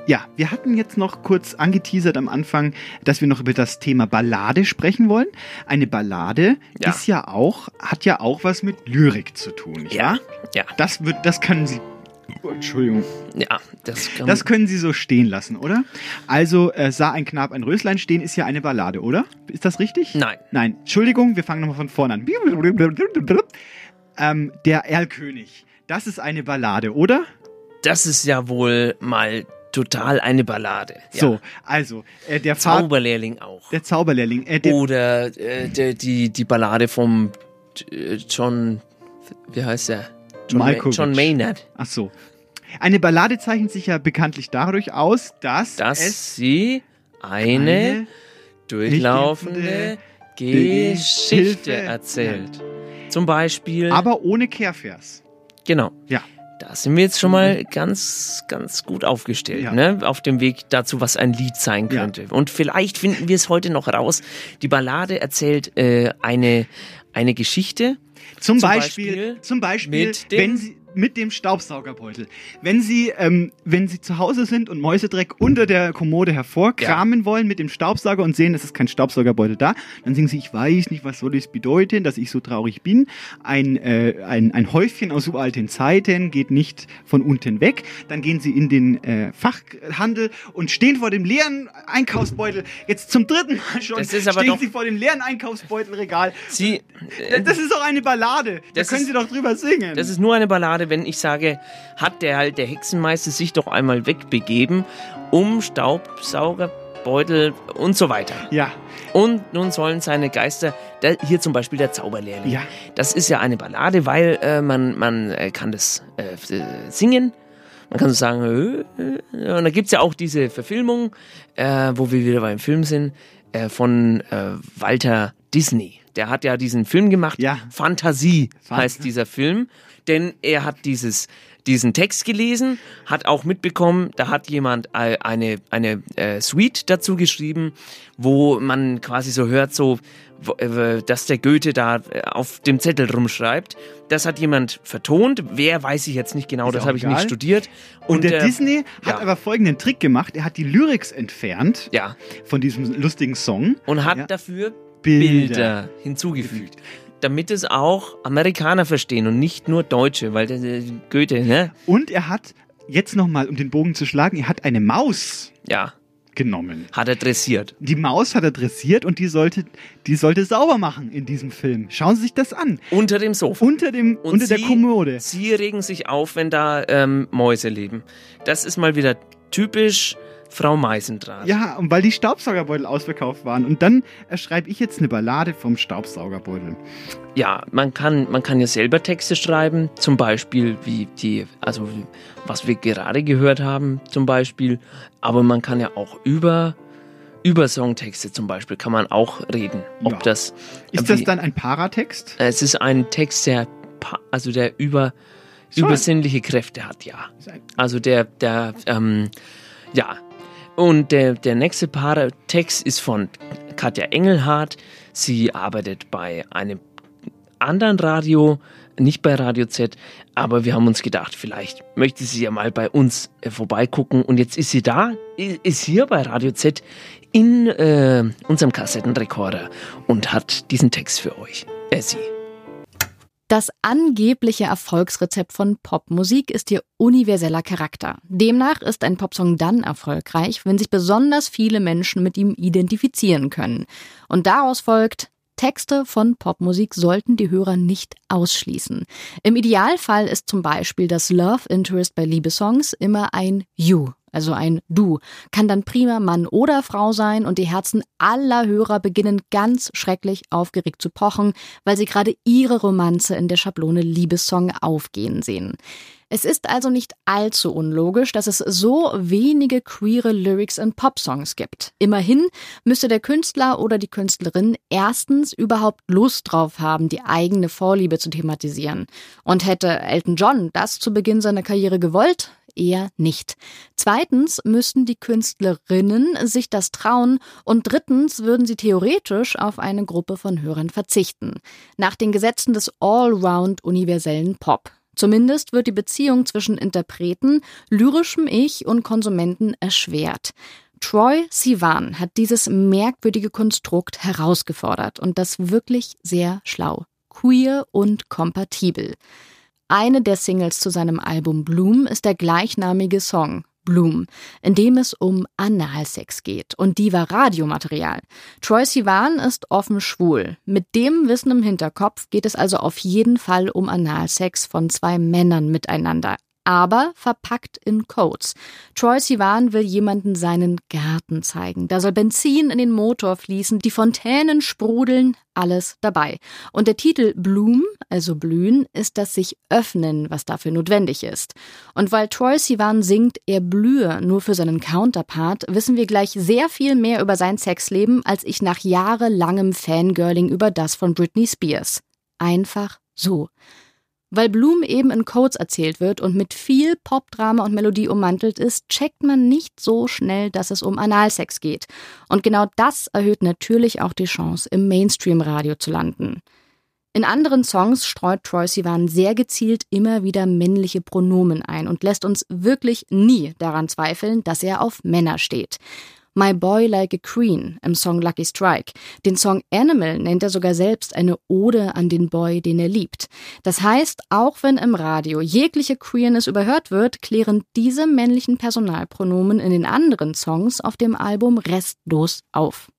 Ja, wir hatten jetzt noch kurz angeteasert am Anfang, dass wir noch über das Thema Ballade sprechen wollen. Eine Ballade Ja. ist ja auch, hat ja auch was mit Lyrik zu tun, nicht Ja, wahr? ja. Das wird, das können Sie. Entschuldigung. Ja, das kann Das können Sie so stehen lassen, oder? Also äh, sah ein Knab ein Röslein stehen, ist ja eine Ballade, oder? Ist das richtig? Nein. Nein. Entschuldigung, wir fangen nochmal von vorne an. Ähm, der Erlkönig. Das ist eine Ballade, oder? Das ist ja wohl mal total eine Ballade. Ja. So, also, äh, der. Zauberlehrling auch. Der Zauberlehrling. Äh, der, Oder äh, der, die, die Ballade vom äh, John, wie heißt der? John, Malkovich. John Maynard. Ach so. Eine Ballade zeichnet sich ja bekanntlich dadurch aus, dass, Dass es sie eine, durchlaufende Geschichte Geschichte- erzählt. Zum Beispiel. aber ohne Kehrvers. Genau. Ja. Da sind wir jetzt schon mal ganz, ganz gut aufgestellt, Ja. ne? Auf dem Weg dazu, was ein Lied sein Ja. könnte. Und vielleicht finden wir es heute noch raus. Die Ballade erzählt äh, eine, eine Geschichte. Zum, Zum Beispiel, Beispiel zum Beispiel, mit dem- wenn Sie mit dem Staubsaugerbeutel. Wenn Sie, ähm, wenn Sie zu Hause sind und Mäusedreck unter der Kommode hervorkramen wollen mit dem Staubsauger und sehen, es ist kein Staubsaugerbeutel da, dann sagen Sie, ich weiß nicht, was soll das bedeuten, dass ich so traurig bin. Ein, äh, ein, ein Häufchen aus uralten Zeiten geht nicht von unten weg. Dann gehen Sie in den äh, Fachhandel und stehen vor dem leeren Einkaufsbeutel. Jetzt zum dritten Mal schon Das ist aber stehen Sie vor dem leeren Einkaufsbeutelregal. Sie, das ist doch eine Ballade. Da können ist- Sie doch drüber singen. Das ist nur eine Ballade, wenn ich sage, hat der halt der Hexenmeister sich doch einmal wegbegeben, um Staubsaugerbeutel und so weiter. Ja. Und nun sollen seine Geister, hier zum Beispiel der Zauberlehrling. Ja. Das ist ja eine Ballade, weil äh, man, man äh, kann das äh, äh, singen. Man kann so sagen, äh, äh, und da gibt's ja auch diese Verfilmung, wo wir wieder beim Film sind, von Walter Disney. Der hat ja diesen Film gemacht, Fantasie heißt dieser Film, denn er hat dieses diesen Text gelesen, hat auch mitbekommen, da hat jemand äh, eine, eine äh, Suite dazu geschrieben, wo man quasi so hört, so, äh, dass der Goethe da äh, auf dem Zettel rumschreibt. Das hat jemand vertont. Wer weiß ich jetzt nicht genau, Ist das habe ich nicht studiert. Und, der äh, Disney hat ja. aber folgenden Trick gemacht. Er hat die Lyrics entfernt ja. von diesem lustigen Song. und hat Ja. dafür Bilder. Bilder, hinzugefügt. Damit es auch Amerikaner verstehen und nicht nur Deutsche, weil der, der Goethe, ne? Und er hat, jetzt nochmal, um den Bogen zu schlagen, er hat eine Maus Ja. genommen. Hat er dressiert. Die Maus hat er dressiert und die sollte, die sollte sauber machen in diesem Film. Schauen Sie sich das an. Unter dem Sofa. Unter, dem, Und unter der Sie- Kommode. Sie regen sich auf, wenn da ähm, Mäuse leben. Das ist mal wieder typisch Frau Meisendraht. Ja, und weil die Staubsaugerbeutel ausverkauft waren. Und dann schreibe ich jetzt eine Ballade vom Staubsaugerbeutel. Ja, man kann, man kann ja selber Texte schreiben, zum Beispiel wie die, also was wir gerade gehört haben, zum Beispiel. Aber man kann ja auch über, über Songtexte zum Beispiel kann man auch reden. Ob Ja. das. Ist das wie- dann ein Paratext? Es ist ein Text, der, also der über, übersinnliche Kräfte hat, ja. Also der, der, ähm, ja. Und der, der nächste Paratext ist von Katja Engelhardt. Sie arbeitet bei einem anderen Radio, nicht bei Radio Z, aber wir haben uns gedacht, vielleicht möchte sie ja mal bei uns äh, vorbeigucken. Und jetzt ist sie da, ist hier bei Radio Z in äh, unserem Kassettenrekorder und hat diesen Text für euch. Äh, sie. Das angebliche Erfolgsrezept von Popmusik ist ihr universeller Charakter. Demnach ist ein Popsong dann erfolgreich, wenn sich besonders viele Menschen mit ihm identifizieren können. Und daraus folgt, Texte von Popmusik sollten die Hörer nicht ausschließen. Im Idealfall ist zum Beispiel das Love Interest bei Liebessongs immer ein You, also ein Du, kann dann prima Mann oder Frau sein und die Herzen aller Hörer beginnen ganz schrecklich aufgeregt zu pochen, weil sie gerade ihre Romanze in der Schablone Liebessong aufgehen sehen. Es ist also nicht allzu unlogisch, dass es so wenige queere Lyrics in Popsongs gibt. Immerhin müsste der Künstler oder die Künstlerin erstens überhaupt Lust drauf haben, die eigene Vorliebe zu thematisieren. Und hätte Elton John das zu Beginn seiner Karriere gewollt? Eher nicht. Zweitens müssten die Künstlerinnen sich das trauen und drittens würden sie theoretisch auf eine Gruppe von Hörern verzichten. Nach den Gesetzen des Allround universellen Pop. Zumindest wird die Beziehung zwischen Interpreten, lyrischem Ich und Konsumenten erschwert. Troy Sivan hat dieses merkwürdige Konstrukt herausgefordert und das wirklich sehr schlau. Queer und kompatibel. Eine der Singles zu seinem Album Bloom ist der gleichnamige Song. Bloom, in dem es um Analsex geht. Und die war Radiomaterial. Troy Sivan ist offen schwul. Mit dem Wissen im Hinterkopf geht es also auf jeden Fall um Analsex von zwei Männern miteinander aber verpackt in Codes. Troy Sivan will jemanden seinen Garten zeigen. Da soll Benzin in den Motor fließen, die Fontänen sprudeln, alles dabei. Und der Titel Bloom, also blühen, ist das sich öffnen, was dafür notwendig ist. Und weil Troy Sivan singt, er blühe nur für seinen Counterpart, wissen wir gleich sehr viel mehr über sein Sexleben, als ich nach jahrelangem Fangirling über das von Britney Spears. Einfach so. Weil Bloom eben in Codes erzählt wird und mit viel Popdrama und Melodie ummantelt ist, checkt man nicht so schnell, dass es um Analsex geht. Und genau das erhöht natürlich auch die Chance, im Mainstream-Radio zu landen. In anderen Songs streut Troy Sivan sehr gezielt immer wieder männliche Pronomen ein und lässt uns wirklich nie daran zweifeln, dass er auf Männer steht. My Boy Like a Queen im Song Lucky Strike. Den Song Animal nennt er sogar selbst eine Ode an den Boy, den er liebt. Das heißt, auch wenn im Radio jegliche Queerness überhört wird, klären diese männlichen Personalpronomen in den anderen Songs auf dem Album restlos auf.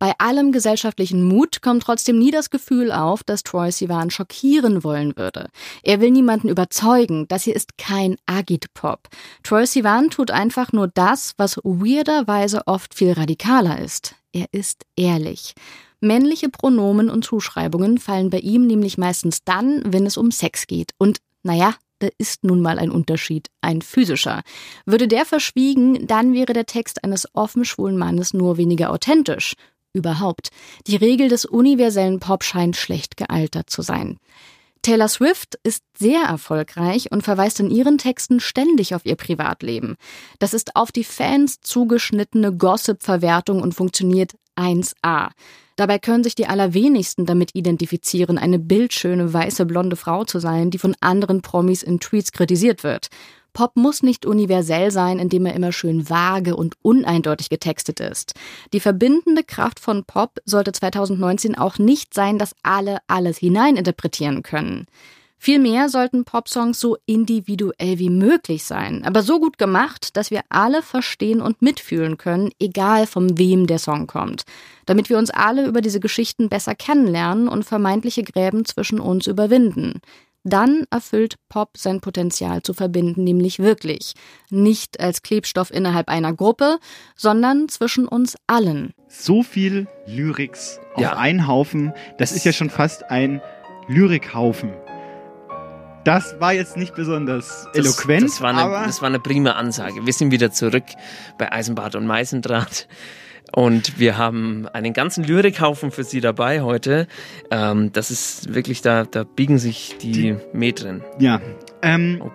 Bei allem gesellschaftlichen Mut kommt trotzdem nie das Gefühl auf, dass Troy Sivan schockieren wollen würde. Er will niemanden überzeugen, das hier ist kein Agit-Pop. Troy Sivan tut einfach nur das, was weirderweise oft viel radikaler ist. Er ist ehrlich. Männliche Pronomen und Zuschreibungen fallen bei ihm nämlich meistens dann, wenn es um Sex geht. Und naja, da ist nun mal ein Unterschied, ein physischer. Würde der verschwiegen, dann wäre der Text eines offen schwulen Mannes nur weniger authentisch überhaupt. Die Regel des universellen Pop scheint schlecht gealtert zu sein. Taylor Swift ist sehr erfolgreich und verweist in ihren Texten ständig auf ihr Privatleben. Das ist auf die Fans zugeschnittene Gossip-Verwertung und funktioniert 1a. Dabei können sich die allerwenigsten damit identifizieren, eine bildschöne weiße blonde Frau zu sein, die von anderen Promis in Tweets kritisiert wird. Pop muss nicht universell sein, indem er immer schön vage und uneindeutig getextet ist. Die verbindende Kraft von Pop sollte 2019 auch nicht sein, dass alle alles hineininterpretieren können. Vielmehr sollten Popsongs so individuell wie möglich sein, aber so gut gemacht, dass wir alle verstehen und mitfühlen können, egal von wem der Song kommt, damit wir uns alle über diese Geschichten besser kennenlernen und vermeintliche Gräben zwischen uns überwinden dann erfüllt Pop sein Potenzial zu verbinden, nämlich wirklich. Nicht als Klebstoff innerhalb einer Gruppe, sondern zwischen uns allen. So viel Lyrics auf ja. einen Haufen, das ist ja schon fast ein Lyrikhaufen. Das war jetzt nicht besonders das, eloquent. Das war, eine, das war eine prima Ansage. Wir sind wieder zurück bei Eisenbart und Meißendraht. Und wir haben einen ganzen Lyrikhaufen für Sie dabei heute. Ähm, das ist wirklich, da, da biegen sich die, die Metren. Ja. Ähm, oh,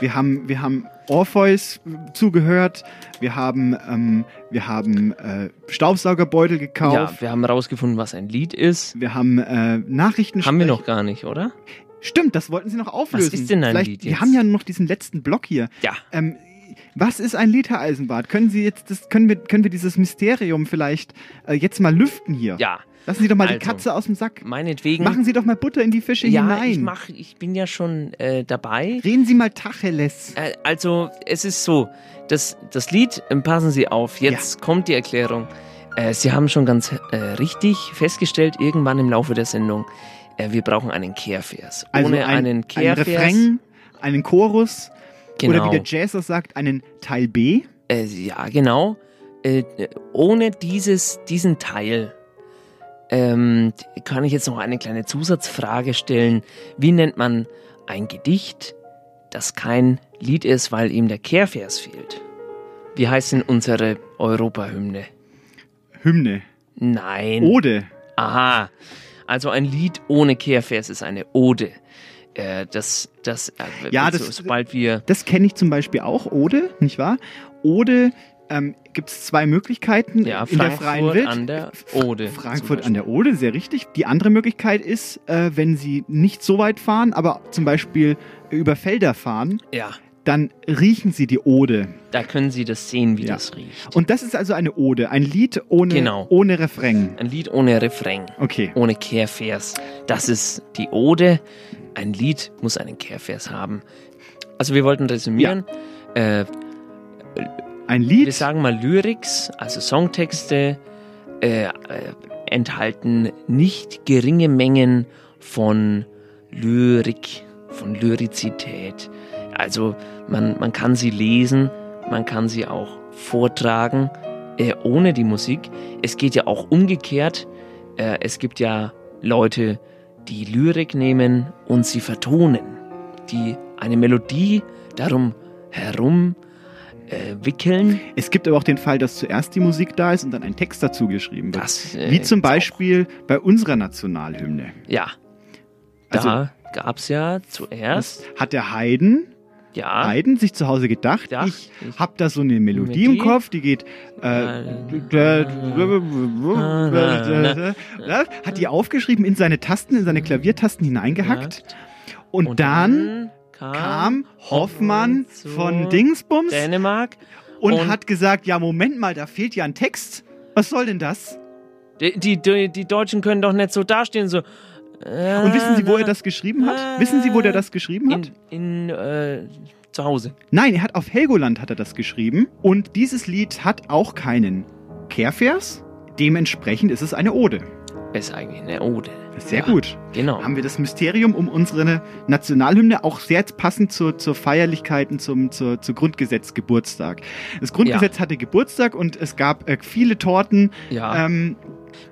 wir haben, wir haben Orpheus zugehört. Wir haben, ähm, wir haben äh, Staubsaugerbeutel gekauft. Ja, wir haben rausgefunden, was ein Lied ist. Wir haben äh, Nachrichten. Haben wir noch gar nicht, oder? Stimmt, das wollten Sie noch auflösen. Was ist denn ein Vielleicht, Lied jetzt? Wir haben ja noch diesen letzten Block hier. Ja. Ähm, was ist ein Lied, Herr Eisenbart? Können Sie jetzt das, können wir, können wir dieses Mysterium vielleicht äh, jetzt mal lüften hier? Ja. Lassen Sie doch mal also, die Katze aus dem Sack. Meinetwegen. Machen Sie doch mal Butter in die Fische ja, hinein. Ich, mach, ich bin ja schon äh, dabei. Reden Sie mal Tacheles. Äh, also, es ist so, das, das Lied, ähm, passen Sie auf, jetzt ja. kommt die Erklärung. Äh, Sie haben schon ganz äh, richtig festgestellt, irgendwann im Laufe der Sendung, äh, wir brauchen einen Kehrvers. Also Ohne ein, einen Kehrvers. Ein Refrain, einen Chorus. Genau. Oder wie der Jazzer sagt, einen Teil B. Äh, ja, genau. Äh, ohne dieses, diesen Teil ähm, kann ich jetzt noch eine kleine Zusatzfrage stellen. Wie nennt man ein Gedicht, das kein Lied ist, weil ihm der Kehrvers fehlt? Wie heißt denn unsere Europahymne? Hymne. Nein. Ode. Aha. Also ein Lied ohne Kehrvers ist eine Ode. Äh, das, das, äh, ja, das, sobald wir. Das kenne ich zum Beispiel auch, Ode, nicht wahr? Ode ähm, gibt es zwei Möglichkeiten ja, in der freien Welt. an der Ode. Frankfurt an der Ode, sehr richtig. Die andere Möglichkeit ist, äh, wenn Sie nicht so weit fahren, aber zum Beispiel über Felder fahren. Ja. Dann riechen Sie die Ode. Da können Sie das sehen, wie ja. das riecht. Und das ist also eine Ode, ein Lied ohne, genau. ohne Refrain. Ein Lied ohne Refrain. Okay. Ohne Kehrvers. Das ist die Ode. Ein Lied muss einen Kehrvers haben. Also wir wollten resümieren. Ja. Äh, ein Lied. Wir sagen mal Lyrics, also Songtexte, äh, äh, enthalten nicht geringe Mengen von Lyrik, von Lyrizität. Also man, man kann sie lesen, man kann sie auch vortragen, äh, ohne die Musik. Es geht ja auch umgekehrt. Äh, es gibt ja Leute, die Lyrik nehmen und sie vertonen, die eine Melodie darum herum äh, wickeln. Es gibt aber auch den Fall, dass zuerst die Musik da ist und dann ein Text dazu geschrieben wird. Das, äh, Wie zum Beispiel bei unserer Nationalhymne. Ja. Also- da gab es ja zuerst. Hat der Haydn, Ja. Haydn sich zu Hause gedacht, ich habe da so eine Melodie im Melodie. Kopf, die geht. Äh, [LAUGHS] hat die aufgeschrieben, in seine Tasten, in seine Klaviertasten hineingehackt. Und, dann kam Hoffmann von Dingsbums Dänemark und, und- hat gesagt, ja, Moment mal, da fehlt ja ein Text. Was soll denn das? Die, die, die Deutschen können doch nicht so dastehen, so. Äh, Und wissen Sie, wo er das geschrieben hat? Wissen Sie, wo der das geschrieben hat? In, äh, zu Hause. Nein, er hat auf Helgoland hat er das geschrieben. Und dieses Lied hat auch keinen Kehrvers. Dementsprechend ist es eine Ode. Ist eigentlich eine Ode. Sehr Ja, gut. Genau. Haben wir das Mysterium um unsere Nationalhymne auch sehr passend zur, zur Feierlichkeiten zum zur, zur Grundgesetz-Geburtstag. Das Grundgesetz hatte Geburtstag und es gab äh, viele Torten. Ja. Ähm,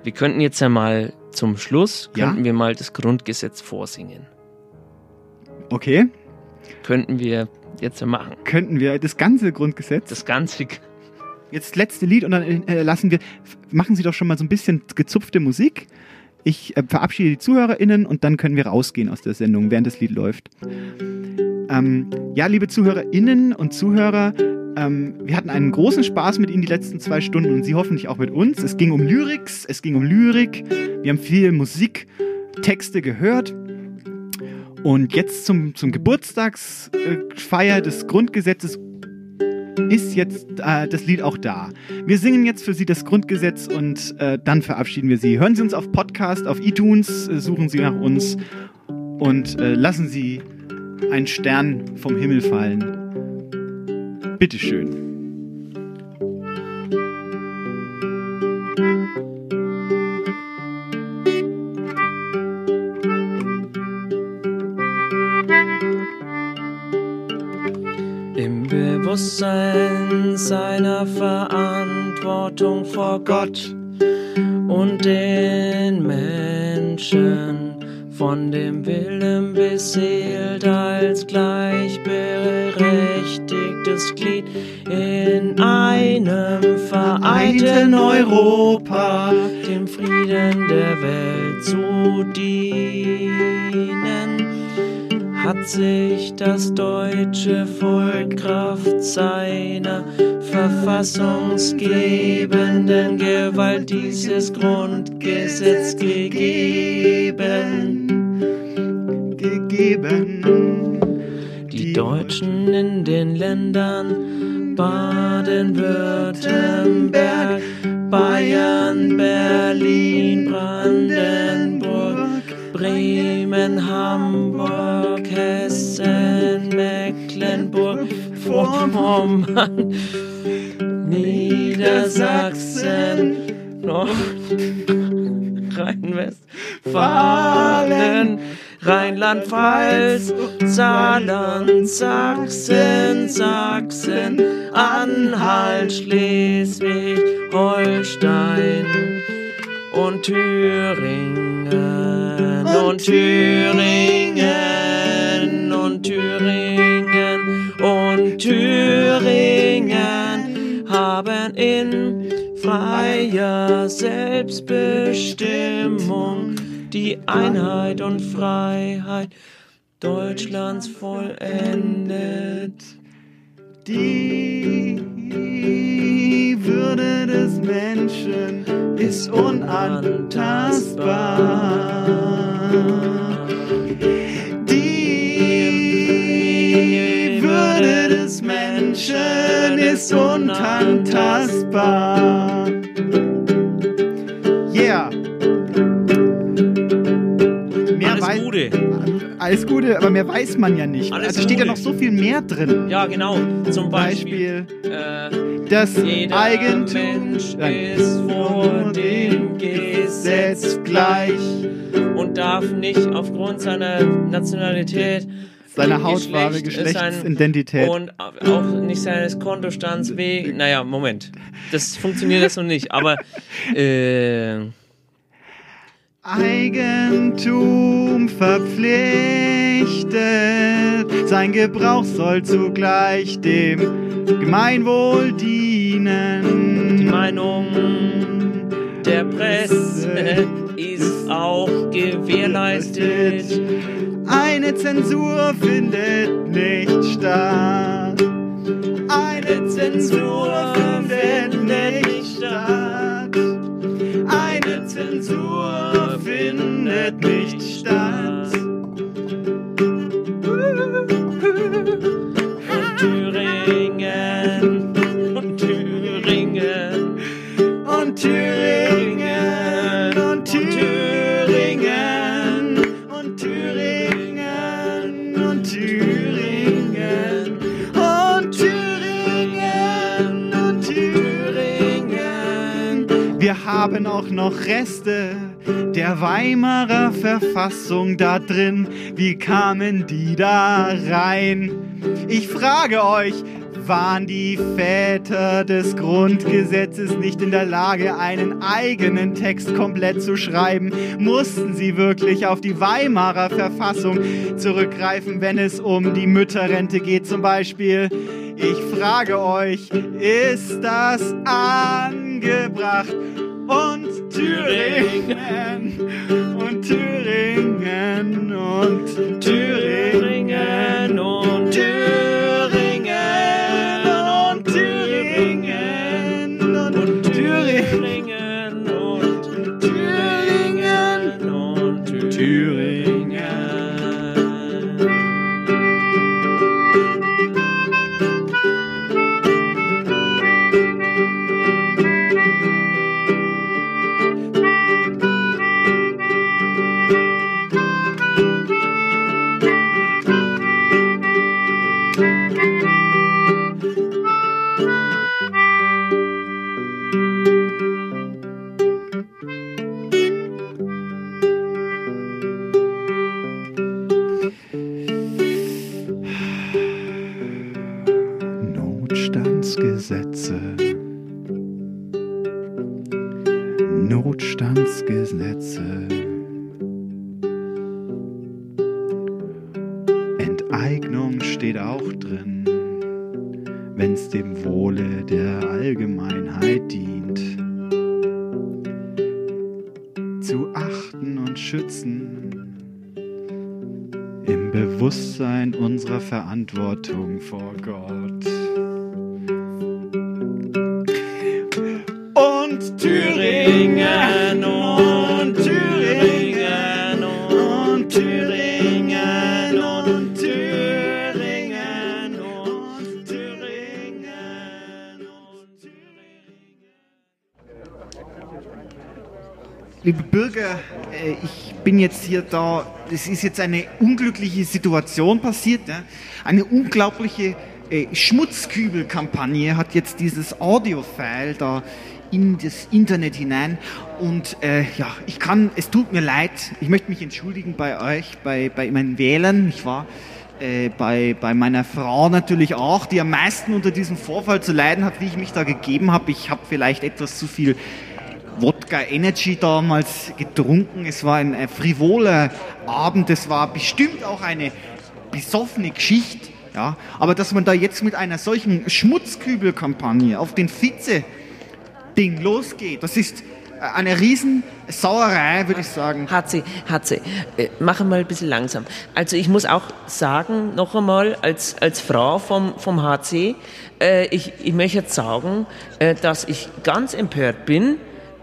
Wir könnten jetzt ja mal zum Schluss, Ja? könnten wir mal das Grundgesetz vorsingen. okay, Könnten wir jetzt ja machen. könnten wir das ganze Grundgesetz. Das ganze. Jetzt das letzte Lied und dann äh, lassen wir, machen Sie doch schon mal so ein bisschen gezupfte Musik. Ich äh, verabschiede die ZuhörerInnen und dann können wir rausgehen aus der Sendung, während das Lied läuft. Ähm, ja, liebe ZuhörerInnen und Zuhörer, ähm, wir hatten einen großen Spaß mit Ihnen die letzten zwei Stunden und Sie hoffentlich auch mit uns. Es ging um Lyrics, es ging um Lyrik, wir haben viel Musik, Texte gehört. Und jetzt zum, zum Geburtstagsfeier des Grundgesetzes ist jetzt äh, das Lied auch da. Wir singen jetzt für Sie das Grundgesetz und äh, dann verabschieden wir Sie. Hören Sie uns auf Podcast, auf iTunes, äh, suchen Sie nach uns und äh, lassen Sie einen Stern vom Himmel fallen. Bitteschön. Im Bewusstsein seiner Verantwortung vor Gott und den Menschen von dem Willen beseelt als gleichberechtigtes Glied in einem vereinten Europa dem Frieden der Welt zu dienen hat sich das deutsche Volk Kraft seiner verfassungsgebenden Gewalt dieses Grundgesetz gegeben. Gegeben. Deutschen in den Ländern Baden-Württemberg, Bayern, Berlin, Brandenburg, Bremen, Hamburg, Hessen, Mecklenburg, Vorpommern, [LAUGHS] Niedersachsen, Nord, [LAUGHS] Rhein-Westfalen, Rheinland-Pfalz, Saarland, Sachsen, Sachsen, Anhalt, Schleswig, Holstein und Thüringen und Thüringen und Thüringen und Thüringen haben in freier Selbstbestimmung die Einheit und Freiheit Deutschlands vollendet. Die Würde des Menschen ist unantastbar. Die Würde des Menschen ist unantastbar. Alles Gute. aber mehr weiß man ja nicht. Alles also steht ja noch so viel mehr drin. Ja, genau. Zum Beispiel, äh, das jeder Eigentum Mensch ist vor dem Gesetz gleich und darf nicht aufgrund seiner Nationalität Seine Hautfarbe, Geschlecht, Geschlechtsidentität. und auch nicht seines Kontostands wegen. Naja, Moment. Das funktioniert das noch nicht, aber [LAUGHS] äh, Eigentum verpflichtet, sein Gebrauch soll zugleich dem Gemeinwohl dienen. Die Meinung der Presse ist auch gewährleistet. Eine Zensur findet nicht statt. Eine Zensur findet nicht statt. Eine Zensur findet nicht statt. Thüringen. Und Thüringen. Und Thüringen. Und Thüringen. Und Thüringen. Und Thüringen. Und Thüringen. Und Thüringen. Wir haben auch noch Reste der Weimarer Verfassung da drin. Wie kamen die da rein? Ich frage euch, waren die Väter des Grundgesetzes nicht in der Lage, einen eigenen Text komplett zu schreiben? Mussten sie wirklich auf die Weimarer Verfassung zurückgreifen, wenn es um die Mütterrente geht zum Beispiel? Ich frage euch, ist das angebracht? Und Thüringen. Und Thüringen. Und Thüringen. Und Thüringen Verantwortung jetzt hier da. Es ist jetzt eine unglückliche Situation passiert. ja. Eine unglaubliche äh, Schmutzkübelkampagne hat jetzt dieses Audio-File da in das Internet hinein. Und äh, ja, ich kann, es tut mir leid, ich möchte mich entschuldigen bei euch, bei, bei meinen Wählern. Ich war äh, bei, bei meiner Frau natürlich auch, die am meisten unter diesem Vorfall zu leiden hat, wie ich mich da gegeben habe. Ich habe vielleicht etwas zu viel Wodka Energy damals getrunken. Es war ein frivoler Abend. Es war bestimmt auch eine besoffene Geschichte. Ja, aber dass man da jetzt mit einer solchen Schmutzkübelkampagne auf den Vize-Ding losgeht, das ist äh, eine Riesensauerei, würde ich sagen. HC, HC, äh, machen mal ein bisschen langsam. Also ich muss auch sagen, noch einmal, als, als Frau vom, vom HC, äh, ich, ich möchte jetzt sagen, äh, dass ich ganz empört bin,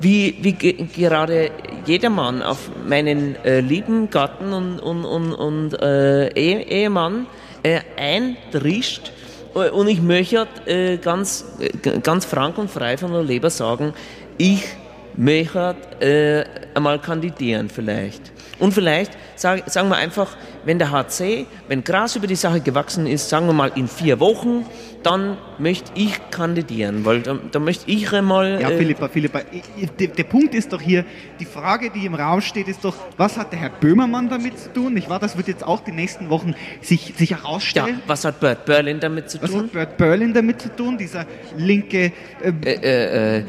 wie, wie ge gerade jedermann auf meinen äh, lieben Gatten und, und, und, und äh, Ehe Ehemann äh, eindrischt. Äh, Und ich möchte äh, ganz, äh, ganz frank und frei von der Leber sagen, ich möchte äh, einmal kandidieren vielleicht. Und vielleicht sag, sagen wir einfach, wenn der HC, wenn Gras über die Sache gewachsen ist, sagen wir mal in vier Wochen, dann möchte ich kandidieren, weil da, da möchte ich einmal. Ja, äh, Philippa, Philippa, ich- ich- der, der Punkt ist doch hier, die Frage, die im Raum steht, ist doch, was hat der Herr Böhmermann damit zu tun? Nicht wahr? Das wird jetzt auch die nächsten Wochen sich, sich herausstellen. Ja, was hat Bert Berlin damit zu Was tun? hat Bert Berlin damit zu tun? Dieser linke äh, äh, äh,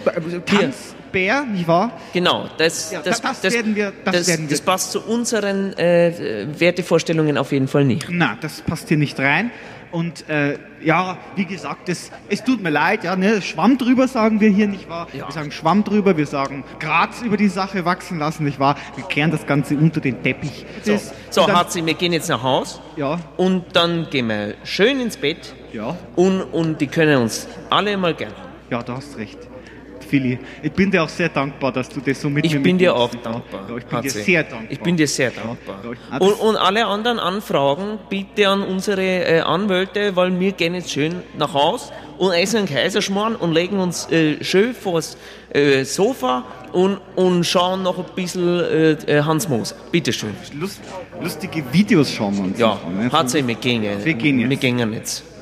Tanzbär, nicht wahr? Genau, das, Ja, das, das werden wir- das das, werden wir- das passt zu unseren äh, Wertevorstellungen auf jeden Fall nicht. Na, das passt hier nicht rein. Und äh, ja, wie gesagt, es, es tut mir leid, ja, ne, Schwamm drüber sagen wir hier nicht wahr. Wir sagen Schwamm drüber, wir sagen Graz über die Sache wachsen lassen, nicht wahr. Wir kehren das Ganze unter den Teppich. So, Das- so dann- wir gehen jetzt nach Haus. Ja. Und dann gehen wir schön ins Bett. Ja. Und, und die können uns alle mal gern. Ja, du hast recht. Philly, ich bin dir auch sehr dankbar, dass du das so mit Ich mir bin dir auch dankbar. Ja, ich bin dir sehr dankbar. Ich bin dir sehr dankbar. Und, und alle anderen Anfragen bitte an unsere äh, Anwälte, weil wir gehen jetzt schön nach Haus und essen einen Kaiserschmarrn und legen uns äh, schön vors äh, Sofa und, und schauen noch ein bisschen äh, äh, Hans Moser. Bitteschön. Lust, lustige Videos schauen wir uns Ja, an, ne? HC, wir gehen. Wir gehen jetzt. Wir gehen jetzt.